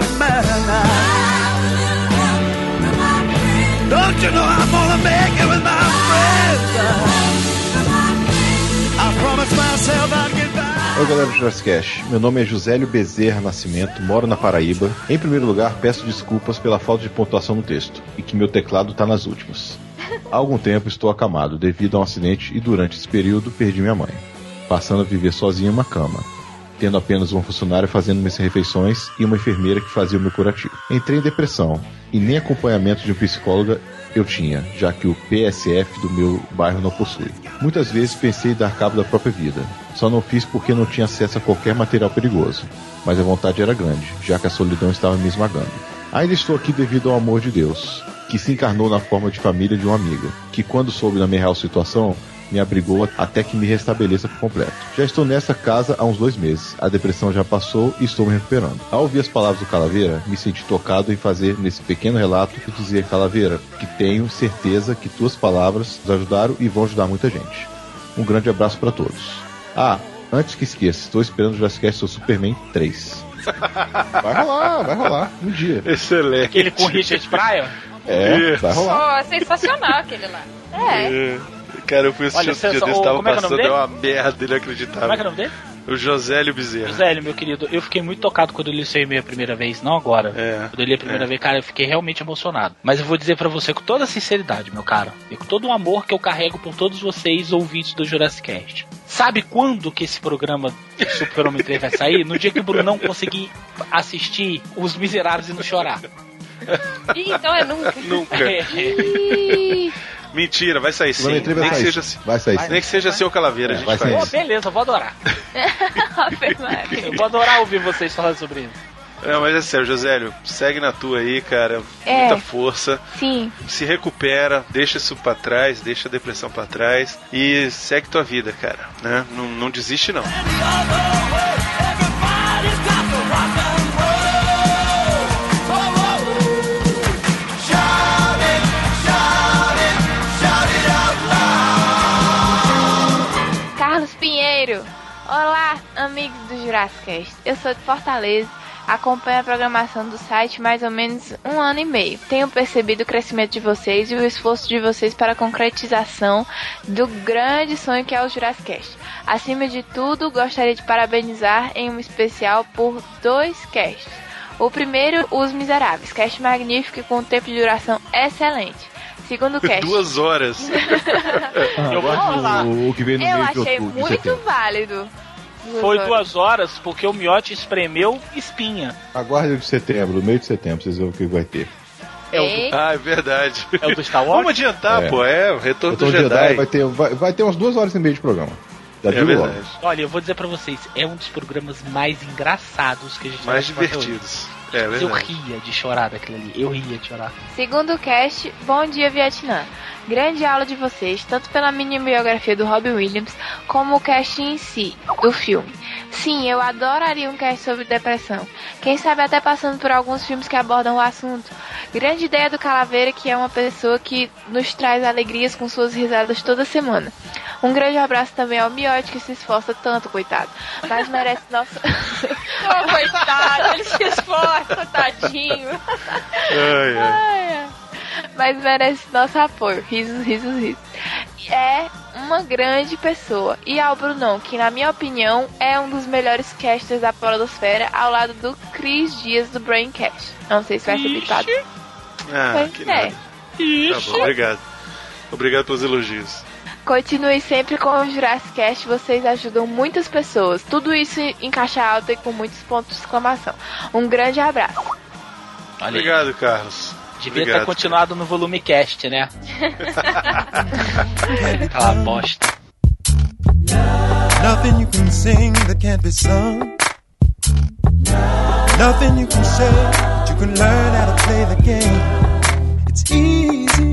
Don't you know I'm gonna make it with my friends? I myself I'd get. Oi galera do Jurassic Cast, meu nome é Josélio Bezerra Nascimento, moro na Paraíba. Em primeiro lugar, peço desculpas pela falta de pontuação no texto e que meu teclado tá nas últimas. Há algum tempo estou acamado devido a um acidente e durante esse período perdi minha mãe, passando a viver sozinho em uma cama, tendo apenas uma funcionária fazendo minhas refeições e uma enfermeira que fazia o meu curativo. Entrei em depressão e nem acompanhamento de um psicóloga eu tinha, já que o PSF do meu bairro não possui. Muitas vezes pensei em dar cabo da própria vida, só não fiz porque não tinha acesso a qualquer material perigoso, mas a vontade era grande, já que a solidão estava me esmagando. Ainda estou aqui devido ao amor de Deus, que se encarnou na forma de família de uma amiga, que quando soube da minha real situação, me abrigou até que me restabeleça por completo. Já estou nessa casa há uns dois meses. A depressão já passou e estou me recuperando. Ao ouvir as palavras do Calaveira, me senti tocado em fazer nesse pequeno relato e dizer, Calaveira, que tenho certeza que tuas palavras nos ajudaram e vão ajudar muita gente. Um grande abraço para todos. Ah, antes que esqueça, estou esperando o Jurassic seu Superman 3. Vai rolar, vai rolar. Um dia. Excelente. Aquele com Richard Pryor? É, vai rolar. Oh, é sensacional aquele lá. É. É. Cara, eu fui assistir Olha, outro dia desse, o- tava é que é o passando, é uma merda inacreditável. Como é que é o nome dele? O Josélio Bezerra. Josélio, meu querido, eu fiquei muito tocado quando eu li seu e-mail a primeira vez, não agora. Quando eu li a primeira é. vez, cara, eu fiquei realmente emocionado. Mas eu vou dizer pra você com toda sinceridade, meu cara, e com todo o amor que eu carrego por todos vocês, ouvintes do Jurassic Cast. Sabe quando que esse programa Super-Homem 3 vai sair? No dia que o Brunão conseguir assistir Os Miseráveis e não chorar. Ih, então é nunca. Nunca. Mentira, vai sair sim. Superman 3 vai Nem que seja assim. Vai sair Nem que seja seu calaveira, a gente vai faz. sair. Pô, beleza, eu vou adorar. Eu vou adorar ouvir vocês falando sobre isso. Não, mas é sério, Josélio, segue na tua aí, cara. É. Muita força. Sim. Se recupera, deixa isso pra trás, deixa a depressão pra trás e segue tua vida, cara. Né? Não, não desiste, não. Carlos Olá, amigos do Jurassic. Eu sou de Fortaleza. Acompanho a programação do site mais ou menos um ano e meio. Tenho percebido o crescimento de vocês e o esforço de vocês para a concretização do grande sonho que é o Jurassic. Acima de tudo, gostaria de parabenizar em um especial por dois casts. O primeiro, Os Miseráveis, cast magnífico e com um tempo de duração excelente. Segundo cast, Duas horas. Eu vou falar. O, o que veio no eu achei outubro, muito válido. Foi horas. duas horas porque o miote espremeu espinha. Aguarde de setembro, no meio de setembro, vocês vão ver o que vai ter. É o, Ei, Ah, é verdade. do, é o do Star Wars? Vamos adiantar, É. pô. É, o retorno do Então, Jedi. Jedi vai ter, vai, vai ter umas duas horas e meia de programa. Já É verdade. Olha, eu vou dizer pra vocês, é um dos programas mais engraçados que a gente Mais divertidos. É Eu verdade. ria de chorar daquilo ali. Eu ria de chorar. Segundo cast, Bom Dia Vietnã. Grande aula de vocês, tanto pela mini biografia do Robin Williams, como o cast em si, do filme. Sim, eu adoraria um cast sobre depressão. Quem sabe até passando por alguns filmes que abordam o assunto. Grande ideia do Calaveira, que é uma pessoa que nos traz alegrias com suas risadas toda semana. Um grande abraço também ao Miote, que se esforça tanto, coitado. Mas merece nosso... Oh, coitado, ele se tadinho. Ai, ai. Mas merece nosso apoio. Risos, risos, risos. É uma grande pessoa. E ao Brunão, que na minha opinião é um dos melhores casters da Podosfera, ao lado do Cris Dias do Braincast. Não sei se vai ser picado. Ah, Pois que é. nada. Tá bom, obrigado. Obrigado pelos elogios. Continue sempre com o Jurassic Cast, vocês ajudam muitas pessoas. Tudo isso em caixa alta e com muitos pontos de exclamação. Um grande abraço. Olha aí. Obrigado, Carlos. Devia Obrigado. ter continuado no volume cast, né? Aquela bosta. Nothing you can sing that can't be sung. Nothing you can say that you can learn how to play the game. It's easy.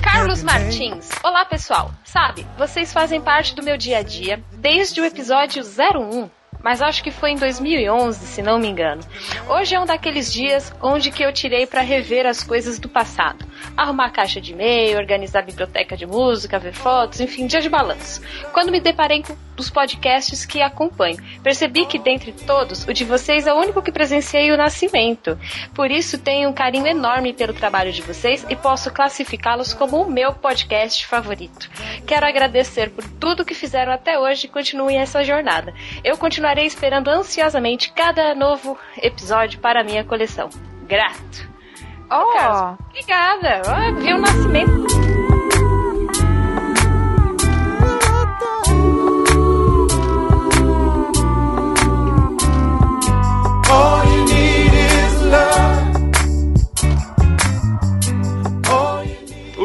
Carlos. Martins. Olá, pessoal. Sabe, vocês fazem parte do meu dia a dia desde o episódio 01. Mas acho que foi em 2011, se não me engano. Hoje é um daqueles dias onde que eu tirei para rever as coisas do passado. Arrumar caixa de e-mail, organizar a biblioteca de música, ver fotos, enfim, dia de balanço. Quando me deparei com os podcasts que acompanho, percebi que dentre todos, o de vocês é o único que presenciei o nascimento. Por isso tenho um carinho enorme pelo trabalho de vocês e posso classificá-los como o meu podcast favorito. Quero agradecer por tudo que fizeram até hoje e continuem essa jornada. Eu continuarei esperando ansiosamente cada novo episódio para a minha coleção. Grato. Oh, Carlos, Obrigada. Ah, vi o nascimento.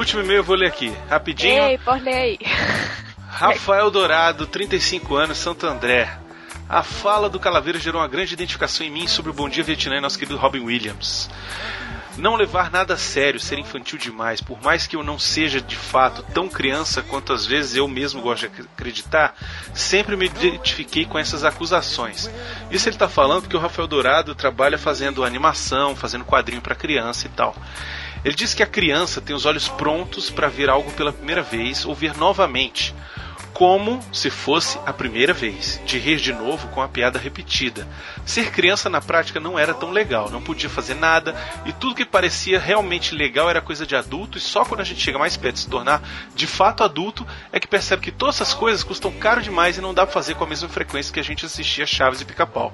Último e-mail eu vou ler aqui, rapidinho. ei, por aí. Rafael Dourado, 35 anos, Santo André. A fala do Calaveiro gerou uma grande identificação em mim sobre o Bom Dia Vietnã e nosso querido Robin Williams. Não levar nada a sério, ser infantil demais, por mais que eu não seja de fato tão criança quanto às vezes eu mesmo gosto de acreditar, sempre me identifiquei com essas acusações. Isso ele está falando porque o Rafael Dourado trabalha fazendo animação, fazendo quadrinho para criança e tal. Ele diz que a criança tem os olhos prontos para ver algo pela primeira vez ou ver novamente. Como se fosse a primeira vez, de rir de novo com a piada repetida. Ser criança na prática não era tão legal, não podia fazer nada e tudo que parecia realmente legal era coisa de adulto e só quando a gente chega mais perto de se tornar de fato adulto é que percebe que todas essas coisas custam caro demais e não dá pra fazer com a mesma frequência que a gente assistia Chaves e Pica-Pau.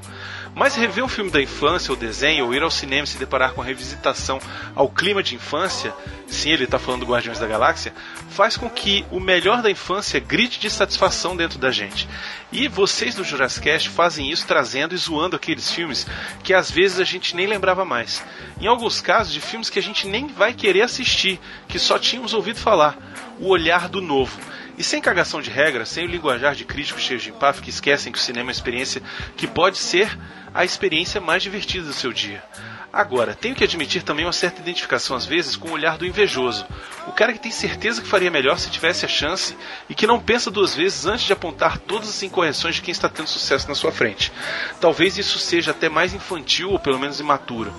Mas rever um filme da infância ou desenho ou ir ao cinema e se deparar com a revisitação ao clima de infância, sim, ele tá falando do Guardiões da Galáxia, faz com que o melhor da infância grite de satisfação dentro da gente. E vocês do Jurassic fazem isso trazendo e zoando aqueles filmes que às vezes a gente nem lembrava mais. Em alguns casos, de filmes que a gente nem vai querer assistir, que só tínhamos ouvido falar. O olhar do novo. E sem cagação de regra, sem o linguajar de críticos cheios de empáfia que esquecem que o cinema é uma experiência que pode ser a experiência mais divertida do seu dia. Agora, tenho que admitir também uma certa identificação às vezes com o olhar do invejoso. O cara que tem certeza que faria melhor se tivesse a chance e que não pensa duas vezes antes de apontar todas as incorreções de quem está tendo sucesso na sua frente. Talvez isso seja até mais infantil ou pelo menos imaturo.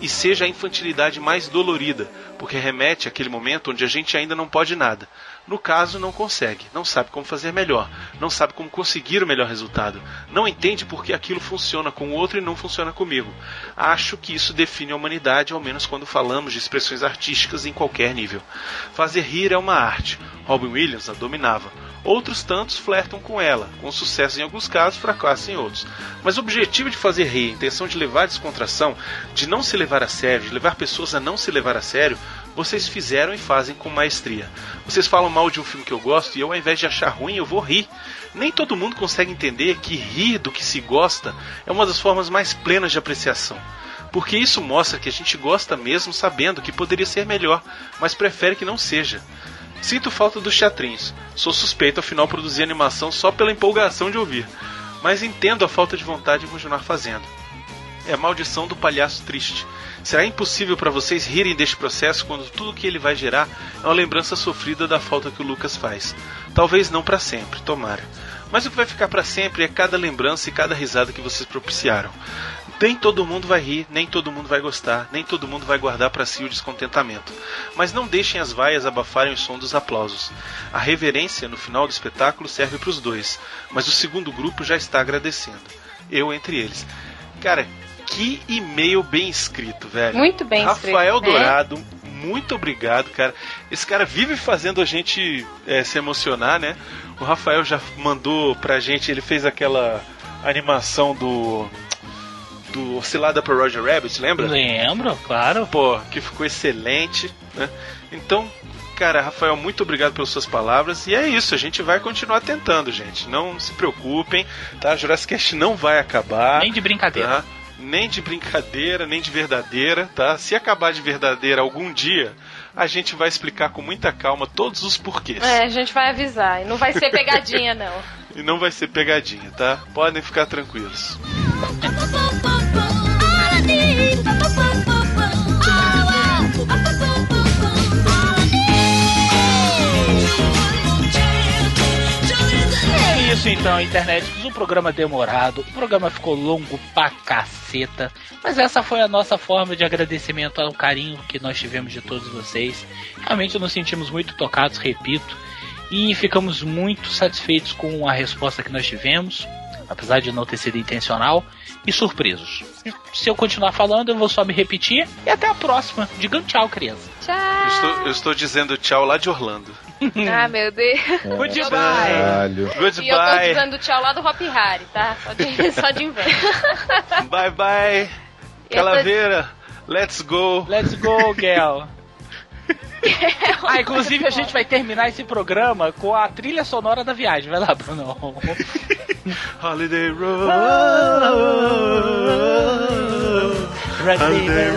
E seja a infantilidade mais dolorida, porque remete àquele momento onde a gente ainda não pode nada. No caso, não consegue, não sabe como fazer melhor, não sabe como conseguir o melhor resultado, não entende por que aquilo funciona com o outro e não funciona comigo. Acho que isso define a humanidade, ao menos quando falamos de expressões artísticas em qualquer nível. Fazer rir é uma arte. Robin Williams a dominava. Outros tantos flertam com ela, com sucesso em alguns casos, fracasso em outros. Mas o objetivo de fazer rir, a intenção de levar a descontração, de não se levar a sério, de levar pessoas a não se levar a sério, vocês fizeram e fazem com maestria. Vocês falam mal de um filme que eu gosto e eu, ao invés de achar ruim, eu vou rir. Nem todo mundo consegue entender que rir do que se gosta é uma das formas mais plenas de apreciação. Porque isso mostra que a gente gosta mesmo sabendo que poderia ser melhor, mas prefere que não seja. Sinto falta dos teatrinhos. Sou suspeito, afinal, produzir animação só pela empolgação de ouvir. Mas entendo a falta de vontade de continuar fazendo. É a maldição do palhaço triste. Será impossível para vocês rirem deste processo quando tudo que ele vai gerar é uma lembrança sofrida da falta que o Lucas faz. Talvez não para sempre, tomara. Mas o que vai ficar para sempre é cada lembrança e cada risada que vocês propiciaram. Nem todo mundo vai rir, nem todo mundo vai gostar, nem todo mundo vai guardar para si o descontentamento. Mas não deixem as vaias abafarem o som dos aplausos. A reverência no final do espetáculo serve para os dois, mas o segundo grupo já está agradecendo. Eu entre eles. Cara, que e-mail bem escrito, velho. Muito bem Rafael escrito, né? Dourado, muito obrigado, cara. Esse cara vive fazendo a gente é, se emocionar, né? O Rafael já mandou pra gente, ele fez aquela animação do. Do Oscilada pro Roger Rabbit, lembra? Lembro, claro. Pô, que ficou excelente, né? Então, cara, Rafael, muito obrigado pelas suas palavras. E é isso, a gente vai continuar tentando, gente. Não se preocupem, tá? Jurassic Cast não vai acabar. Nem de brincadeira. tá? Nem de brincadeira, nem de verdadeira, tá? Se acabar de verdadeira algum dia, a gente vai explicar com muita calma todos os porquês. É, a gente vai avisar. E não vai ser pegadinha, não. E não vai ser pegadinha, tá? Podem ficar tranquilos. É isso então, internet. Um programa demorado, o programa ficou longo pra caceta. Mas essa foi a nossa forma de agradecimento ao carinho que nós tivemos de todos vocês. Realmente nos sentimos muito tocados, repito. E ficamos muito satisfeitos com a resposta que nós tivemos, apesar de não ter sido intencional, e surpresos. Se eu continuar falando, eu vou só me repetir. E até a próxima. Digam tchau, criança. Eu Tchau. estou, eu estou dizendo tchau lá de Orlando. Ah, meu Deus. Goodbye. Caralho. E eu tô Goodbye. dizendo tchau lá do Hop Harry, tá? Só de, só de inveja. Bye bye. Calaveira. Let's go. Let's go, girl. Ah, inclusive a gente vai terminar esse programa com a trilha sonora da viagem. Vai lá, Bruno. Holiday Road. Holiday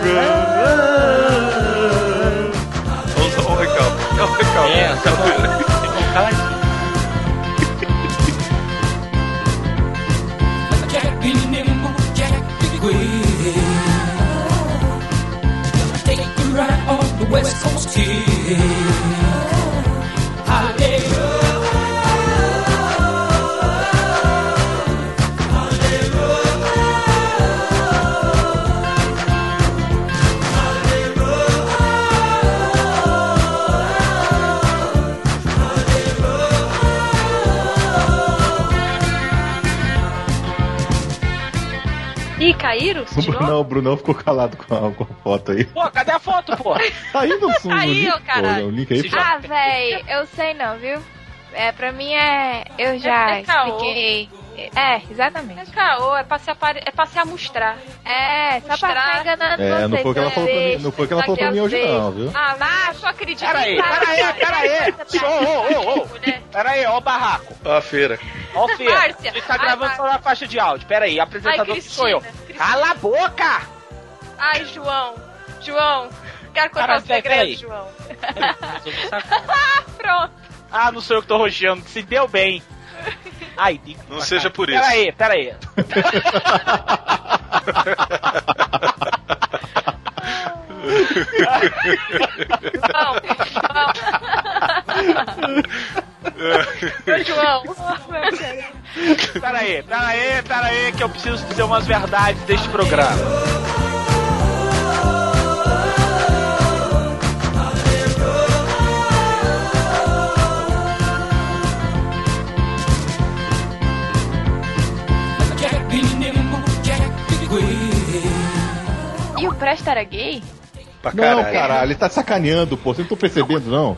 um recalque. Dá um recalque. É, tá bom. Caíram? O Brunão, o Brunão ficou calado com a, com a foto aí. Pô, cadê a foto, pô? Tá aí no fundo, Aí, no ô, link, caralho. pô, o link aí. Ah, véi, eu sei não, viu? É, pra mim é. Eu já É caô. expliquei. É, exatamente. É caô, é pra se, apare... é pra se amostrar. É, só pra ficar enganando É, vocês. não foi o que ela né? falou pra mim, não foi que ela falou pra mim hoje não, viu? Ah, mas eu acredito. Pera aí, pera aí, pera aí. Ô, ô, ô, ô. Pera aí, ó o barraco. Ó a feira. Ó o Feira. Márcia. Ele tá Ai, gravando Márcia. só na faixa de áudio. Pera aí, apresentador Ai, que sou eu. Cala a boca! Ai, João. João, quero contar Caralho, um segredo, peraí. João. Ah, Pronto. Ah, não sou eu que tô roxeando. Se deu bem. Ai, digo. Não seja por isso. Pera aí, pera aí. Ô, João. Pera aí, pera aí, pera aí, que eu preciso dizer umas verdades deste programa. E o Presto era gay? Pra Não, caralho. caralho, ele tá sacaneando, pô. Vocês não estão percebendo, não?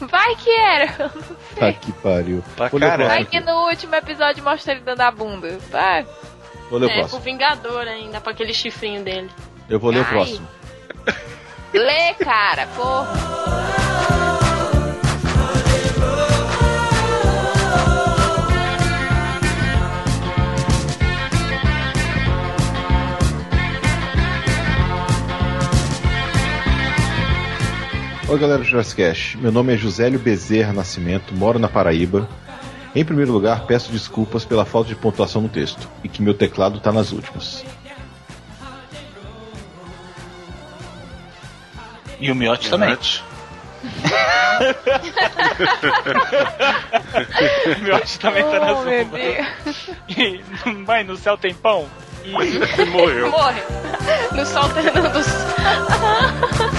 Vai que era. Tá que pariu. Pra o caralho. Vai que no último episódio mostra ele dando a bunda. Vai. Vou ler o É, pro próximo. Vingador ainda, pra aquele chifrinho dele. Eu vou ler o próximo. Lê, cara, porra. Oi, galera do Jurassic Cash. Meu nome é Josélio Bezerra Nascimento, moro na Paraíba. Em primeiro lugar, peço desculpas pela falta de pontuação no texto e que meu teclado tá nas últimas. E o Miotti também. o Miotti também tá na meu zumba. Deus. E, Mãe, no céu tem pão? E Morreu. Morre. No sol tá no